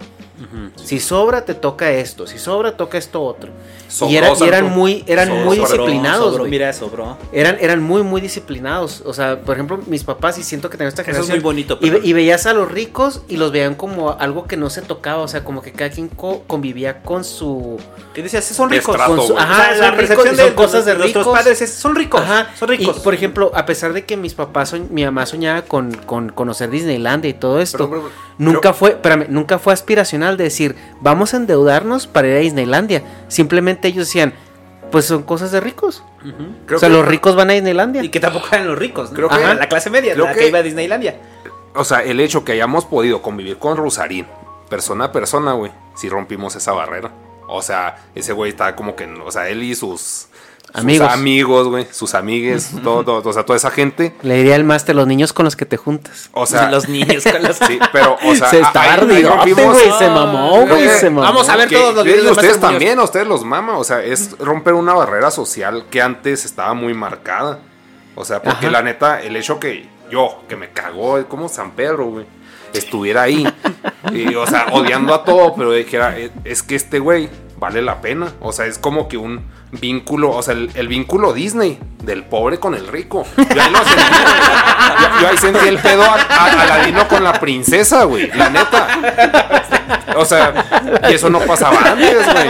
Si sobra te toca esto, si sobra toca esto otro. Sobró, y, era- y eran muy, eran Sobró, muy disciplinados. sobró, mira, sobró. Eran, eran muy, muy disciplinados. O sea, por ejemplo, mis papás, y siento que tengo esta Eso es generación. muy bonito, Y, veías a los ricos y los veían como algo que no se tocaba. O sea, como que cada quien co- convivía con su. ¿Qué decías? Son ricos. Con su- güey. ajá, O sea, la percepción de cosas de nuestros ricos. padres es, son ricos. Ajá, Son ricos. Y, por ejemplo, a pesar de que mis papás, mi mamá soñaba con, con conocer Disneylandia y todo esto, Pero, pero, nunca fue, espérame, nunca fue aspiracional de decir, vamos a endeudarnos para ir a Disneylandia. Simplemente ellos decían, pues son cosas de ricos. Creo o sea, que- los ricos van a Disneylandia. Y que tampoco eran los ricos, ¿no? Creo que- Ajá, la clase media, creo la que, que- iba a Disneylandia. O sea, el hecho que hayamos podido convivir con Rosarín, persona a persona, güey, si rompimos esa barrera. O sea, ese güey está como que, o sea, él y sus sus Amigos. amigos, güey, sus amigues, todo, todo, o sea, toda esa gente. Le diría el máster, los niños con los que te juntas. O sea, *laughs* Los niños con los *laughs* Sí, pero, o sea, Se está güey, se mamó, güey, que- se mamó. Vamos a ver que- todos los videos de ustedes también, a ustedes los mama, o sea, es romper una barrera social que antes estaba muy marcada. O sea, porque Ajá. la neta, el hecho que yo, que me cagó, como San Pedro, güey, estuviera ahí, y, o sea, odiando a todo, pero dijera, "Eh, es que este güey vale la pena. O sea, es como que un vínculo, o sea, el, vínculo Disney del pobre con el rico. Yo ahí lo sentí, yo, ahí sentí el pedo a, a- Aladino con la princesa, güey, la neta. *laughs* O sea, y eso no pasaba antes, güey.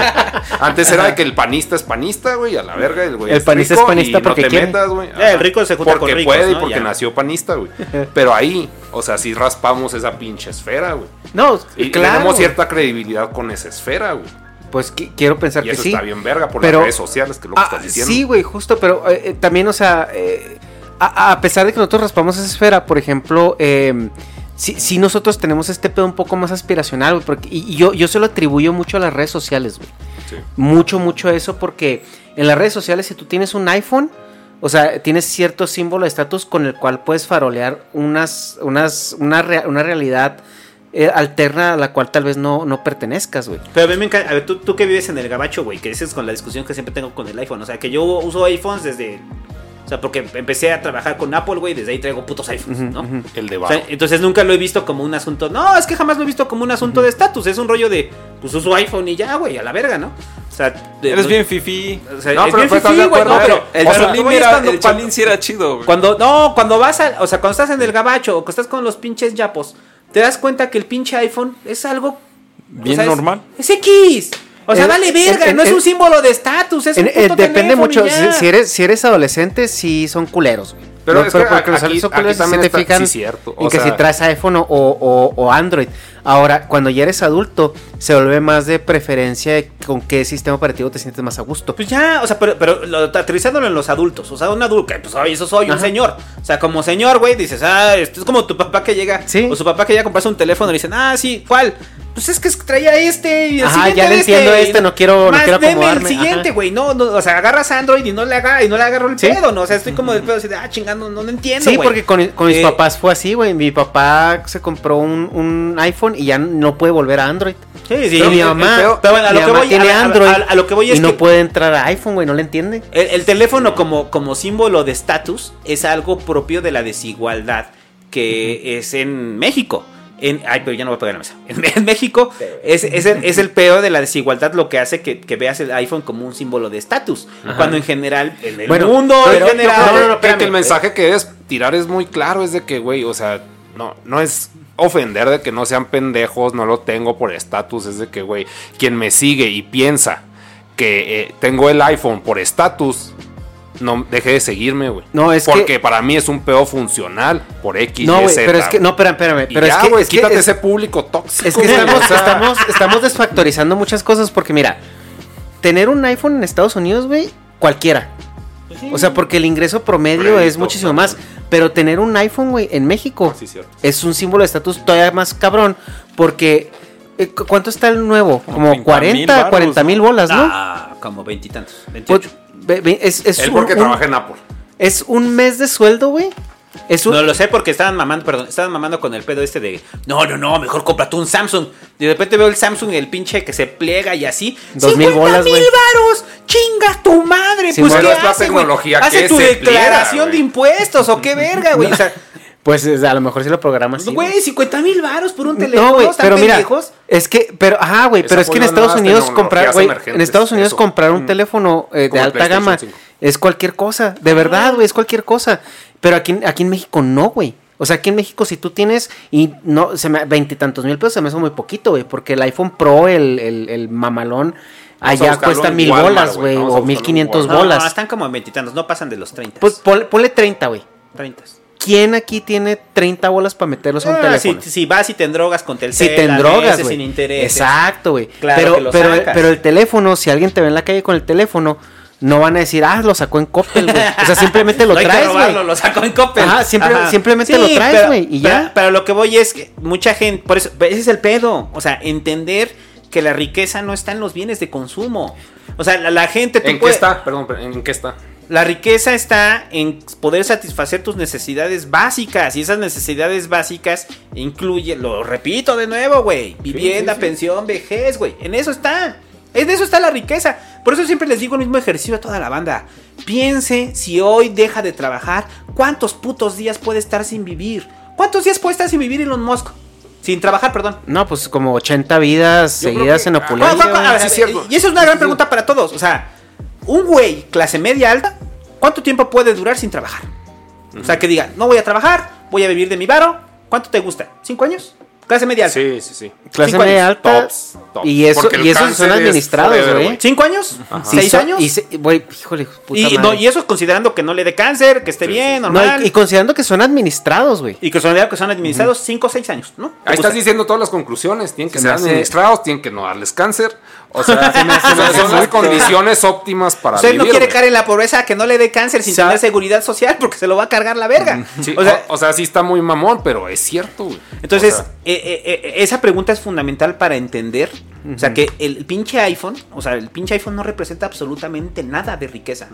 Antes era de que el panista es panista, güey, a la verga. El, güey El panista rico es panista y porque no te quiere. metas, güey. Ya, el rico se junta porque con ricos, puede y ¿no? porque Ya. nació panista, güey. Pero ahí, o sea, sí raspamos esa pinche esfera, güey. No, Y claro. tenemos cierta credibilidad con esa esfera, güey. Pues qui- quiero pensar Y que eso sí. está bien verga por Pero- las redes sociales, que es lo que Ah, estás diciendo. Sí, güey, justo, pero eh, eh, también, o sea, eh, a, a pesar de que nosotros raspamos esa esfera, por ejemplo, eh, sí, sí nosotros tenemos este pedo un poco más aspiracional, güey, porque, y, y yo, yo se lo atribuyo mucho a las redes sociales, güey. Sí. Mucho, mucho eso, porque en las redes sociales, si tú tienes un iPhone, o sea, tienes cierto símbolo de estatus con el cual puedes farolear unas, unas, una, rea- una realidad eh, alterna a la cual tal vez no, no pertenezcas, güey. Pero a mí me encanta. A ver, tú, tú que vives en el gabacho, güey, que dices con la discusión que siempre tengo con el iPhone. O sea, que yo uso iPhones desde. O sea, porque empecé a trabajar con Apple, güey, desde ahí traigo putos iPhones, ¿no? El de O sea, entonces nunca lo he visto como un asunto. No, es que jamás lo he visto como un asunto de estatus. Es un rollo de. Pues uso iPhone y ya, güey, a la verga, ¿no? O sea, de- Eres no- bien fifi. O sea, No, es pero bien pues, ¿estás fifí, de güey, acuerdo? no, pero El o sea, era, cuando- el Chalín sí era chido, güey. Cuando, no, cuando vas a, o sea, cuando estás en el gabacho o que estás con los pinches yapos, te das cuenta que el pinche iPhone es algo Bien o sea, es- normal. Es, X. O sea, En- vale verga, en- no es en- un símbolo de estatus, es un En- eh, puto depende mucho. Si, ya. si eres, si eres adolescente, sí son culeros. güey. Pero No, es que porque los aquí- adolescentes son aquí también se te fijan sí, cierto, o en que si traes iPhone o, o- o Android. Ahora, cuando ya eres adulto, se vuelve más de preferencia de con qué sistema operativo te sientes más a gusto. Pues ya, o sea, pero, pero lo, aterrizándolo en los adultos. O sea, un adulto, que pues, oye, eso soy un señor. O sea, como señor, güey, dices, ah, esto es como tu papá que llega. Sí. O su papá que llega a comprarse un teléfono y le dicen, ah, sí, ¿cuál? Pues es que traía este y el Ajá, siguiente ya le de entiendo este, no quiero- no más quiero deme acomodarme, el siguiente, güey. No, no, o sea, agarras Android y no le haga y no le agarro el Sí. pedo, ¿no? O sea, estoy como del pedo así de, ah, chingando, no lo entiendo, Sí, porque con, con mis Eh, papás fue así, güey. Mi papá se compró un, un iPhone y ya no puede volver a Android. Sí, sí, mi mamá, pero bueno, a mi que mamá voy- tiene a- a- Android a- a lo que voy es y no que- puede entrar a iPhone, güey, no le entiende. El, el teléfono como, como símbolo de estatus es algo propio de la desigualdad que es en México. En, ay, pero ya no voy a pegar la mesa. *laughs* En, en México es, es el, es el peor de la desigualdad lo que hace que, que veas el iPhone como un símbolo de estatus. Cuando en general, en el Bueno, mundo pero- en general. no, no, no, espérame. que el mensaje que debes tirar es muy claro, es de que, güey, o sea, no, no es ofender de que no sean pendejos, no lo tengo por estatus, es de que, güey, quien me sigue y piensa que eh, tengo el iPhone por estatus, no deje de seguirme, güey. No, es Porque que- para mí es un pedo funcional por X, No, Y, Z, pero es que, no, espérame, espérame. Pero ya, es que, güey, es que quítate es- ese público tóxico. Es que estamos, estamos, estamos desfactorizando muchas cosas porque mira, tener un iPhone en Estados Unidos, güey, cualquiera. O sea, porque el ingreso promedio es muchísimo más. Pero tener un iPhone, güey, en México es un símbolo de estatus todavía más cabrón. Porque, eh, cu- ¿cuánto está el nuevo? Como 30,000 40, varos, 40 mil bolas, ¿no? Ah, como veintitantos. Pues, 28. ve- ve- es, es Él porque un- trabaja en Apple. Es un mes de sueldo, güey. Es un, No lo sé porque estaban mamando, perdón, estaban mamando con el pedo este de no, no, no, mejor cómprate un Samsung. Y de repente veo el Samsung, el pinche que se pliega y así. Dos mil bolas, mil varos! ¡Chinga tu madre! Sí, pues bueno, ¿qué es la hace, güey? tecnología Hace que tu pliega, declaración de impuestos o qué verga, güey. O sea, *laughs* Pues es- a lo mejor sí lo programas. güey, 50 mil varos por un teléfono. No, güey, ¿están pero mira, pendejos? es que, pero, ajá, güey, pero es que en Estados Unidos comprar, güey, en Estados Unidos eso. comprar un Mm. teléfono eh, de alta gama 5. es cualquier cosa, de verdad, güey, es cualquier cosa. Pero aquí, en- aquí en México no, güey. O sea, aquí en México si tú tienes y no, se me veintitantos mil pesos se me hace muy poquito, güey, porque el iPhone Pro, el, el, el mamalón, Vamos allá cuesta mil Walmart, bolas, güey, o mil en quinientos No, bolas. no, están como en veintitantos, no pasan de los 30. Pues ponle, ponle 30, güey. 30. ¿Quién aquí tiene 30 bolas para meterlos a un Ah, teléfono? si, si vas y te drogas con Telcel, Si te güey. sin interés. Exacto, güey. Claro pero, que lo pero, sacas. pero el teléfono, si alguien te ve en la calle con el teléfono, no van a decir, ah, lo sacó en Coppel, güey. O sea, simplemente *laughs* lo No hay que traes, robarlo, güey. lo sacó en Coppel. Ajá, siempre- Ajá. simplemente lo traes, güey, y pero- ya. Pero, lo que voy es que mucha gente, por eso, ese es el pedo. O sea, entender que la riqueza no está en los bienes de consumo. O sea, la, la gente. ¿En qué está? Perdón, ¿en qué está? La riqueza está en poder satisfacer tus necesidades básicas. Y esas necesidades básicas incluyen, lo repito de nuevo, güey. Vivienda, sí, sí. pensión, vejez, güey. En eso está. En eso está la riqueza. Por eso siempre les digo el mismo ejercicio a toda la banda. Piense si hoy deja de trabajar, ¿cuántos putos días puede estar sin vivir? ¿Cuántos días puede estar sin vivir Elon Musk? Sin trabajar, perdón. No, pues como 80 vidas Yo seguidas que- en Ah, opulencia. ¿cuál- cuál- a güey. ver, Sí, es cierto. Y esa es una gran pregunta para todos. O sea, un güey clase media alta, ¿cuánto tiempo puede durar sin trabajar? O sea, que diga, no voy a trabajar, voy a vivir de mi varo. ¿Cuánto te gusta? ¿Cinco años? Clase media alta. Sí, sí, sí. Clase media años. alta. Tops, tops. Y eso, y esos son administrados, güey. güey. ¿Cinco años? Sí, ¿Seis años? Y, se- güey, híjole, puta Y, madre. no, y eso considerando que no le dé cáncer, que esté bien, No, normal. y, y considerando que son administrados, güey. Y que son, que son administrados cinco o seis años, ¿no? ¿Te Ahí gusta? estás diciendo todas las conclusiones. Tienen que Se ser administrados, tienen que no darles cáncer. O sea, Se me hace- *laughs* o sea, se me son las muy- condiciones óptimas para Usted vivir. no quiere caer en la pobreza, que no le dé cáncer sin tener seguridad social porque se lo va a cargar la verga. Sí, o sea, o, o sea, sí está muy mamón, pero es cierto, güey. Entonces, O sea, eh, eh, eh, esa pregunta es fundamental para entender. O sea, que el pinche iPhone, o sea, el pinche iPhone no representa absolutamente nada de riqueza.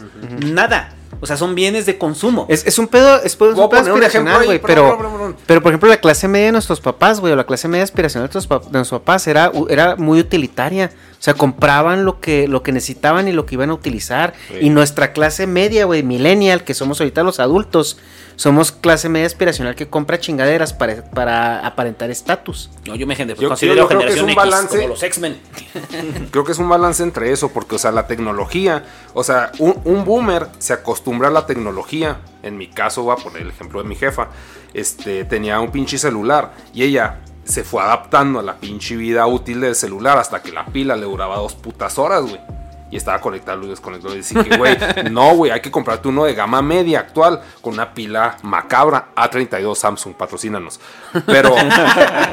Nada. O sea, son bienes de consumo. Es, es un pedo, es, un pedo aspiracional, güey, pero, pero por ejemplo la clase media de nuestros papás, güey, o la clase media aspiracional de nuestros, de nuestros papás era, era muy utilitaria. O sea, compraban lo que, lo que necesitaban y lo que iban a utilizar. Sí. Y nuestra clase media, güey, millennial, que somos ahorita los adultos, somos clase media aspiracional que compra chingaderas para, para aparentar estatus. No, yo me Yo- considero yo creo que es generación un X balance. como los *laughs* Creo que es un balance entre eso, porque, o sea, la tecnología, o sea, un, un boomer se acostumbra a la tecnología. En mi caso, voy a poner el ejemplo de mi jefa. Este, tenía un pinche celular y ella se fue adaptando a la pinche vida útil del celular hasta que la pila le duraba dos putas horas, güey. Y estaba conectado y desconectado. Y decía que, güey, *laughs* no, güey, hay que comprarte uno de gama media actual con una pila macabra. A32 Samsung, patrocínanos. Pero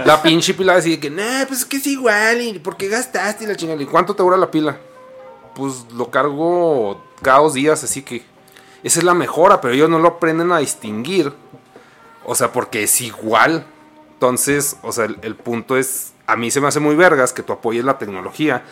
la pinche pila decía que, nah, pues es que es igual. ¿Y por qué gastaste y la chingada? ¿Y cuánto te dura la pila? Pues lo cargo cada dos días, así que esa es la mejora, pero ellos no lo aprenden a distinguir. O sea, porque es igual. Entonces, o sea, el, el punto es a mí se me hace muy vergas que tú apoyes la tecnología.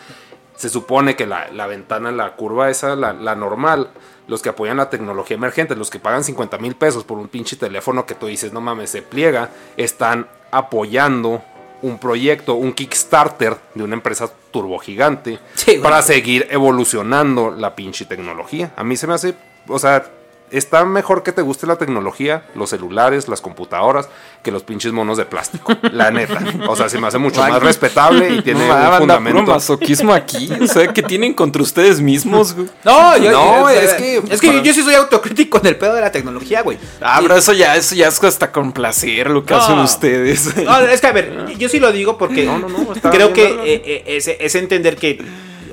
Se supone que la, la ventana, la curva esa, la, la normal, los que apoyan la tecnología emergente, los que pagan 50 mil pesos por un pinche teléfono que tú dices, no mames, se pliega, están apoyando un proyecto, un Kickstarter de una empresa turbogigante para seguir evolucionando la pinche tecnología. A mí se me hace, o sea, está mejor que te guste la tecnología, los celulares, las computadoras, que los pinches monos de plástico. *laughs* La neta. O sea, se me hace mucho más respetable y tiene No, *laughs* un banda, fundamento. puro masoquismo aquí. O sea, que tienen contra ustedes mismos, güey. No, yo, No, es que- Es que yo sí soy autocrítico en el pedo de la tecnología, güey. Ah, pero eso ya, eso ya es hasta con placer lo que No. hacen ustedes. No, es que a ver, yo sí lo digo porque No, no, no, está creo que eh, eh, es, es entender que,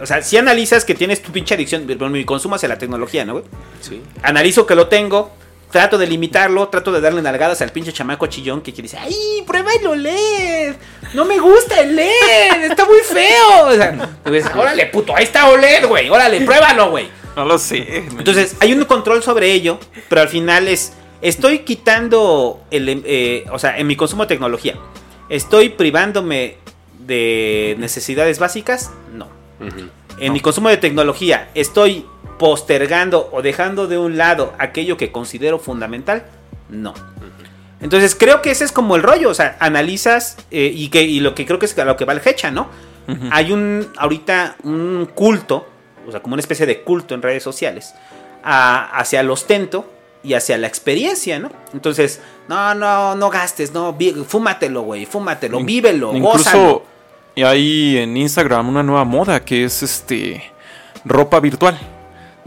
o sea, si analizas que tienes tu pinche adicción, bueno, mi consumo hacia la tecnología, ¿no, güey? Sí. Analizo que lo tengo, trato de limitarlo, trato de darle nalgadas al pinche chamaco chillón que quiere decir, ¡ay, prueba el OLED! No me gusta el LED, está muy feo. O sea, tú ves, órale, puto, ahí está OLED, güey, órale, pruébalo, güey. No lo sé. Entonces, hay un control sobre ello, pero al final es. Estoy quitando el. eh, o sea, en mi consumo de tecnología. ¿Estoy privándome de necesidades básicas? No. En mi consumo de tecnología, ¿estoy postergando o dejando de un lado aquello que considero fundamental? No. Entonces creo que ese es como el rollo, o sea, analizas eh, y, que, y lo que creo que es a lo que va el hecha, ¿no? Hay un, ahorita, un culto, o sea, como una especie de culto en redes sociales, a- hacia el ostento y hacia la experiencia, ¿no? Entonces, no, no, no gastes, no, fúmatelo, güey, fúmatelo, vívelo, gózalo. Y hay en Instagram una nueva moda que es este ropa virtual.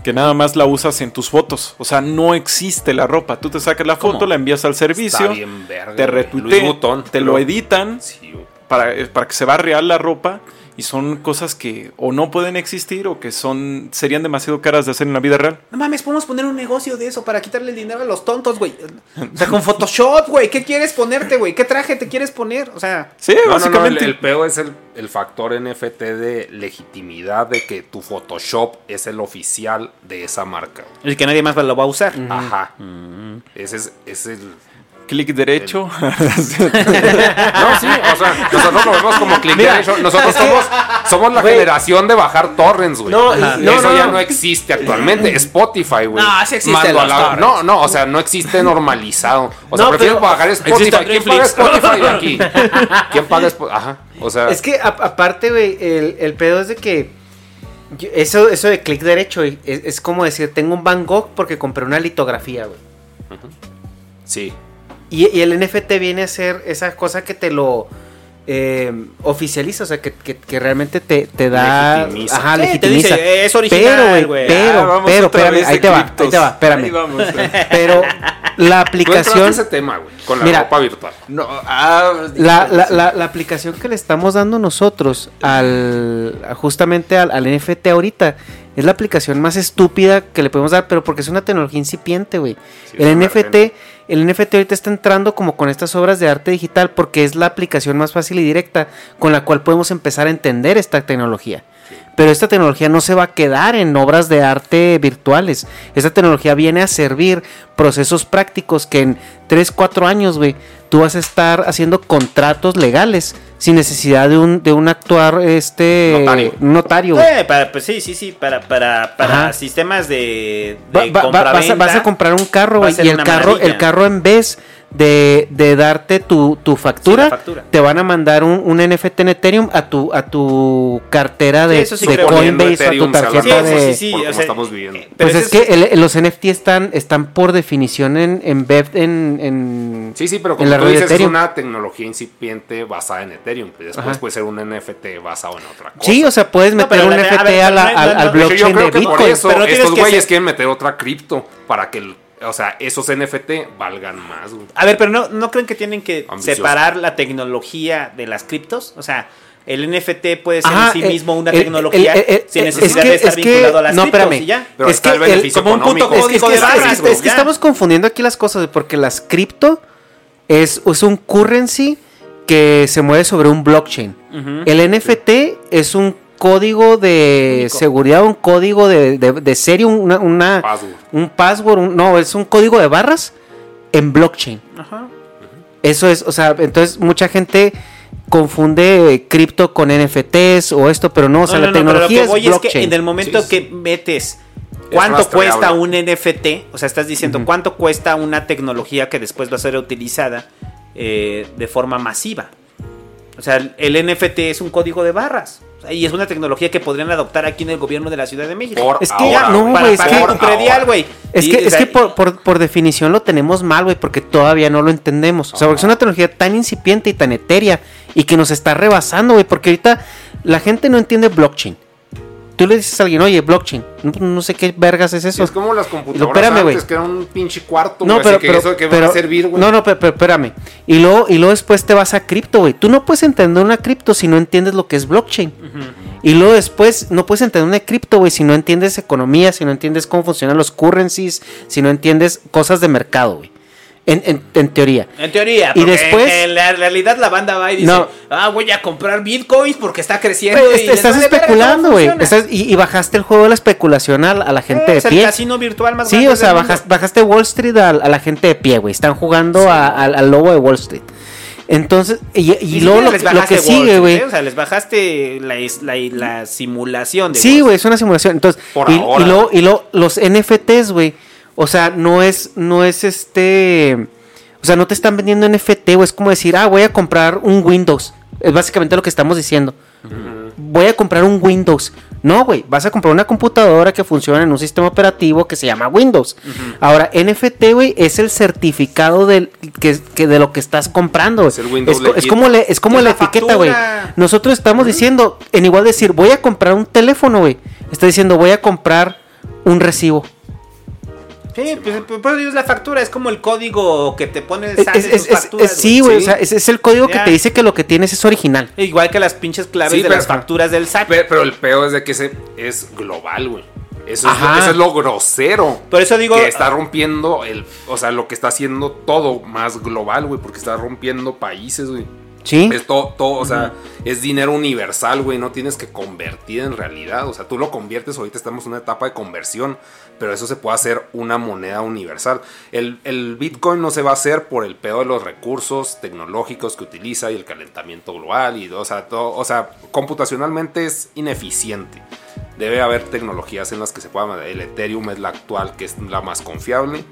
Que nada más la usas en tus fotos. O sea, no existe la ropa. Tú te sacas la foto, ¿Cómo? la envías al servicio. Está bien verga, te retuitean, te lo editan Sí, para, eh, para que se vea real la ropa. Y son cosas que o no pueden existir o que son serían demasiado caras de hacer en la vida real. No mames, podemos poner un negocio de eso para quitarle el dinero a los tontos, güey. O sea, con *laughs* Photoshop, güey. ¿Qué quieres ponerte, güey? ¿Qué traje te quieres poner? O sea, Sí, No, no, no, el, básicamente. el peor es el, el factor NFT de legitimidad de que tu Photoshop es el oficial de esa marca. el que nadie más lo va a usar. Ajá. Ese es, es el... Clic derecho. *laughs* No, sí, o sea, nosotros lo vemos como click Mira, derecho. Nosotros es que- somos, somos la Güey. generación de bajar torrents, güey. No, no, Eso no, ya no. no existe actualmente. Spotify, güey. No, sí a los la-. No, no, o sea, no existe normalizado. O sea, No, prefiero pero- bajar Spotify. Existe ¿Quién paga. Spotify de *laughs* aquí? ¿Quién paga Spotify? Ajá. O sea, Es que a- aparte, güey, el, el pedo es de que yo- eso, eso de clic derecho es, es como decir, tengo un Van Gogh porque compré una litografía, güey. sí. Y, y el NFT viene a ser esa cosa que te lo eh, oficializa, o sea, que, que- que realmente te, te da... Legitimiza. Ajá, Sí, te legitimiza. dice, es original, Pero, güey, güey. pero, Ah, vamos pero, espérame, ahí te va, ahí te va, espérame. Ahí vamos. Pero la *laughs* aplicación... ese tema, güey, con la Mira, ropa virtual. No, ah, La, la, la, la aplicación que le estamos dando nosotros al justamente al, al NFT ahorita es la aplicación más estúpida que le podemos dar, pero porque es una tecnología incipiente, güey. Sí, el NFT. El NFT ahorita está entrando como con estas obras de arte digital porque es la aplicación más fácil y directa con la cual podemos empezar a entender esta tecnología. Pero esta tecnología no se va a quedar en obras de arte virtuales. Esta tecnología viene a servir procesos prácticos que en 3, 4 años, güey, tú vas a estar haciendo contratos legales sin necesidad de un, de un actuar este Notario. Eh, para, pues sí, sí, sí, para, para, para sistemas de, de Va- va- va- vas, a, compraventa, vas a comprar un carro, güey, y el carro, maravilla. el carro en vez de, de darte tu, tu factura, Sí, la factura. te van a mandar un, un NFT en Ethereum a tu, a tu cartera Sí, de, eso sí de Coinbase o a tu tarjeta Sí, de... sí, sí, por o cómo sea, estamos viviendo. eh, Pues es que el- los NFT están, están por definición en, en, Bev- en, en- Sí, sí, pero en como la tú red de dices, es Ethereum. una tecnología incipiente basada en Ethereum. Después Ajá. puede ser un NFT basado en otra cosa. Sí, o sea, puedes meter un la- a NFT a la- al, blockchain yo creo de que por Bitcoin. eso pero estos güeyes quieren meter otra cripto para que, el- o sea, esos NFT valgan más. güey. A ver, pero no, ¿no creen que tienen que Ambicioso. separar la tecnología de las criptos? O sea, el NFT puede ser Ajá, en sí eh, mismo una el- tecnología el- el- sin el- necesidad es que- de estar es que- vinculado a las no, criptos espérame. y ya. Pero Es está que el como un punto. Es que, código es de que- barras, es que- güey, es que ya. estamos confundiendo aquí las cosas, porque las cripto es, es un currency que se mueve sobre un blockchain. El NFT es un código de Único. seguridad, un código de, de, de serie, una, una- Password. un password, un- no, es un código de barras en blockchain. Ajá. Eso es, o sea, entonces mucha gente confunde cripto con NFTs o esto, pero no, o sea, No, la no, no, pero lo tecnología que voy es es blockchain. que en el momento Sí, que metes cuánto cuesta un NFT, o sea, estás diciendo cuánto cuesta una tecnología que después va a ser utilizada eh, de forma masiva. O sea, el- NFT es un código de barras. O sea, y es una tecnología que podrían adoptar aquí en el gobierno de la Ciudad de México. Por Es que ahora, no, güey. es que- tu predial, güey. Es Y, que, o es sea, que por, por- por definición lo tenemos mal, güey, porque todavía no lo entendemos. O sea, porque es una tecnología tan incipiente y tan etérea y que nos está rebasando, güey, porque ahorita la gente no entiende blockchain. Tú le dices a alguien, oye, blockchain, no, no sé qué vergas es eso. Es como las computadoras espérame, güey. antes, que era un pinche cuarto, No, pero, así que pero, eso que pero- va a servir, güey. no, no, pero, pero espérame. Y luego, y luego después te vas a cripto, güey. Tú no puedes entender una cripto si no entiendes lo que es blockchain. Y luego después no puedes entender una cripto, güey, si no entiendes economía, si no entiendes cómo funcionan los currencies, si no entiendes cosas de mercado, güey. En, en- en teoría. En teoría, Y después- en la realidad la banda va y dice, No. ah, voy a comprar bitcoins porque está creciendo. Y les estás especulando, güey. Y, y bajaste el juego de la especulación a, la- a la gente Eh, de es el pie. casino virtual más Sí, o sea, bajaste Wall Street a, a la gente de pie, güey. Están jugando a- al, al lobo de Wall Street. Entonces, y, luego lo, que sigue, güey. ¿eh? O sea, les bajaste la, la, la simulación de Sí, güey, es una simulación. Entonces, Por y, ahora. y luego, y luego los NFTs, güey. O sea, no es, no es este. O sea, no te están vendiendo NFT, güey. Es como decir, ah, voy a comprar un Windows. Es básicamente lo que estamos diciendo. Voy a comprar un Windows. No, güey, vas a comprar una computadora que funciona en un sistema operativo que se llama Windows. Ahora, NFT, güey, es el certificado del, que, que de lo que estás comprando. Es el Windows es, como, le- es como la, la etiqueta, güey. Nosotros estamos diciendo, en igual decir, voy a comprar un teléfono, güey. Está diciendo, voy a comprar un recibo. Sí, pues pues, es la factura, es como el código que te pone el Es- SAT es- facturas, sí, güey, o sea, es, es el código que te dice que lo que tienes es original. Igual que las pinches claves Sí, de pero- las facturas del SAT. Pe- Pero, el peor es de que ese es global, güey. Eso es, Ajá. lo, eso es lo grosero. Por eso digo- Que está rompiendo el. O sea, lo que está haciendo todo más global, güey. Porque está rompiendo países, güey. Sí. Es todo, todo, o sea, es dinero universal, güey. No tienes que convertir en realidad. O sea, tú lo conviertes. Ahorita estamos en una etapa de conversión. Pero eso se puede hacer una moneda universal. El, el Bitcoin no se va a hacer por el pedo de los recursos tecnológicos que utiliza y el calentamiento global. Y, o, sea, todo, o sea, computacionalmente es ineficiente. Debe haber tecnologías en las que se pueda. El Ethereum es la actual, que es la más confiable.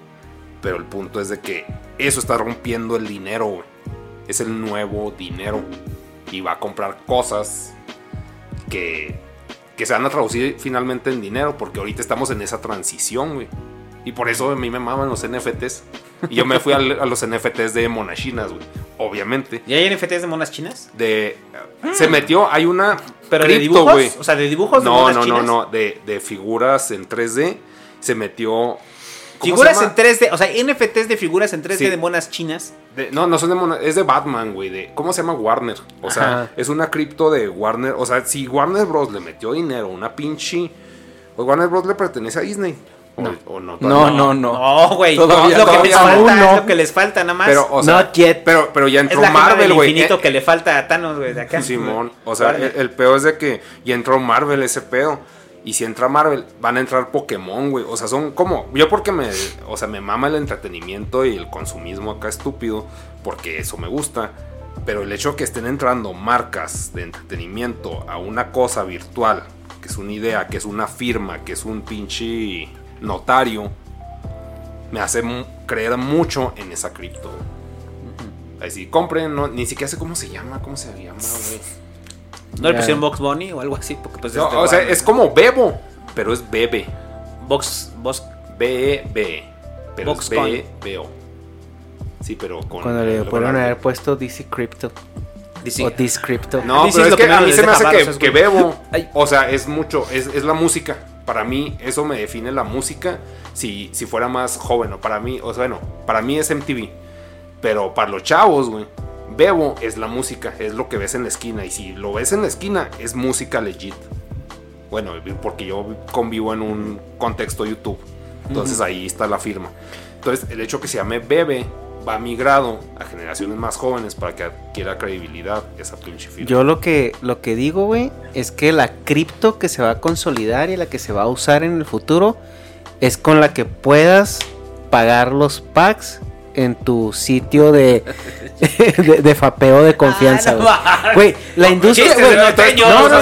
Pero el punto es de que eso está rompiendo el dinero, güey. Es el nuevo dinero. Y va a comprar cosas que, que se van a traducir finalmente en dinero. Porque ahorita estamos en esa transición, güey. Y por eso a mí me maman los NFTs. Y yo me fui a, los NFTs de monachinas, güey. Obviamente. ¿Y hay NFTs de monas chinas? De. Se metió, hay una. ¿Pero de dibujos? güey. O sea, ¿de dibujos de No, monas no, no, chinas? no. De, de figuras en 3D. Se metió. ¿Cómo Figuras en llama? 3D, o sea, NFTs de figuras en 3D Sí. de monas chinas. De- no, no son de mona- es de Batman, güey. De, ¿Cómo se llama Warner? O sea, Ajá. es una cripto de Warner. O sea, si Warner Bros. le metió dinero, una pinche. Pues Warner Bros. le pertenece a Disney. O o no, No, no, no. No, güey. Es lo que no. les Aún falta, no. es lo que les falta nada más. Pero, o sea, Not yet. Pero, pero ya es entró la Marvel, güey. infinito Eh, que le falta a Thanos, güey, de acá. Simón. O sea, el, el peor es de que ya entró Marvel ese pedo. Y si entra Marvel, van a entrar Pokémon, güey. O sea, son como. Yo porque me. O sea, me mama el entretenimiento y el consumismo acá estúpido. Porque eso me gusta. Pero el hecho de que estén entrando marcas de entretenimiento a una cosa virtual, que es una idea, que es una firma, que es un pinche notario, me hace creer mucho en esa cripto. Ahí sí, compren, no, ni siquiera sé cómo se llama, cómo se llama, güey. ¿No le pusieron Box Bunny o algo así? Porque pues No, este o sea, es como Bebo, pero es Bebe. Box, Box, B-E-B. Pero Box es B-B-O. Sí, pero con. Cuando le pudieron haber puesto DC Crypto. DC. O This Crypto. No, Dices pero es que, que a mí se me hace que. Bebo. *laughs* O sea, es mucho, es, es la música. Para mí, eso me define la música si, si fuera más joven. O para mí, o sea, bueno, para mí es MTV. Pero para los chavos, güey, Bebo es la música, es lo que ves en la esquina. Y si lo ves en la esquina, es música legit. Bueno, porque yo convivo en un contexto YouTube. Entonces ahí está la firma. Entonces, el hecho que se llame Bebe va migrado a generaciones más jóvenes para que adquiera credibilidad esa pinche firma. Yo lo que, lo que digo, güey, es que la cripto que se va a consolidar y la que se va a usar en el futuro es con la que puedas pagar los packs en tu sitio de, *laughs* de, de fapeo de confianza, Ah, no güey. la industria, no, no, no,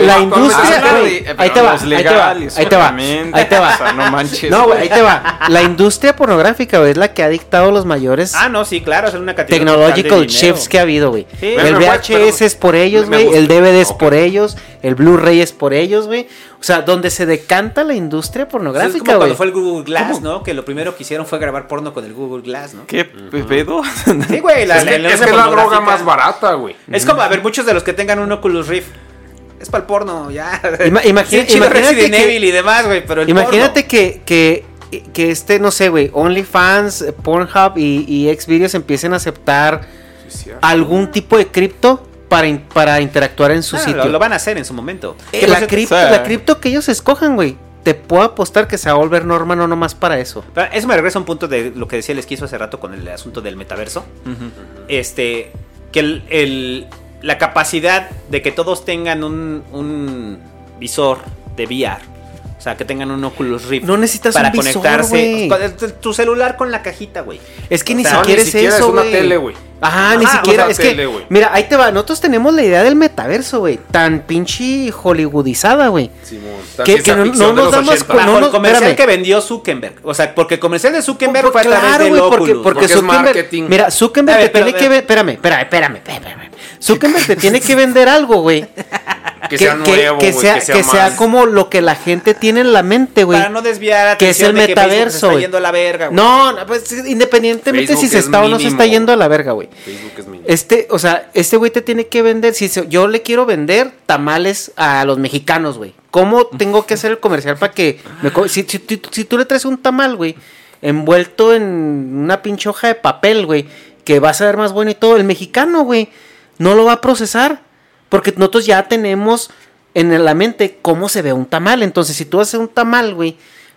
La, industria, ahí te va, ahí te va, ahí te va, *laughs* ahí te va. No manches, No, güey, ahí te va. La industria pornográfica, güey, es la que ha dictado los mayores Ah, no, sí, claro, es una categoría. technological shifts que ha habido, güey. Sí. El VHS pero- es por ellos, güey. El DVD es por ellos. El Blu-ray es por ellos, güey. O sea, donde se decanta la industria Pues es pornográfica, como cuando fue el Google Glass, ¿no? Que lo primero que hicieron fue grabar porno con el Google Glass, ¿no? ¿Qué pedo? *laughs* Sí, güey, la, Es que- la- la es que es la droga más barata, güey. Es como, a ver, muchos de los que tengan un Oculus Rift. Es para el porno, ya. Ima- imagina- *laughs* Sí, chido imagínate Resident que- Evil y demás, güey, pero el Imagínate que, que, que este, no sé, güey, OnlyFans, Pornhub y, y Xvideos empiecen a aceptar algún tipo de cripto para, in- para interactuar en su. Ah, sitio. lo, lo van a hacer en su momento. Eh, la, cripto, la cripto que ellos escojan, güey, te puedo apostar que se va a volver norma no nomás para eso. Pero Eso me regresa a un punto de lo que decía el esquizo hace rato con el asunto del metaverso. Este, que el, el- la capacidad de que todos tengan un, un visor de VR. O sea, que tengan un Oculus Rift. No necesitas para un visor, conectarse. tu celular con la cajita, güey. Es que O ni sea, siquiera ni es eso, es una güey. tele, güey. Ajá, ni siquiera. o sea, es que, tele, güey. mira, ahí te va. Nosotros tenemos la idea del metaverso, güey. Tan pinche hollywoodizada, güey. Simón, Que, que no, no nos damos cuenta. No el comercial espérame. que vendió Zuckerberg. O sea, porque el comercial de Zuckerberg Por- fue a través claro, del güey, porque, Oculus. porque porque Zuckerberg, marketing. mira, Zuckerberg A ver, te pero, tiene a que espérame, espérame, espérame, espérame. Zuckerberg te tiene que vender algo, güey. *laughs* Que sea nuevo, que sea, que sea que sea más. como lo que la gente tiene en la mente, güey. Para no desviar que es el de que Facebook se metaverso, está güey. yendo a la verga, güey. No, no, pues independientemente Facebook si se es está o no se está yendo a la verga, güey. Facebook es mínimo. Este, o sea, este güey te tiene que vender. Si se- yo le quiero vender tamales a los mexicanos, güey. ¿Cómo tengo que hacer el comercial para que me co- si, si- si- si tú le traes un tamal, güey, envuelto en una pinche hoja de papel, güey, que va a saber más bueno y todo, el mexicano, güey, no lo va a procesar. Porque nosotros ya tenemos en la mente cómo se ve un tamal. Entonces, si tú haces un tamal, güey,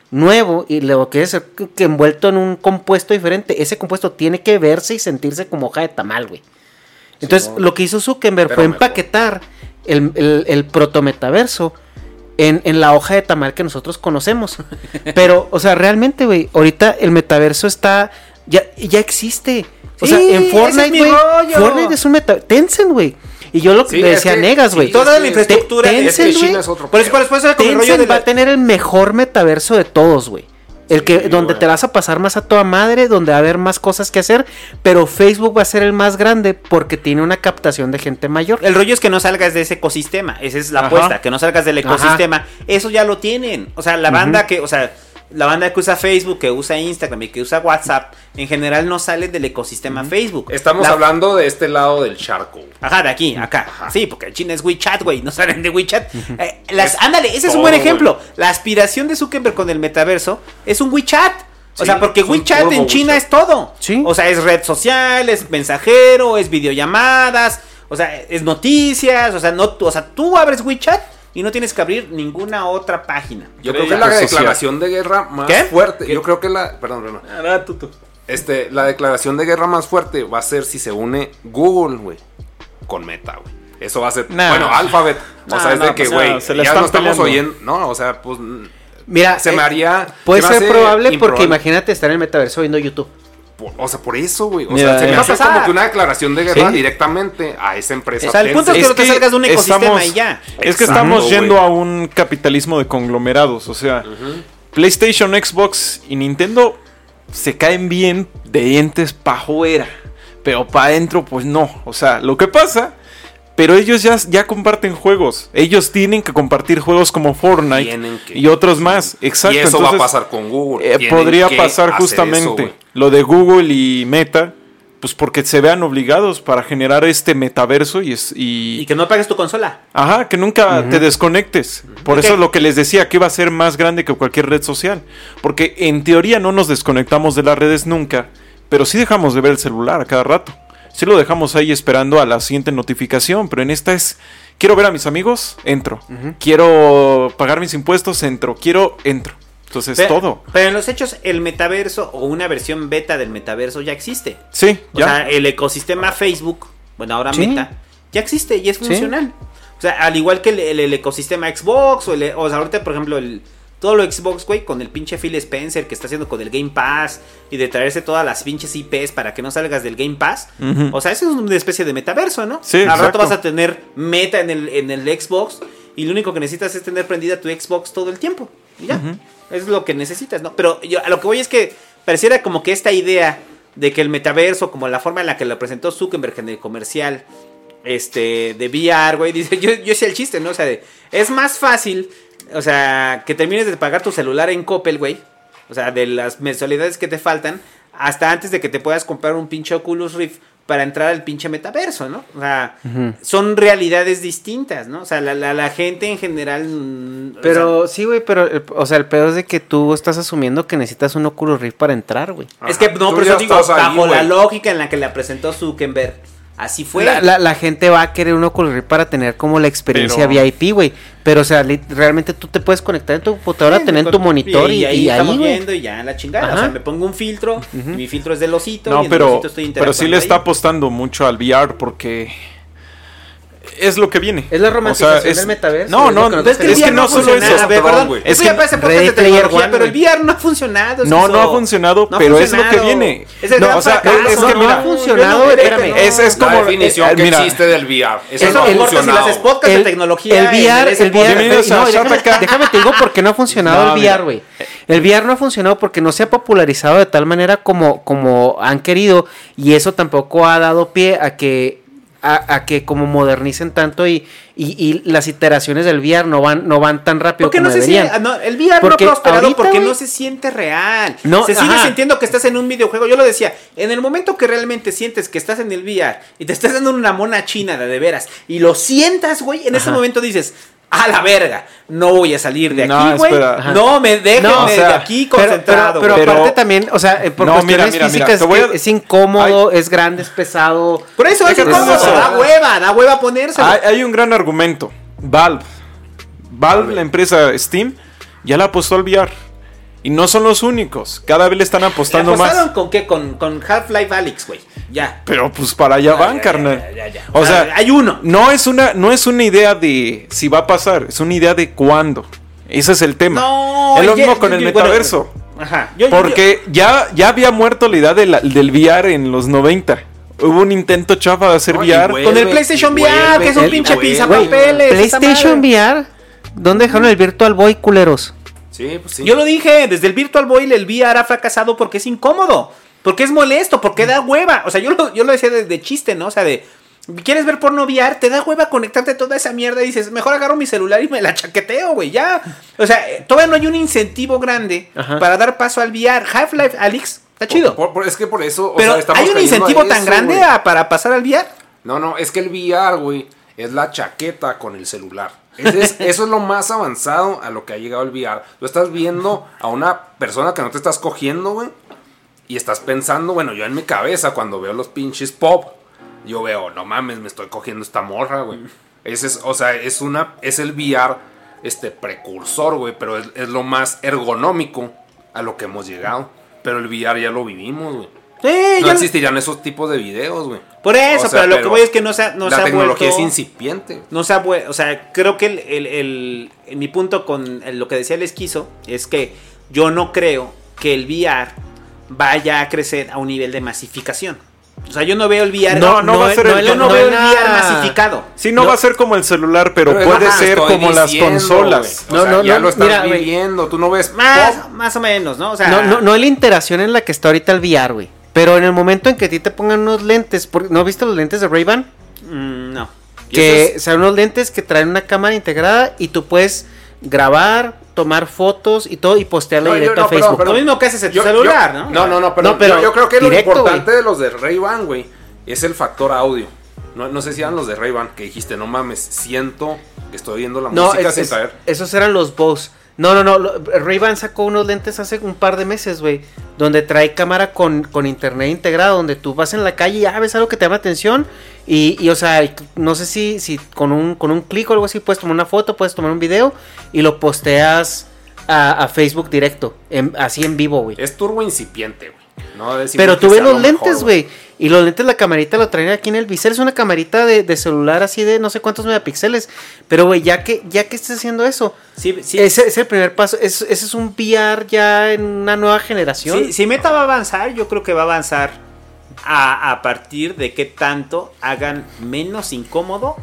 nuevo y lo quieres hacer que- que envuelto en un compuesto diferente, ese compuesto tiene que verse y sentirse como hoja de tamal, güey. Entonces, lo que hizo Zuckerberg fue empaquetar el, el, el protometaverso en, en la hoja de tamal que nosotros conocemos. *laughs* Pero, o sea, realmente, güey, ahorita el metaverso está. Ya, ya existe. O Sí, sea, en es Fortnite, güey. Fortnite es un meta. Tencent, güey. Y yo lo que Sí, le decía que- Negas, güey. sí, Toda es la infraestructura es Tencent, que China güey, es otro Por eso, por eso, por eso con el rollo Tencent de va la- a tener el mejor metaverso de todos, güey. El que, Sí, donde te vas a pasar más a toda madre, donde va a haber más cosas que hacer, pero Facebook va a ser el más grande porque tiene una captación de gente mayor. El rollo es que no salgas de ese ecosistema. Esa es la Ajá. apuesta, que no salgas del Ajá. ecosistema. Eso ya lo tienen. O sea, la banda que, o sea, la banda que usa Facebook, que usa Instagram y que usa WhatsApp, en general no sale del ecosistema Facebook. Estamos La- hablando de este lado del charco. Ajá, de aquí, acá. Sí, porque el China es WeChat, güey. No salen de WeChat. Eh, las, Es ándale, ese es un buen ejemplo. La aspiración de Zuckerberg con el metaverso es un WeChat. O Sí, sea, porque WeChat en China WeChat. es todo. Sí. O sea, es red social, es mensajero, es videollamadas, o sea, es noticias. O sea, no, o sea, tú abres WeChat y no tienes que abrir ninguna otra página. Yo creo que es la social. declaración de guerra más ¿Qué? fuerte. Yo creo que la. Perdón, perdón. Este, la declaración de guerra más fuerte va a ser si se une Google, güey, con Meta, güey. Eso va a ser. Nah. Bueno, Alphabet. O Nah, sea, es de que, pues, güey, ya están no estamos peleando. oyendo. No, o sea, pues. Mira, se me eh, haría. Puede se me ser probable porque improbable. imagínate estar en el metaverso viendo YouTube. Por- o sea, por eso, güey. O Mira, sea, se me eh. hace pasar. como que una declaración de guerra Sí. directamente a esa empresa. O sea, el punto es que no te salgas de un ecosistema estamos- y ya. Es que Exacto, estamos yendo a un capitalismo de conglomerados. O sea, PlayStation, Xbox y Nintendo se caen bien de entes pa' afuera. Pero pa' adentro, pues no. O sea, lo que pasa. Pero ellos ya, ya comparten juegos. Ellos tienen que compartir juegos como Fortnite que. y otros más. Exacto. Y eso entonces, va a pasar con Google. eh, podría pasar justamente eso, lo de Google y Meta. Pues porque se vean obligados para generar este metaverso y, es, y, Y que no apagues tu consola. Ajá, que nunca te desconectes. Por Ok. eso lo que les decía, que iba a ser más grande que cualquier red social. Porque en teoría no nos desconectamos de las redes nunca, pero sí dejamos de ver el celular a cada rato. Sí lo dejamos ahí esperando a la siguiente notificación, pero en esta es, quiero ver a mis amigos, entro. Quiero pagar mis impuestos, entro. Quiero, entro. Entonces Pero, todo. pero en los hechos, el metaverso o una versión beta del metaverso ya existe. Sí, O ya. sea, el ecosistema Facebook, bueno, ahora Sí. Meta, ya existe y es Sí. funcional. O sea, al igual que el, el- el ecosistema Xbox, o, el, o sea, ahorita, por ejemplo, el, todo lo Xbox, güey, con el pinche Phil Spencer que está haciendo con el Game Pass y de traerse todas las pinches IPs para que no salgas del Game Pass. O sea, eso es una especie de metaverso, ¿no? Sí, Al rato vas a tener meta en el, en el Xbox y lo único que necesitas es tener prendida tu Xbox todo el tiempo. Y ya. Es lo que necesitas, ¿no? Pero yo, a lo que voy es que pareciera como que esta idea de que el metaverso, como la forma en la que lo presentó Zuckerberg en el comercial, este, de VR, güey, *laughs* dice, yo, yo sé el chiste, ¿no? O sea, de- es más fácil, o sea, que termines de pagar tu celular en Coppel, güey, o sea, de las mensualidades que te faltan, hasta antes de que te puedas comprar un pinche Oculus Rift para entrar al pinche metaverso, ¿no? O sea, son realidades distintas, ¿no? O sea, la, la, la gente en general... mm, o sea, Pero sí, güey, pero, el- o sea, el peor es de que tú estás asumiendo que necesitas un Oculus Rift para entrar, güey. es que no, pero eso digo, ahí, bajo la lógica en la que la presentó Zuckerberg, así fue. La, la- la gente va a querer un Oculus Rift para tener como la experiencia Pero- VIP, güey. Pero, o sea, li- realmente tú te puedes conectar en tu computadora, Sí, tener tu monitor y, ahí y estamos ahí, güey. viendo y ya la chingada. O sea, me pongo un filtro y mi filtro es del osito. y No, en el pero, osito estoy pero sí le está ahí. apostando mucho al VR porque es lo que viene. Es la O sea, romantización es- del metaverso, No, no, que es, que no ha solo funcionado, eso. a ver, perdón, güey. es que parece de tecnología, One, pero el. VR no ha funcionado. No, no ha funcionado, No ha pero es lo que funcionado. viene. Es el No, o sea, fracaso, es que no, mira, ha funcionado, no creo que espérame. no. Es, es como la definición eh, que mira, existe del VR. Eso, Eso no ha no importa si funcionado. las podcasts de tecnología. el VR, el VR, no, déjame, te digo por qué no ha funcionado No, el. VR, güey. El VR no ha funcionado porque no se ha popularizado de tal manera como, como han querido y eso tampoco ha dado pie a que a, a que como modernicen tanto y, y, y las iteraciones del VR no van no van tan rápido Porque como no se deberían. no, el VR Porque no ha prosperado ahorita, porque no se siente real. No, se sigue ajá. sintiendo que estás en un videojuego. Yo lo decía, en el momento que realmente sientes que estás en el VR y te estás dando una mona china de, de veras y lo sientas, güey, en ese momento dices, a la verga, no voy a salir de No, aquí, güey. No, me No, o de aquí concentrado. pero, aparte también, o sea, eh, por No, cuestiones mira, mira, mira, físicas es, a- que es incómodo, es grande, es pesado. Por eso es incómodo, eso. da hueva, da hueva ponérselo. hay, hay un gran argumento. Valve. Valve, la empresa Steam, ya la apostó al VR. Y no son los únicos. Cada vez le están apostando ¿Apostaron más. con qué? Con, con Half-Life Alyx, güey. Ya. Pero pues para allá Ya, van, ya, carnal. ya, ya, ya. O Ah, sea, hay uno. No es una, no es una idea de si va a pasar, es una idea de cuándo. Ese es el tema. No, es lo ya- mismo con el bueno, metaverso. Ajá. Yo- yo- Porque ya, ya había muerto la idea de la- del VR en los 90. Hubo un intento chafa de hacer No, VR. Con el PlayStation VR, vuelve, que es un pinche vuelve. pizapapeles. esa PlayStation. VR, ¿dónde dejaron el Virtual Boy, culeros? Sí, pues sí. Yo lo dije, desde el Virtual Boy el VR ha fracasado porque es incómodo, porque es molesto, porque da hueva. O sea, yo lo, yo lo decía de, de chiste, ¿no? O sea, de, ¿quieres ver porno VR? Te da hueva conectarte a toda esa mierda y dices, mejor agarro mi celular y me la chaqueteo, güey, ya. O sea, eh, todavía no hay un incentivo grande Ajá. para dar paso al VR. Half-Life, Alex, está chido. Por- por- es que por eso. o Pero sea, estamos ¿hay un incentivo tan eso, grande a- para pasar al VR? No, no, es que el VR, güey, es la chaqueta con el celular. Ese es- *laughs* eso es lo más avanzado a lo que ha llegado el VR. Tú estás viendo a una persona que no te estás cogiendo, güey. Y estás pensando, bueno, yo en mi cabeza cuando veo los pinches pop, yo veo, no mames, me estoy cogiendo esta morra, güey. Ese es, o sea, es una, es el VR, este, precursor, güey, pero es, es lo más ergonómico a lo que hemos llegado. Pero el VR ya lo vivimos, güey. Sí, no ya- existirían esos tipos de videos, güey. Por eso, O sea, pero lo que voy es que no se ha, no la se ha tecnología vuelto- es incipiente. No se ha o sea, creo que el, el- el- en mi punto con lo que decía el esquizo es que yo no creo que el VR vaya a crecer a un nivel de masificación. O sea, yo no veo el VR. No, no va a ser el- yo no no veo el VR masificado. Sí, no, va a ser como el celular, pero, Pero puede ajá, ser como las consolas. O No, sea, no, ya no, lo estás mira, viviendo. Tú no ves Más, pop. más o menos, ¿no? O sea, No, no, no es la interacción en la que está ahorita el VR, güey. Pero en el momento en que a ti te pongan unos lentes, ¿no viste los lentes de Ray-Ban? mm, no. Que son unos lentes que traen una cámara integrada y tú puedes grabar, tomar fotos y todo y postearla No, yo- directo no, a Facebook. pero- Lo mismo que haces en tu Yo- celular, yo- ¿no? No, no, no, pero, No, pero yo, yo creo que directo, lo importante de los de Ray-Ban, güey, es el factor audio. No, no sé si eran los de Ray-Ban que dijiste, no mames, siento que estoy viendo la No, música es- sin es- saber. esos eran los Bose. No, no, no. Ray-Ban sacó unos lentes hace un par de meses, güey. Donde trae cámara con, con internet integrado. Donde tú vas en la calle y ya ves algo que te llama atención. Y, y, o sea, no sé si, si con un, con un clic o algo así puedes tomar una foto, puedes tomar un video y lo posteas a, a Facebook directo. en- así en vivo, güey. Es turbo incipiente, güey. No Pero tú ves los lo lentes, güey. Y los lentes, la camarita lo traen aquí en el bisel. Es una camarita de, de celular así de no sé cuántos megapíxeles. Pero, güey, ya que, ya que estés haciendo eso, Sí, sí. ese es el primer paso. Es- ese es un VR ya en una nueva generación. Si, si Meta va a avanzar, yo creo que va a avanzar a, a partir de que tanto hagan menos incómodo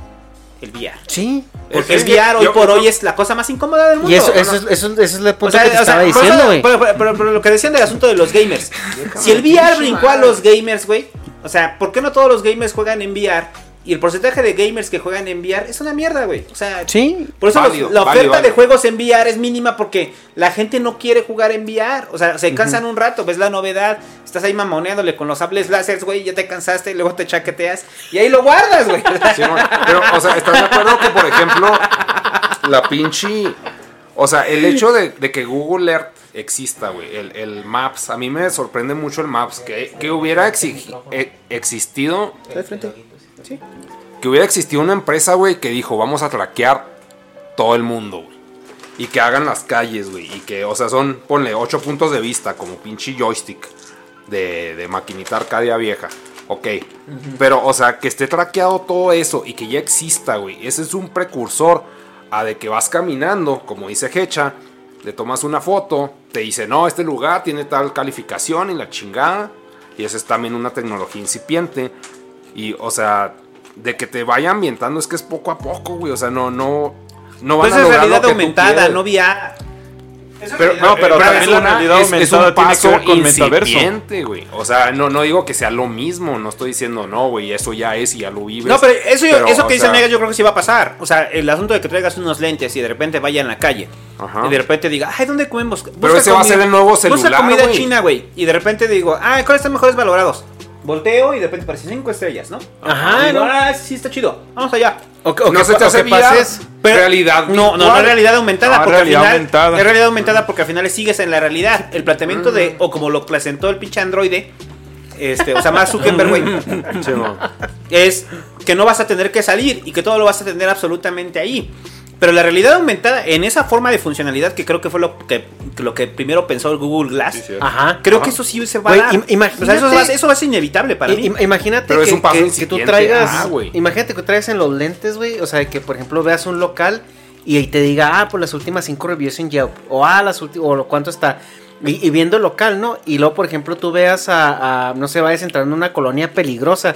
el VR. Sí. Porque Es el VR hoy yo- por yo- hoy es la cosa más incómoda del mundo. Y eso, ¿no? eso, es- eso, es- eso es el O punto sea, que te o sea, estaba diciendo, güey. Pero, pero- pero- pero lo que decían del asunto de los gamers. si el VR brincó a los gamers, güey. O sea, ¿por qué no todos los gamers juegan en VR? Y el porcentaje de gamers que juegan en VR es una mierda, güey. O sea, Sí. por eso los- la oferta válido, de válido. juegos en VR es mínima porque la gente no quiere jugar en VR. O sea, se cansan un rato, ves la novedad, estás ahí mamoneándole con los sables láseres, güey, ya te cansaste, y luego te chaqueteas y ahí lo guardas, güey. Sí, no, pero, o sea, ¿estás de acuerdo que, por ejemplo, la pinche. O sea, el hecho de, de que Google Earth exista, güey, el, el Maps, a mí me sorprende mucho el Maps, que, que hubiera exigi- e- existido. Que hubiera existido una empresa, güey, que dijo, vamos a traquear todo el mundo, güey. Y que hagan las calles, güey. Y que, o sea, son, ponle, ocho puntos de vista, como pinche joystick de, de maquinita arcadia vieja. Ok. Pero, o sea, que esté traqueado todo eso y que ya exista, güey. Ese es un precursor a de que vas caminando, como dice Hecha, le tomas una foto, te dice, no, este lugar tiene tal calificación y la chingada. Y esa es también una tecnología incipiente. Y, o sea, de que te vaya ambientando es que es poco a poco, güey. O sea, no, no, no van Pues a lograr realidad lo que aumentada, no VR. Pero, No, pero es también la una- realidad es- es aumentada un tiene que paso ver con metaverso. O sea, no, no digo que sea lo mismo, no estoy diciendo no, güey, eso ya es y ya lo vives. No, pero eso, Pero, eso que dice sea, Negas yo creo que sí va a pasar. O sea, el asunto de que traigas unos lentes y de repente vaya en la calle. Ajá. Y de repente diga, ay, ¿dónde comemos? Pero ese va a ser el nuevo Busca celular, comida güey. china, güey. Y de repente digo, ah, ¿cuáles están mejores valorados? Volteo y de repente aparecen cinco estrellas, ¿no? Ajá, Y digo, ¿no? ah, sí está chido. Vamos allá. O, o No que, se te hace pases. Pero- realidad No, no, no realidad aumentada. No, porque realidad al final, aumentada. Es realidad aumentada porque al final sigues en la realidad. El planteamiento de, o como lo presentó el pinche androide, este, o sea, más *laughs* Zuckerberg, güey, Sí, no. es que no vas a tener que salir y que todo lo vas a tener absolutamente ahí. Pero la realidad aumentada, en esa forma de funcionalidad, que creo que fue lo que, lo que primero pensó el Google Glass, Ajá. creo que eso sí se va a dar. imagínate- O sea, eso, va, a ser- eso va a ser inevitable para mí. im- imagínate Pero que, es un paso que- que tú traigas. Ah, imagínate que traigas en los lentes, güey. O sea, que por ejemplo veas un local y ahí te diga, ah, pues las últimas cinco reviews en Yelp. O ah, las últimas. O lo- cuánto está. Y, y viendo el local, ¿no? Y luego, por ejemplo, tú veas a, a, no sé, vayas entrando en una colonia peligrosa.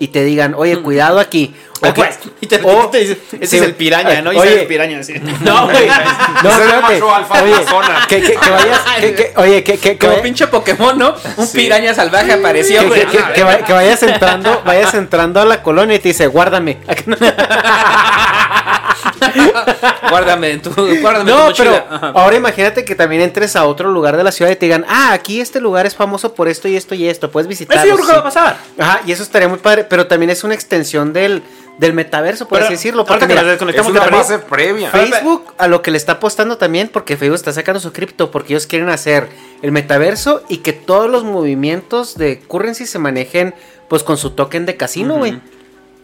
Y te digan, oye, cuidado aquí. O que- pues, y te, o- te dice, ese sí, es el piraña, ¿no? Y oye, sale el piraña así. No, güey. No, espérate. Oye, que, que, que vayas. que- que- *laughs* oye, que, que, que Como vaya- pinche Pokémon, ¿no? Un piraña salvaje apareció, que, güey. que- que- que vay- que vayas entrando, *laughs* vayas entrando a la colonia y te dice, guárdame. *laughs* *laughs* Guárdame en tu, guárdame tu No, mochila. pero Ajá. ahora imagínate que también entres a otro lugar de la ciudad y te digan, ah, aquí este lugar es famoso por esto y esto y esto, puedes visitarlo. Eso yo creo que sí". va a pasar. Ajá, y eso estaría muy padre, pero también es una extensión del, del metaverso, por Pero, así decirlo. Porque que nos mira, Es desconectamos una de la fase previa. Facebook a lo que le está apostando también, porque Facebook está sacando su cripto, porque ellos quieren hacer el metaverso y que todos los movimientos de currency se manejen pues con su token de casino, güey.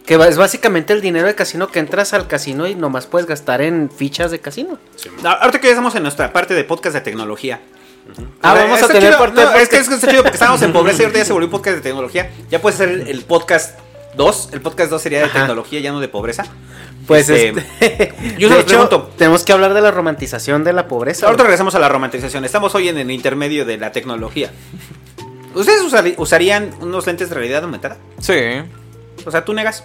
Que es básicamente el dinero de casino que entras al casino y nomás puedes gastar en fichas de casino. No, Ahorita que ya estamos en nuestra parte de podcast de tecnología. Ah, vamos a tener chido, parte de es, que, podcast. es que chido porque *laughs* estábamos en pobreza y ahorita ya se volvió un podcast de tecnología. Ya puede ser el, el podcast 2. El podcast 2 sería de Ajá. tecnología, ya no de pobreza. Pues Este, este, *laughs* yo de hecho, pregunto. tenemos que hablar de la romantización de la pobreza. Ahorita regresamos a la romantización. Estamos hoy en el intermedio de la tecnología. ¿Ustedes usarían unos lentes de realidad aumentada? Sí. O sea, tú negas.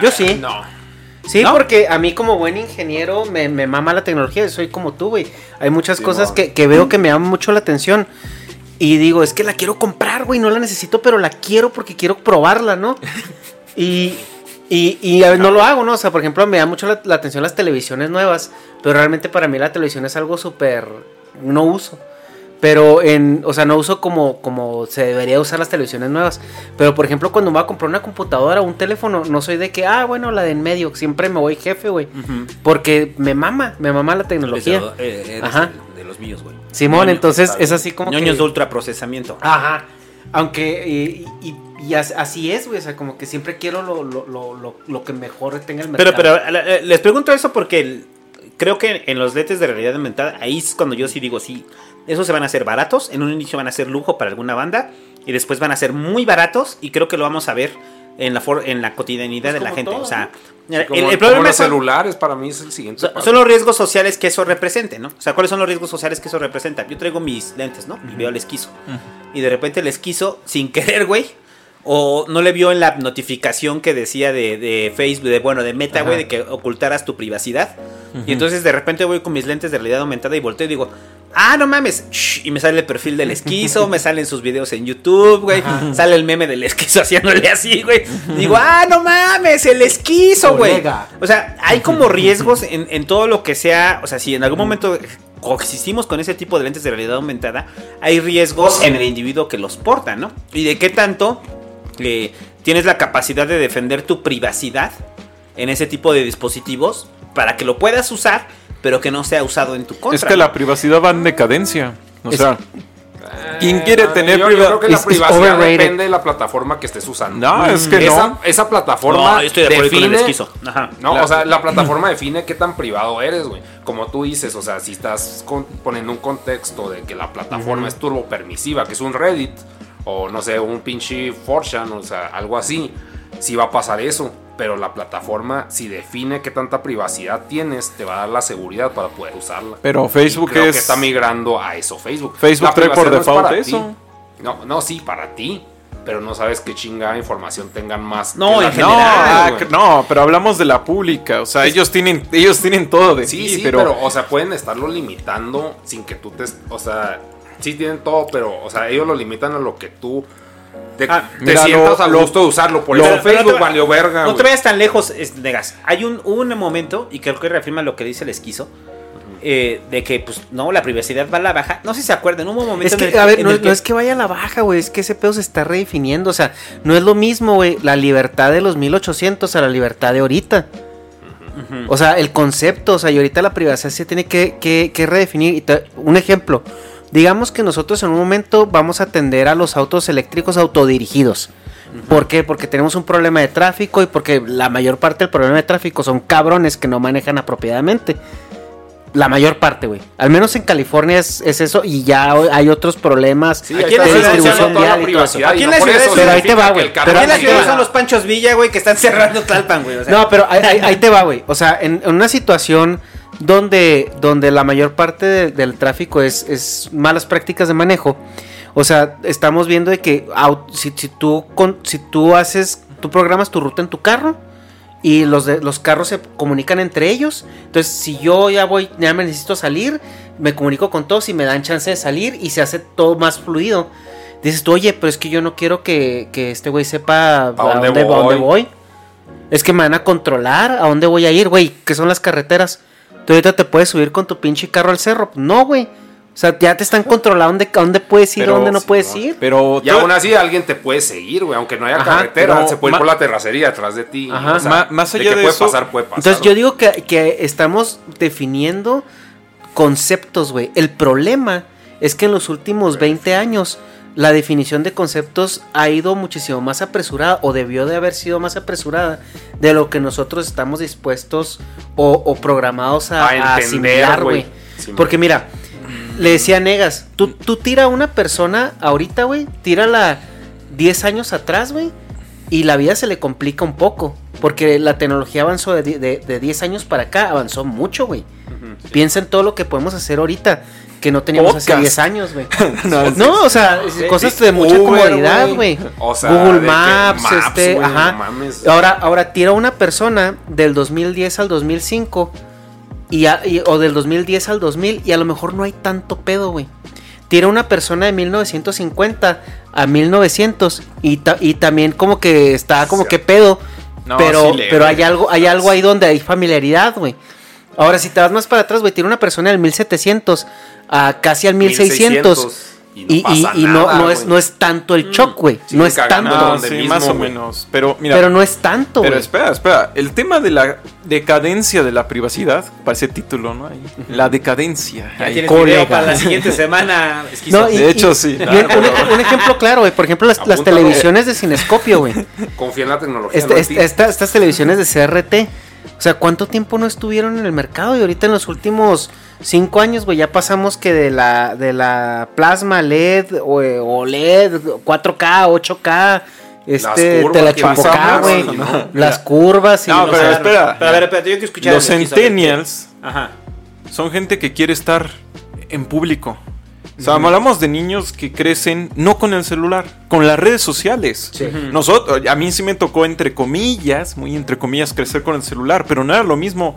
Yo sí. No. Sí, ¿No? porque a mí como buen ingeniero me, me mama la tecnología, soy como tú, güey. Hay muchas Sí, cosas que, que veo que me llaman mucho la atención. Y digo, es que la quiero comprar, güey, no la necesito, pero la quiero porque quiero probarla, ¿no? *laughs* Y, y, y, no lo hago, ¿no? O sea, por ejemplo, me da mucho la, la atención las televisiones nuevas, pero realmente para mí la televisión es algo súper... no uso. Pero en, o sea, no uso como, como se debería usar las televisiones nuevas. Pero por ejemplo, cuando me voy a comprar una computadora o un teléfono, no soy de que, ah, bueno, la de en medio, siempre me voy jefe, güey. Porque me mama, me mama la tecnología. Eh, Ajá. de los míos, güey. Simón, Ñoño, entonces ¿sabes? es así como Ñoños que- de ultraprocesamiento. Ajá. Aunque, y, y- y as- así es, güey. O sea, como que siempre quiero lo, lo, lo, lo, lo que mejor tenga el Pero, mercado. pero eh, les pregunto eso porque creo que en los lentes de realidad aumentada, ahí es cuando yo sí digo, sí, esos se van a hacer baratos, en un inicio van a ser lujo para alguna banda, y después van a ser muy baratos y creo que lo vamos a ver en la, for- en la cotidianidad de la gente. o sea, el, Como, el como problema los son, celulares para mí es el siguiente. son- los riesgos sociales que eso represente, ¿no? O sea, ¿cuáles son los riesgos sociales que eso representa? Yo traigo mis lentes, ¿no? Y veo el esquizo. Y de repente el esquizo, sin *laughs* querer, güey. O no le vio en la notificación que decía de, de Facebook, de bueno, de Meta, güey, de que ocultaras tu privacidad. Y entonces de repente voy con mis lentes de realidad aumentada y volteo y digo, ah, no mames. shh, y me sale el perfil del esquizo, me salen sus videos en YouTube, güey. Sale el meme del esquizo *laughs* haciéndole así, güey. Digo, ah, no mames, el esquizo, güey. O sea, hay como riesgos en, en todo lo que sea. O sea, si en algún momento coexistimos con ese tipo de lentes de realidad aumentada, hay riesgos en el individuo que los porta, ¿no? Y de qué tanto eh, tienes la capacidad de defender tu privacidad en ese tipo de dispositivos para que lo puedas usar, pero que no sea usado en tu contra. Es que la privacidad va en decadencia. O Es- sea, ¿quién quiere Ah, tener yo, yo creo que la It's- it's privacidad overrated. depende de la plataforma que estés usando. No, es que esa, no. Esa plataforma No, yo estoy de acuerdo con el define- esquizo. Ajá. No, La- o sea, la plataforma define qué tan privado eres, güey. Como tú dices, o sea, si estás con- poniendo un contexto de que la plataforma es turbo permisiva, que es un Reddit, o no sé, un pinche 4chan, o sea, algo así, sí va a pasar eso. Pero la plataforma, si define qué tanta privacidad tienes, te va a dar la seguridad para poder usarla. Pero Facebook Y creo es- que está migrando a eso, Facebook. Facebook La trae por privacidad no es default para eso. ti. No, no, sí, para ti. Pero no sabes qué chingada información tengan más. No, que la en general, Ah, güey. que- no, pero hablamos de la pública. O sea, ellos tienen, ellos tienen todo de Sí, sí, pero, pero... o sea, pueden estarlo limitando sin que tú te, o sea, sí tienen todo, pero, o sea, ellos lo limitan a lo que tú te, te mira, sientas lo- a lo- gusto de usarlo. Por eso Facebook te- valió verga, No te vayas tan lejos, es- Negas. Hay un, un momento, y creo que reafirma lo que dice el esquizo, eh, de que, pues, no, la privacidad va a la baja. No sé si se acuerdan, hubo un momento Es en que, el a ver, en no, el no es que vaya a la baja, güey. Es que ese pedo se está redefiniendo. O sea, no es lo mismo, güey, la libertad de los 1800 a la libertad de ahorita. O sea, el concepto, o sea, y ahorita la privacidad se tiene que, que- que redefinir. Y te- un ejemplo, digamos que nosotros en un momento vamos a atender a los autos eléctricos autodirigidos. ¿Por qué? Porque tenemos un problema de tráfico y porque la mayor parte del problema de tráfico son cabrones que no manejan apropiadamente. La mayor parte, güey. Al menos en California es, es eso y ya hay otros problemas Sí, Aquí ciudad distribución vial y todo eso. Aquí en la ciudad pero ahí te va, güey. Pero en la ciudad son los Panchos Villa, güey, que están cerrando Tlalpan, güey. o sea. No, pero ahí, ahí- ahí te va, güey. O sea, en, en una situación donde, donde la mayor parte de- del tráfico es, es malas prácticas de manejo. O sea, estamos viendo de que si, si tú con- si tú haces, tú programas tu ruta en tu carro y los de, los carros se comunican entre ellos. Entonces, si yo ya voy, ya me necesito salir, me comunico con todos y me dan chance de salir y se hace todo más fluido. Dices tú, oye, pero es que yo no quiero que, que este güey sepa a, dónde dónde, a dónde voy? voy. Es que me van a controlar a dónde voy a ir, güey. ¿Qué son las carreteras? Tú ahorita te puedes subir con tu pinche carro al cerro. No, güey. O sea, ya te están controlando dónde, dónde puedes ir, Pero- dónde no sí, puedes no. ir. pero Y aún así alguien te puede seguir, güey, aunque no haya Ajá, carretera, se puede ir por la terracería atrás de ti. Ajá. o sea, Ma- más de allá que de puede eso- pasar, puede pasar. Entonces yo digo que, que estamos definiendo conceptos, güey. El problema es que en los últimos 20 años la definición de conceptos ha ido muchísimo más apresurada o debió de haber sido más apresurada de lo que nosotros estamos dispuestos o, o programados a, A a entender, asimilar, güey. Sí, Porque mira, le decía a Negas, tú, tú tira a una persona ahorita, güey, tírala 10 años atrás, güey, y la vida se le complica un poco. Porque la tecnología avanzó de, de 10 años para acá, avanzó mucho, güey. Piensa en todo lo que podemos hacer ahorita que no teníamos hace Podcast. 10 años, güey. *laughs* No, no, o sea, cosas de mucha Uber, comodidad, güey. güey. O sea, Google Maps, Maps, este, ajá. no mames. Ahora, ahora tira una persona del 2010 al 2005 y, a- y- o del 2010 al 2000 y a lo mejor no hay tanto pedo, güey. Tira una persona de 1950 a 1900 y, ta- y también como que está como que pedo, No, pero, sí, pero hay algo, hay algo ahí donde hay familiaridad, güey. Ahora, si te vas más para atrás, güey, tira una persona del 1700 a casi al 1600. Y, y- y no, no, es, no es tanto el shock, güey. no es tanto. No, donde sí, mismo, más o menos. Pero mira. pero no es tanto, Pero espera, espera. El tema de la decadencia de la privacidad, parece título, ¿no? Ahí, La decadencia. Ya Ahí. tienes colega. video para la siguiente semana. esquizo. *laughs* No, y- De hecho, y- sí. y un, un- un ejemplo claro, güey. Por ejemplo, las, las televisiones de Cinescopio, güey. Confía en la tecnología. Esta- esta- esta- estas televisiones de CRT. O sea, ¿cuánto tiempo no estuvieron en el mercado? Y ahorita en los últimos cinco años, güey, ya pasamos que de la, de la plasma LED o, eh, OLED, 4K, 8K, este, te la que chupó pasamos, güey. ¿no? *laughs* Las curvas y No, pero espera. Pero a ver, espérate, yo quiero escuchar Los centennials Ajá. son gente que quiere estar en público. O sea, hablamos de niños que crecen no con el celular, con las redes sociales. Nosotros, a mí sí me tocó entre comillas, muy entre comillas, crecer con el celular, pero no era lo mismo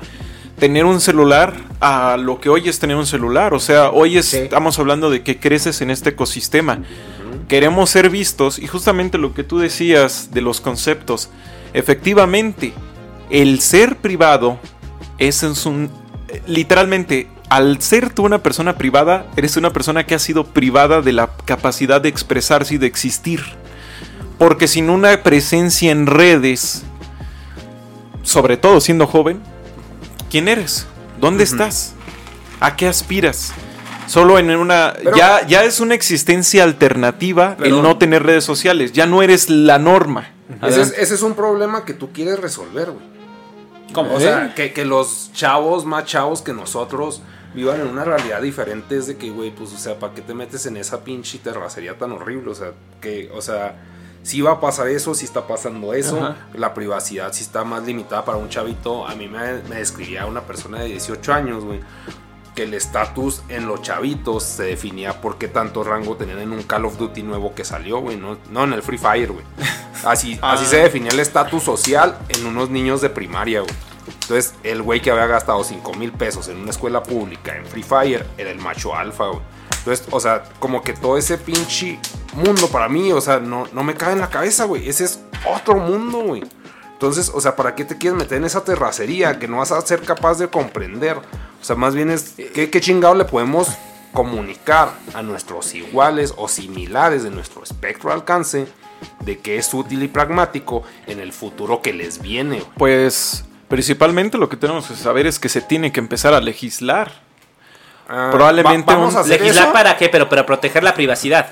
tener un celular a lo que hoy es tener un celular. O sea, hoy es- estamos hablando de que creces en este ecosistema. Queremos ser vistos y justamente lo que tú decías de los conceptos, efectivamente, el ser privado es es un literalmente al ser tú una persona privada, eres una persona que ha sido privada de la capacidad de expresarse y de existir. Porque sin una presencia en redes, sobre todo siendo joven, ¿quién eres? ¿Dónde estás? ¿A qué aspiras? Solo en una... Pero- ya, ya es una existencia alternativa Pero- el no tener redes sociales. Ya no eres la norma. Ese es, ese es un problema que tú quieres resolver, güey. ¿Cómo? O sea, que, que los chavos, más chavos que nosotros, vivan en una realidad diferente. Es de que, güey, pues, o sea, ¿para qué te metes en esa pinche terracería tan horrible? O sea, que, o sea, si va a pasar eso, si está pasando eso. Ajá. La privacidad si está más limitada para un chavito. A mí me, me describía una persona de 18 años, güey. Que el estatus en los chavitos se definía por qué tanto rango tenían en un Call of Duty nuevo que salió, güey. No, no en el Free Fire, güey. Así, así Ah. se definía el estatus social en unos niños de primaria, güey. Entonces, el güey que había gastado 5 mil pesos en una escuela pública en Free Fire era el macho alfa, güey. Entonces, o sea, como que todo ese pinche mundo para mí, o sea, no, no me cabe en la cabeza, güey. Ese es otro mundo, güey. Entonces, o sea, ¿para qué te quieres meter en esa terracería que no vas a ser capaz de comprender? O sea, más bien es, ¿qué, qué chingado le podemos comunicar a nuestros iguales o similares de nuestro espectro de alcance de que es útil y pragmático en el futuro que les viene? Pues principalmente lo que tenemos que saber es que se tiene que empezar a legislar. Ah, Probablemente va- vamos un- a hacer ¿Legislar eso. para qué? Pero para proteger la privacidad.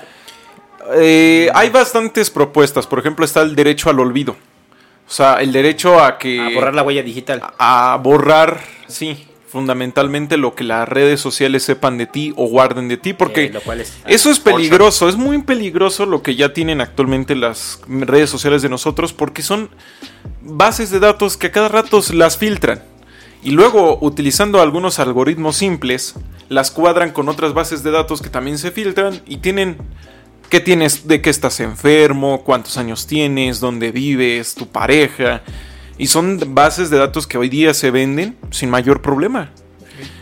Eh, hay bastantes propuestas. Por ejemplo, está el derecho al olvido. O sea, el derecho a que. A borrar la huella digital. A borrar, sí, fundamentalmente lo que las redes sociales sepan de ti o guarden de ti. Porque Eh, es- eso es peligroso. Es muy peligroso lo que ya tienen actualmente las redes sociales de nosotros. Porque son bases de datos que a cada rato las filtran. Y luego, utilizando algunos algoritmos simples, las cuadran con otras bases de datos que también se filtran y tienen qué tienes, de qué estás enfermo, cuántos años tienes, dónde vives, tu pareja. Y son bases de datos que hoy día se venden sin mayor problema.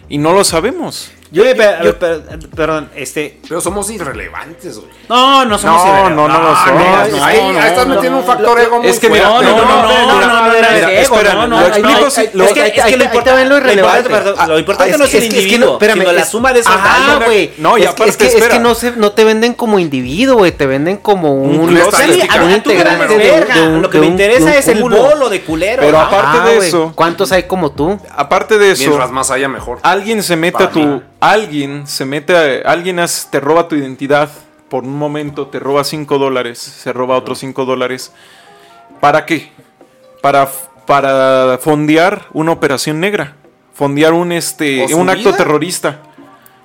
Y no lo sabemos. Yo, eh, per- a ver, per- perdón, este. Pero somos irrelevantes, güey. No, no somos No, irrelevantes. no, no lo son. Ahí, no, ahí no, estás no, metiendo no. un factor ego muy Es que mira, No, no, no, no, no, no, no, no, espera, no, no, lo no, explico no, si- lo- que- es que- es que lo ahí import- te ven lo irrelevante. importante- Ah, Lo importante no es el individuo, no, espérame, sino la suma de esos Ajá, datos. güey. No, y aparte, es que, es que no, se, no te venden como individuo, güey. Te venden como un, Un un closet. A mí- a mí- tú me integrante de Lo que me interesa es el bolo de culero. Pero ¿no? aparte Ah, de eso- ¿Cuántos hay como tú? Aparte de eso, Mientras más haya, mejor. alguien se mete Para a tu. Alguien se mete a. Alguien te roba tu identidad. Por un momento te roba 5 dólares. Se roba otros 5 dólares. ¿Para qué? Para, para fondear una operación negra. Fondear un, este, ¿O su un acto terrorista.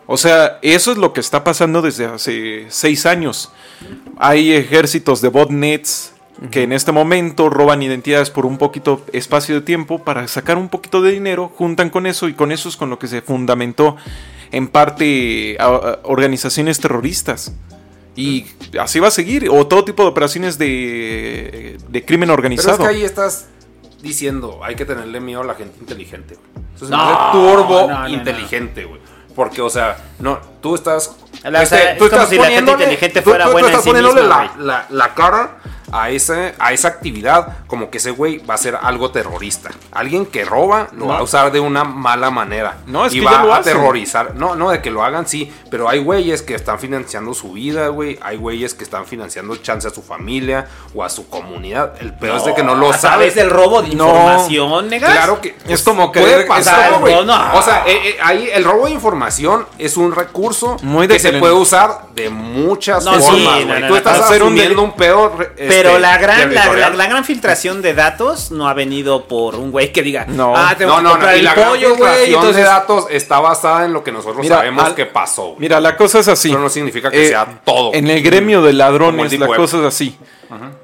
O sea, eso es lo que está pasando desde hace 6 años. Hay ejércitos de botnets que en este momento roban identidades por un poquito espacio de tiempo para sacar un poquito de dinero, juntan con eso y con eso es con lo que se fundamentó en parte a- a organizaciones terroristas. Y así va a seguir, o todo tipo de operaciones de, de crimen Pero organizado. es que ahí estás diciendo, hay que tenerle miedo a la gente inteligente, güey. Eso es No, un turbo no, no, inteligente, güey. Porque, o sea, no, tú estás. La- o sea, es como si la gente inteligente tú- fuera tú- tú buena en estás sí poniéndole misma, la, la- la cara a, ese, a esa actividad como que ese güey va a ser algo terrorista. Alguien que roba lo No. va a usar de una mala manera. No, es y que va ya lo a hacen. aterrorizar. No, no, de que lo hagan sí, pero hay güeyes que están financiando su vida, güey. Hay güeyes que están financiando chance a su familia o a su comunidad. El peor es de que no lo sabes. del robo de No. información, negas. Claro que Es como puede creer- pasar, es- no. O sea, eh, eh, ahí el robo de información es un recurso Muy que se puede usar de muchas formas, sí, Tú estás un asumiendo un, pedo re- este, Pero la gran, la, la- la gran filtración de datos no ha venido por un güey que diga, No. ah, tengo No, que no, no. Y el la pollo, filtración Entonces, de datos está basada en lo que nosotros Mira, sabemos al- que pasó. Mira, la cosa es así. Eso no significa que Eh, sea todo. En el gremio de ladrones, la Web. cosa es así.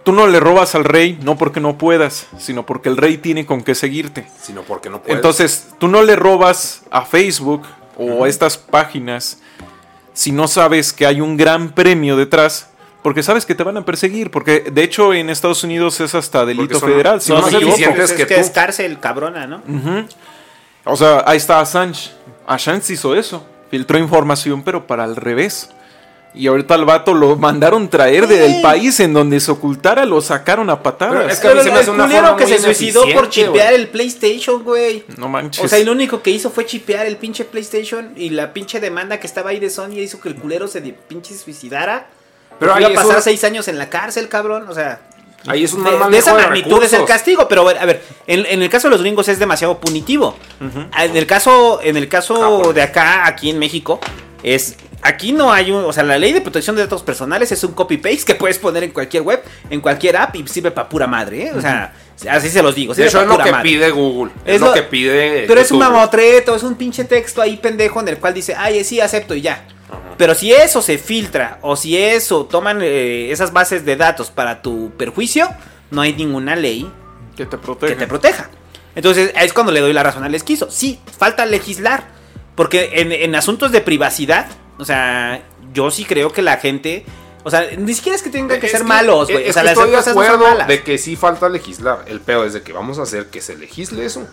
Tú no le robas al rey no porque no puedas, sino porque el rey tiene con qué seguirte. Sino porque no puedes. Entonces, tú no le robas a Facebook o a estas páginas si no sabes que hay un gran premio detrás, porque sabes que te van a perseguir, porque de hecho en Estados Unidos es hasta delito son- federal, si no me equivoco. eficientes es que es cárcel cabrona, ¿no? O sea, ahí está Assange. Assange hizo eso. Filtró información, pero para al revés. Y ahorita al vato lo mandaron traer del país en donde se ocultara, lo sacaron a patadas. Pero es que a mí Pero se me el hace una culero forma que muy se suicidó por chipear el PlayStation, güey. No manches. O sea, y lo único que hizo fue chipear el pinche PlayStation y la pinche demanda que estaba ahí de Sony hizo que el culero se de pinche suicidara. Pero ahí iba a pasar una- seis años en la cárcel, cabrón. O sea, Ahí es un de, mal de esa de magnitud es el castigo. Pero a ver, en, en el caso de los gringos es demasiado punitivo. En el caso, en el caso de acá, aquí en México, es aquí no hay un, o sea, la ley de protección de datos personales es un copy paste que puedes poner en cualquier web, en cualquier app y sirve para pura madre, ¿eh? O sea, así se los digo. Sirve pa' es lo que madre. pide Google. Es, Es lo, lo- que pide. Pero es un YouTube. mamotreto, es un pinche texto ahí pendejo en el cual dice, ay, sí, acepto y ya. Pero si eso se filtra o si eso toman eh, esas bases de datos para tu perjuicio, no hay ninguna ley que te proteja. que te proteja. Entonces es cuando le doy la razón al esquizo. Sí, falta legislar. Porque en, en asuntos de privacidad, o sea, yo sí creo que la gente... O sea, ni siquiera es que tengan que Es ser malos, güey. es O sea, que las estoy de cosas no son acuerdo malas. de que sí falta legislar. El peor es de que vamos a hacer que se legisle eso.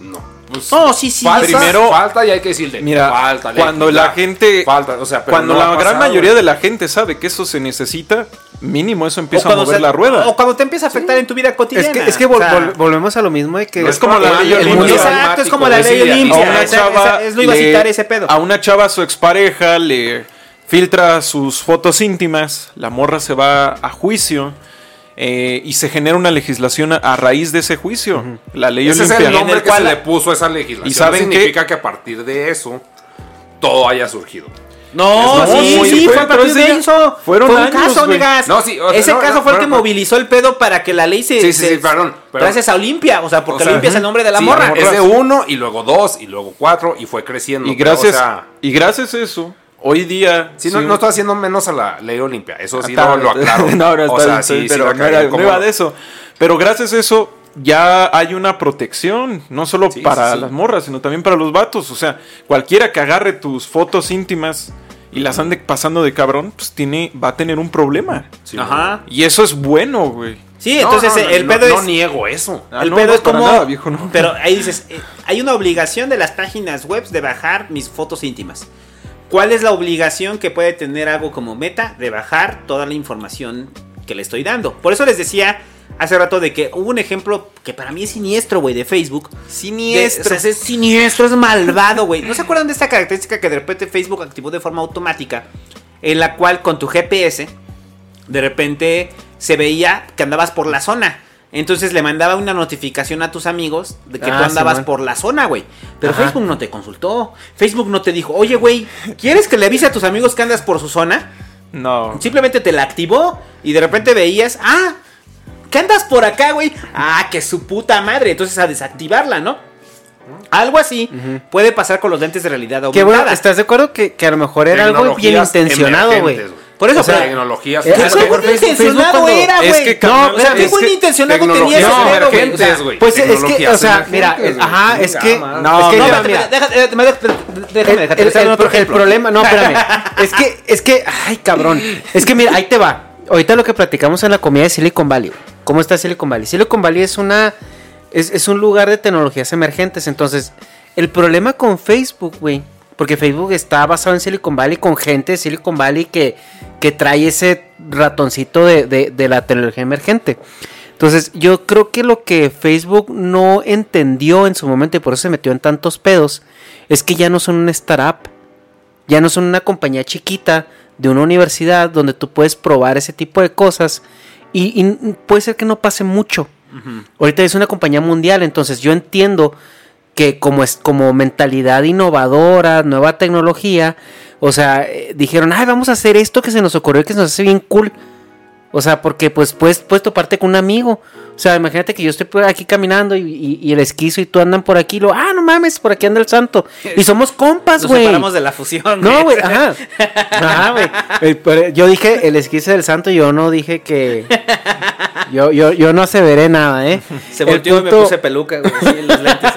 No. Pues, No, sí, sí. Falta, Primero- falta y hay que decirle. Mira, falta cuando la gente, Falta, o sea, pero cuando no la gran pasado. mayoría de la gente sabe que eso se necesita, mínimo eso empieza a mover se- la rueda. O cuando te empieza a afectar en tu vida cotidiana. Es que, es que o vol- sea, vol- volvemos a lo mismo de que No es como la ley Olimpia. Exacto, es como la ley Olimpia. es lo iba a le- citar ese pedo. A una chava su expareja le filtra sus fotos íntimas, la morra se va a juicio eh, y se genera una legislación a, a raíz de ese juicio. La ley Ese es Olimpia. el nombre que se le puso a esa legislación. ¿Y saben significa que a partir de eso todo haya surgido. No, sí, sí, fue fue a partir de eso. Fueron fue un años, caso, amigas. No, sí, o sea, Ese no, caso no, fue el pero- que movilizó el pedo para que la ley se. Sí, sí, se- sí, perdón, perdón. Gracias a Olimpia, o sea, porque O sea, Olimpia es el nombre de la sí, morra. Es de uno y luego dos y luego cuatro y fue creciendo. Y pero, gracias, o sea, y gracias a eso, hoy día. sí, no, sí, no estoy haciendo menos a la ley Olimpia. Eso sí Está- lo, lo aclaro. *laughs* no, no, está o sea, bien, sí, sí pero no, era, no no. de eso. Pero gracias a eso ya hay una protección, no solo Sí, para sí, sí. las morras, sino también para los vatos. O sea, cualquiera que agarre tus fotos íntimas y las ande pasando de cabrón, pues tiene, va a tener un problema. Sí, Ajá. Y eso es bueno, güey. Sí, No, entonces no, no, el no, pedo no es. niego eso. Ah, el no, pedo no, es como. nada, viejo, no. Pero ahí dices, eh, hay una obligación de las páginas web de bajar mis fotos íntimas. ¿Cuál es la obligación que puede tener algo como meta de bajar toda la información que le estoy dando? Por eso les decía hace rato de que hubo un ejemplo que para mí es siniestro, güey, de Facebook. Siniestro. De- o sea, es siniestro, es malvado, güey. ¿No se acuerdan de esta característica que de repente Facebook activó de forma automática? En la cual con tu GPS, de repente se veía que andabas por la zona. Entonces le mandaba una notificación a tus amigos de que Ah, tú andabas por la zona, güey. Pero Ajá. Facebook no te consultó. Facebook no te dijo, oye, güey, ¿quieres que le avise a tus amigos que andas por su zona? No. Simplemente te la activó y de repente veías, ah, ¿qué andas por acá, güey? Ah, que su puta madre. Entonces a desactivarla, ¿no? Algo así puede pasar con los lentes de realidad Que bueno, aumentada. ¿estás de acuerdo que, que a lo mejor era algo bien intencionado, güey? Por eso, O sea. Eh, ¿Qué buen intencionado era, es güey? que, no, o sea, es qué buen intencionado tenía ese pedo, güey. O sea. Pues es que, o sea, mira, ajá, es que. No, Es no, que, mira, no, déjame, déjame, El, déjame el- problema, no, espérame. *laughs* es que, es que, ay, cabrón. Es que mira, ahí te va. Ahorita lo que platicamos en la comida de Silicon Valley. ¿Cómo está Silicon Valley? Silicon Valley es una. Es, es un lugar de tecnologías emergentes. Entonces, el problema con Facebook, güey. Porque Facebook está basado en Silicon Valley con gente de Silicon Valley que, que trae ese ratoncito de, de- de la tecnología emergente. Entonces, yo creo que lo que Facebook no entendió en su momento y por eso se metió en tantos pedos es que ya no son una startup. Ya no son una compañía chiquita de una universidad donde tú puedes probar ese tipo de cosas y, y puede ser que no pase mucho. Ahorita es una compañía mundial, entonces yo entiendo que como es como mentalidad innovadora, nueva tecnología, o sea, eh, dijeron, ay, vamos a hacer esto que se nos ocurrió que se nos hace bien cool. O sea, porque pues puedes, puedes toparte con un amigo. O sea, imagínate que yo estoy aquí caminando y, y- y el esquizo y tú andan por aquí. y Lo, ah, no mames, por aquí anda el santo. Y *laughs* somos compas, Nos güey. separamos de la fusión. No, güey, ajá. Ajá, *laughs* güey. Eh, Yo dije el esquizo del santo, yo no dije que. Yo, yo, yo no aseveré nada, ¿eh? Se volteó y me puse peluca, güey. Sí, los lentes.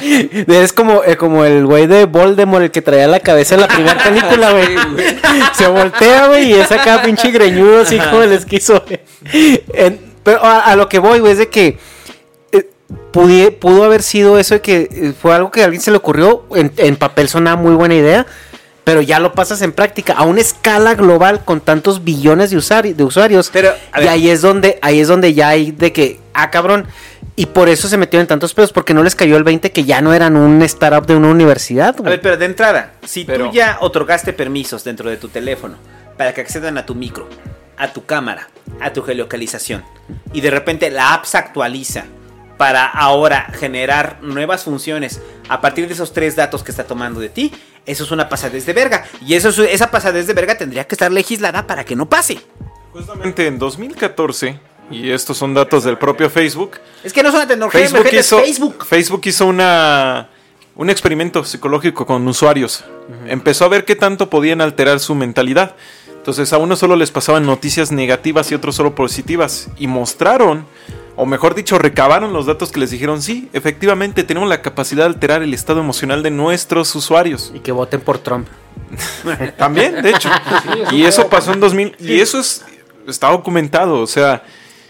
*laughs* Es como, eh, como el güey de Voldemort, el que traía la cabeza en la primera película, güey. Se voltea, güey, y es acá pinche greñudo, así como *laughs* el esquizo. güey. En- pero a, a lo que voy, güey, es de que eh, pudie- pudo haber sido eso de que eh, fue algo que a alguien se le ocurrió. En, en papel sonaba muy buena idea. Pero ya lo pasas en práctica a una escala global con tantos billones de, usari- de usuarios. Pero, y ahí es donde, ahí es donde ya hay de que, ah, cabrón. Y por eso se metieron en tantos pedos, porque no les cayó el 20 que ya no eran un startup de una universidad, A ver, pero de entrada, si Pero- tú ya otorgaste permisos dentro de tu teléfono para que accedan a tu micro, a tu cámara, a tu geolocalización, y de repente la app se actualiza para ahora generar nuevas funciones a partir de esos tres datos que está tomando de ti, eso es una pasadez de verga. Y eso es- esa pasadez de verga tendría que estar legislada para que no pase. Justamente en 2014, y estos son datos del propio Facebook, Es que no es una tecnología Facebook emergente, es Facebook. Facebook hizo una, un experimento psicológico con usuarios. Empezó a ver qué tanto podían alterar su mentalidad. Entonces a unos solo les pasaban noticias negativas y otros solo positivas. Y mostraron, o mejor dicho, recabaron los datos que les dijeron, sí, efectivamente tenemos la capacidad de alterar el estado emocional de nuestros usuarios. Y que voten por Trump. *laughs* También, de hecho. eso y eso pasó en 2000. Y eso es, está documentado. O sea,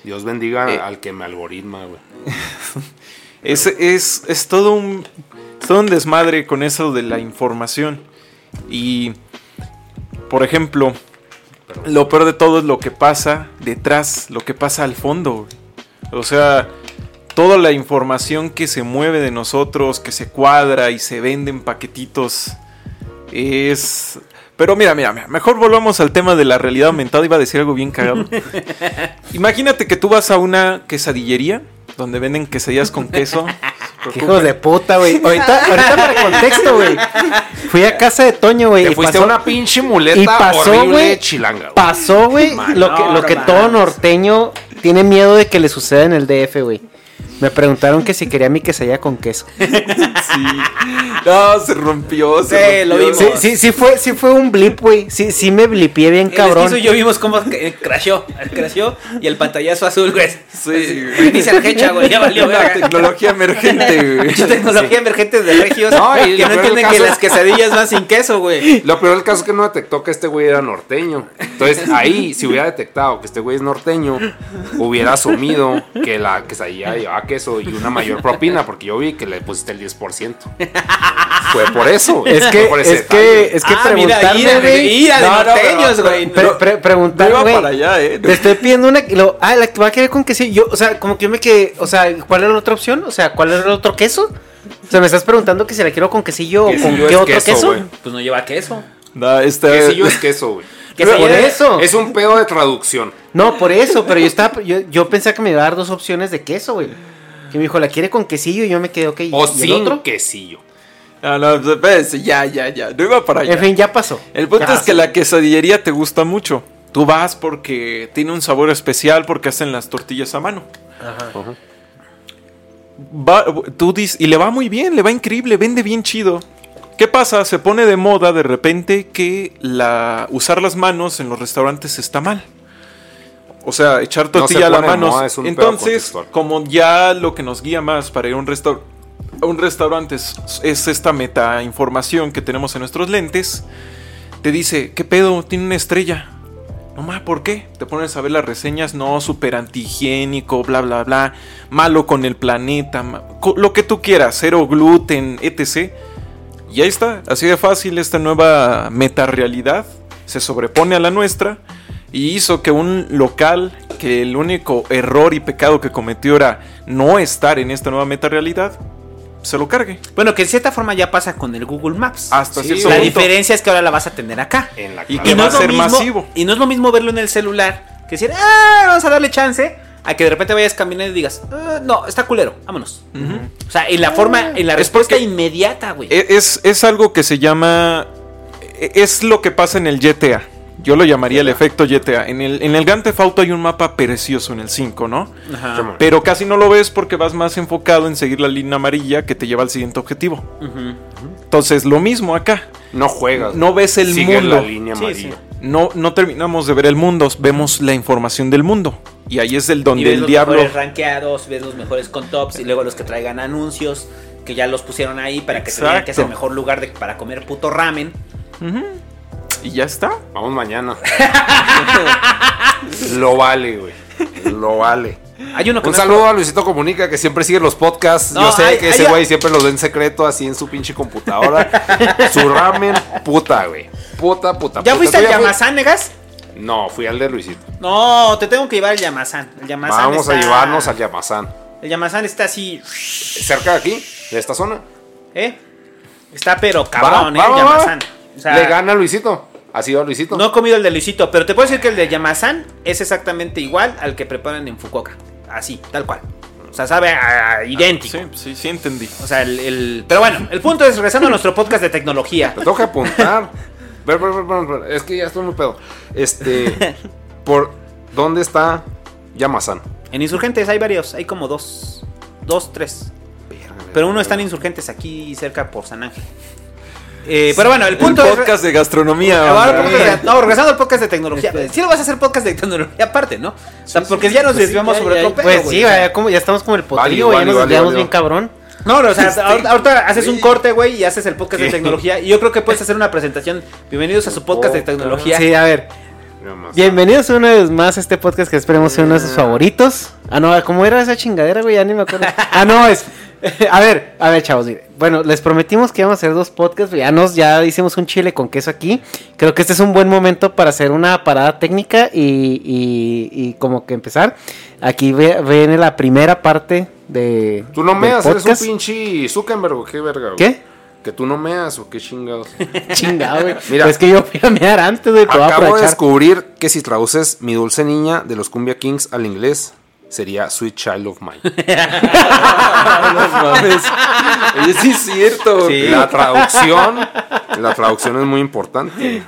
Dios bendiga Eh. al que me algoritma, güey. *laughs* Es, es, es todo un es todo un desmadre con eso de la información. Y, por ejemplo, lo peor de todo es lo que pasa detrás, lo que pasa al fondo. O sea, toda la información que se mueve de nosotros, que se cuadra y se vende en paquetitos, es... Pero mira, mira, mira, mejor volvamos al tema de la realidad aumentada. Iba a decir algo bien cagado. *laughs* Imagínate que tú vas a una quesadillería donde venden quesadillas con queso. *laughs* Qué hijos de puta, güey. *laughs* Ahorita, ahorita para contexto, güey. Fui a casa de Toño, güey. Te y fuiste pasó- una pinche muleta y pasó, horrible güey, chilanga. Pasó, güey, lo que, lo que todo norteño tiene miedo de que le suceda en el DF, güey. Me preguntaron que si quería mi quesadilla con queso. *laughs* No, se rompió. Se Sí, lo vimos. Sí, sí, sí fue, sí fue un blip, güey. Sí, sí me blipié bien El cabrón. y yo vimos cómo eh, crasheó, crasheó y el pantallazo azul, güey. Sí, Güey, Dice la hecha, güey, ya valió, verga. tecnología emergente, güey. *laughs* Tecnología emergente de regios No, y que no entienden que las quesadillas van sin queso, güey. Lo peor del caso es que no detectó que este güey era norteño. Entonces, ahí, si hubiera detectado que este güey es norteño, hubiera asumido que la quesadilla llevaba queso y una mayor *laughs* propina, porque yo vi que le pusiste el 10%. *laughs* Fue por eso. Es que, por es que, es que Ah, güey. No, no, güey. Pre- pre- preguntar, No iba güey. para allá, eh. Te estoy pidiendo una. lo- ah, la que va a querer con. Yo, o sea, como que yo me quedé. O sea, ¿cuál era la otra opción? O sea, ¿cuál era el otro queso? O sea, me estás preguntando que si la quiero con quesillo o con qué es otro queso, queso. güey. Pues no lleva queso. No, este, Quesillo es queso, güey. *laughs* Por es- eso. Es un pedo de traducción. No, por eso, pero yo estaba. Yo, yo pensé que me iba a dar dos opciones de queso, güey. Que me dijo, la quiere con quesillo y yo me quedé, ok. ¿y O el sin otro? quesillo. No, no, espérense, ya, ya, ya. No iba para allá. En fin, ya pasó. El punto Ya es que la quesadillería te gusta mucho. Tú vas porque tiene un sabor especial porque hacen las tortillas a mano. Va- tú dices, y le va muy bien, le va increíble, vende bien chido. ¿Qué pasa? Se pone de moda de repente que la, usar las manos en los restaurantes está mal. O sea, echar se tortilla a la mano. Entonces, como ya lo que nos guía más para ir a un, restaur- a un restaurante es, es esta meta información que tenemos en nuestros lentes, te dice, ¿qué pedo? Tiene una estrella. No ma, ¿por qué? Te pones a ver las reseñas, no, súper antihigiénico, bla, bla, bla, malo con el planeta, lo que tú quieras, cero gluten, etc. Y ahí está, así de fácil esta nueva meta-realidad se sobrepone a la nuestra y hizo que un local que el único error y pecado que cometió era no estar en esta nueva meta-realidad, se lo cargue. Bueno, que en cierta forma ya pasa con el Google Maps. Hasta Sí, cierto La punto. diferencia es que ahora la vas a tener acá. En la Y que va a es lo ser mismo- masivo. Y no es lo mismo verlo en el celular que decir, ah, vamos a darle chance. A que de repente vayas caminando y digas, "Ah, no, está culero, vámonos. O sea, en la forma, en la Es respuesta inmediata, güey. E- Es, es algo que se llama. e- Es lo que pasa en el GTA. Yo lo llamaría el efecto GTA. En el, en el Grand Theft Auto hay un mapa precioso en el 5, ¿no? Ajá. Pero casi no lo ves porque vas más enfocado en seguir la línea amarilla que te lleva al siguiente objetivo. Ujú. Entonces, lo mismo acá. No juegas. No ves el mundo. la línea amarilla. sí. No, no terminamos de ver el mundo, vemos la información del mundo. Y ahí es el Y donde ves el los diablo. mejores rankeados, ves los mejores con tops y luego los que traigan anuncios que ya los pusieron ahí para que se vean que es el mejor lugar de- para comer puto ramen. Ujú. Y ya está. Vamos mañana. *laughs* Lo vale, güey. Lo vale. Hay uno que Un no- saludo a Luisito Comunica que siempre sigue los podcasts. No, Yo sé hay- que ese hay- güey siempre los ve en secreto así en su pinche computadora. *laughs* su ramen, puta, güey. Puta, puta. ¿Ya puta. fuiste ¿Tú al? Yamazán, Negas? No, fui al de Luisito. No, te tengo que llevar al Yamazán. El Yamazán Vamos a llevarnos al Yamazán. El Yamazán está así, Cerca de aquí, de esta zona. ¿eh? Está pero cabrón, Va, ¿eh? va, el va, va. Yamazán. O sea, Le gana a Luisito. ¿Ha sido Luisito? No he comido el de Luisito, pero te puedo decir que el de Yamazán es exactamente igual al que preparan en Fukuoka. Así, tal cual. O sea, sabe a- idéntico. Sí, sí, sí entendí. O sea, el, el- Pero bueno, el punto es, regresando a nuestro podcast de tecnología. Te tengo que apuntar. *laughs* Ver, ver, ver, ver, ver. Es que ya estoy muy pedo. Este. *laughs* ¿Por dónde está Yamazán? En Insurgentes hay varios, hay como dos. Dos, tres. Pero uno está en Insurgentes aquí cerca por San Ángel. Eh, pero bueno, el punto el es. podcast de gastronomía. Ahora, de- no, regresando al podcast de tecnología. Sí lo vas a hacer podcast de tecnología aparte, ¿no? O sea, porque ya nos Pues desviamos sí, sobre pedo, Pues güey. sí, ya, como, ya estamos como el potrillo, güey, ya nos desviamos bien cabrón. No, no, o sea, ahorita, ahorita haces un corte, güey, y haces el podcast de tecnología. Y yo creo que puedes hacer una presentación. Bienvenidos a su podcast de tecnología. Sí, a ver. Bienvenidos una vez más a este podcast que esperemos sea uno de sus favoritos. Ah, no, ¿cómo era esa chingadera, güey? Ya ni me acuerdo. *laughs* Ah, no, es. *laughs* A ver, a ver, chavos. mire. Bueno, les prometimos que íbamos a hacer dos podcasts. Ya nos, ya hicimos un chile con queso aquí. Creo que este es un buen momento para hacer una parada técnica y, y, y como que empezar. Aquí viene la primera parte de. Tú no meas, eres un podcast. pinche Zuckerberg, ¿o qué verga? güey? ¿Qué? Que tú no meas o qué chingados. *laughs* Chingado, güey. *laughs* Mira. Pues que yo fui a mear antes, a Acabo de descubrir que si traduces Mi Dulce Niña de los Cumbia Kings al inglés, sería Sweet Child of Mine. *laughs* no mames. Oye, sí es cierto. Sí. La traducción, la traducción es muy importante.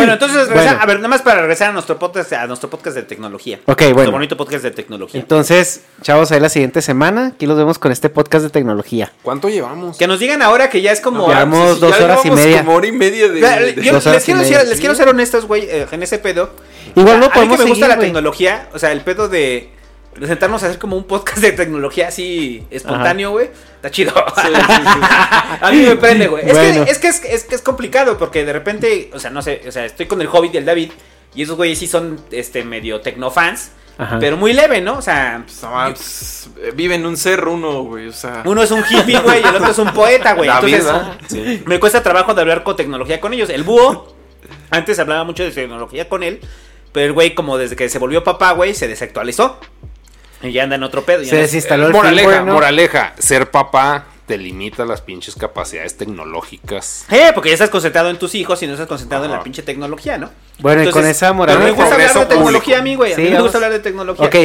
Bueno, entonces, regresa- Bueno. a ver, nada más para regresar a nuestro podcast, a nuestro podcast de tecnología. Ok, Nuestro bueno. bonito podcast de tecnología. Entonces, chavos, ahí la siguiente semana. Aquí los vemos con este podcast de tecnología. ¿Cuánto llevamos? Que nos digan ahora que ya es como. Llevamos Sí, dos ya horas y llevamos media. Como hora y media de. Yo les horas y quiero, media. ser, les quiero ser honestos, güey, eh, en ese pedo. Igual no a mí que podemos me gusta seguir, la tecnología, o sea, el pedo de, de sentarnos a hacer como un podcast de tecnología así espontáneo, güey. Está chido. *laughs* a mí me prende, güey. Es, que, es, que es, es que es complicado porque de repente, o sea, no sé, o sea, estoy con el Hobbit y el David y esos güeyes sí son este medio tecnofans, Ajá. pero muy leve, ¿no? O sea, No, pues, eh, vive en un cerro uno, güey. O sea. uno es un hippie, güey, y el otro es un poeta, güey. Me cuesta trabajo de hablar con tecnología con ellos. El búho, antes hablaba mucho de tecnología con él, pero el güey, como desde que se volvió papá, güey, se desactualizó. Y ya anda en otro pedo. ya Se no- desinstaló el Moraleja, firmware, ¿no? moraleja. Ser papá te limita las pinches capacidades tecnológicas. Eh, porque ya estás concentrado en tus hijos y no estás concentrado en la pinche tecnología, ¿no? Bueno, y con esa pero moraleja- me gusta hablar de tecnología a mí, güey. A Sí, mí me gusta hablar de tecnología. Ok,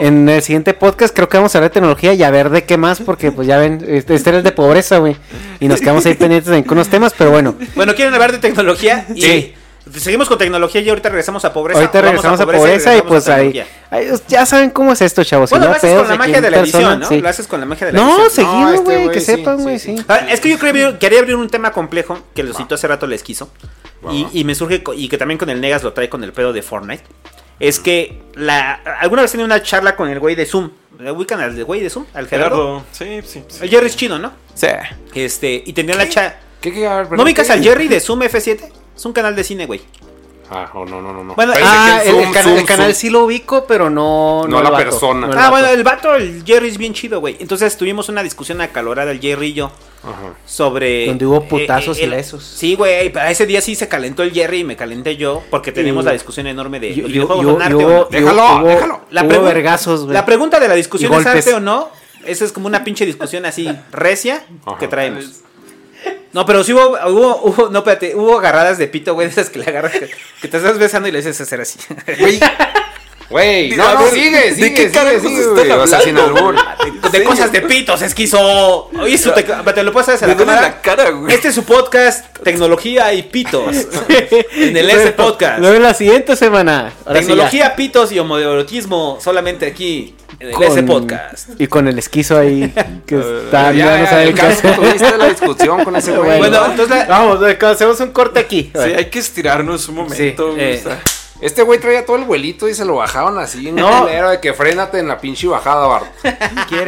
en el siguiente podcast creo que vamos a hablar de tecnología y a ver de qué más, porque pues ya ven, este, este era el de pobreza, güey. Y nos quedamos ahí pendientes en unos temas, pero bueno. Bueno, ¿quieren hablar de tecnología? Y Sí. Seguimos con tecnología y ahorita regresamos a pobreza. Ahorita Vamos regresamos a pobreza, y pues ahí, ahí, ya saben cómo es esto, chavos. si Bueno, no lo haces pedos con la magia de la persona, edición, ¿no? sí. Lo haces con la magia de la No, edición. seguido, este güey, que sí, sepan, sí, güey, sí. sí. Ah, Es que yo creo, quería abrir un tema complejo que lo citó hace rato les quiso. Y, y me surge, y que también con el Negas lo trae con el pedo de Fortnite. Es que la alguna vez tenía una charla con el güey de Zoom. ¿Le ¿Ubican al güey de Zoom? Al Gerardo. Sí, sí. sí. El Jerry es chino, ¿no? Sí. Este, y tenía la charla. ¿Qué, qué, ¿No ubicas al Jerry de Zoom F7? Es un canal de cine, güey. Ah, oh, no, no, no, no. Bueno, Ah, el, Zoom, el cana- Zoom, el canal Zoom. sí lo ubico, pero no... No la vato, persona. no Ah, vato. bueno, el vato, el Jerry es bien chido, güey. Entonces tuvimos una discusión acalorada, el Jerry y yo, Ajá. sobre... Donde hubo putazos y el- besos. Sí, güey, ese día sí se calentó el Jerry y me calenté yo, porque tenemos Y- la discusión enorme de... Y- ¿los y- videojuegos y- son y arte o no? Déjalo, hubo- déjalo. La, hubo pregu- vergazos, güey. la pregunta de la discusión es arte o no. Esa es como una pinche discusión así recia Ajá. que traemos. No, pero sí hubo, hubo, hubo- no, espérate, hubo agarradas de pito, güey, de esas que le agarras, que, que te estás besando y le dices hacer así. Güey, Güey, A no, no, ver, sigue, ¿de sigue, qué sigue, sigue, están güey. O sea, sin hablando? albur. De cosas de pitos, esquizo. Oye, su ¿te lo puedes hacer a la duele cámara? la cara, güey. Este es su podcast, Tecnología y Pitos. *laughs* en el S Podcast. Luego en la siguiente semana. Ahora sí ya. Tecnología, pitos y homoerotismo solamente aquí en el S Podcast. Y con el esquizo ahí que *laughs* está, Ya, ya no sabe el caso, tuviste la discusión con ese *laughs* güey. Bueno, ¿no? entonces la- Vamos, hacemos un corte aquí. Sí, hay que estirarnos un momento. eh, Este güey traía todo el vuelito y se lo bajaron así. No. Culero de que frénate en la pinche bajada, Bart. *laughs*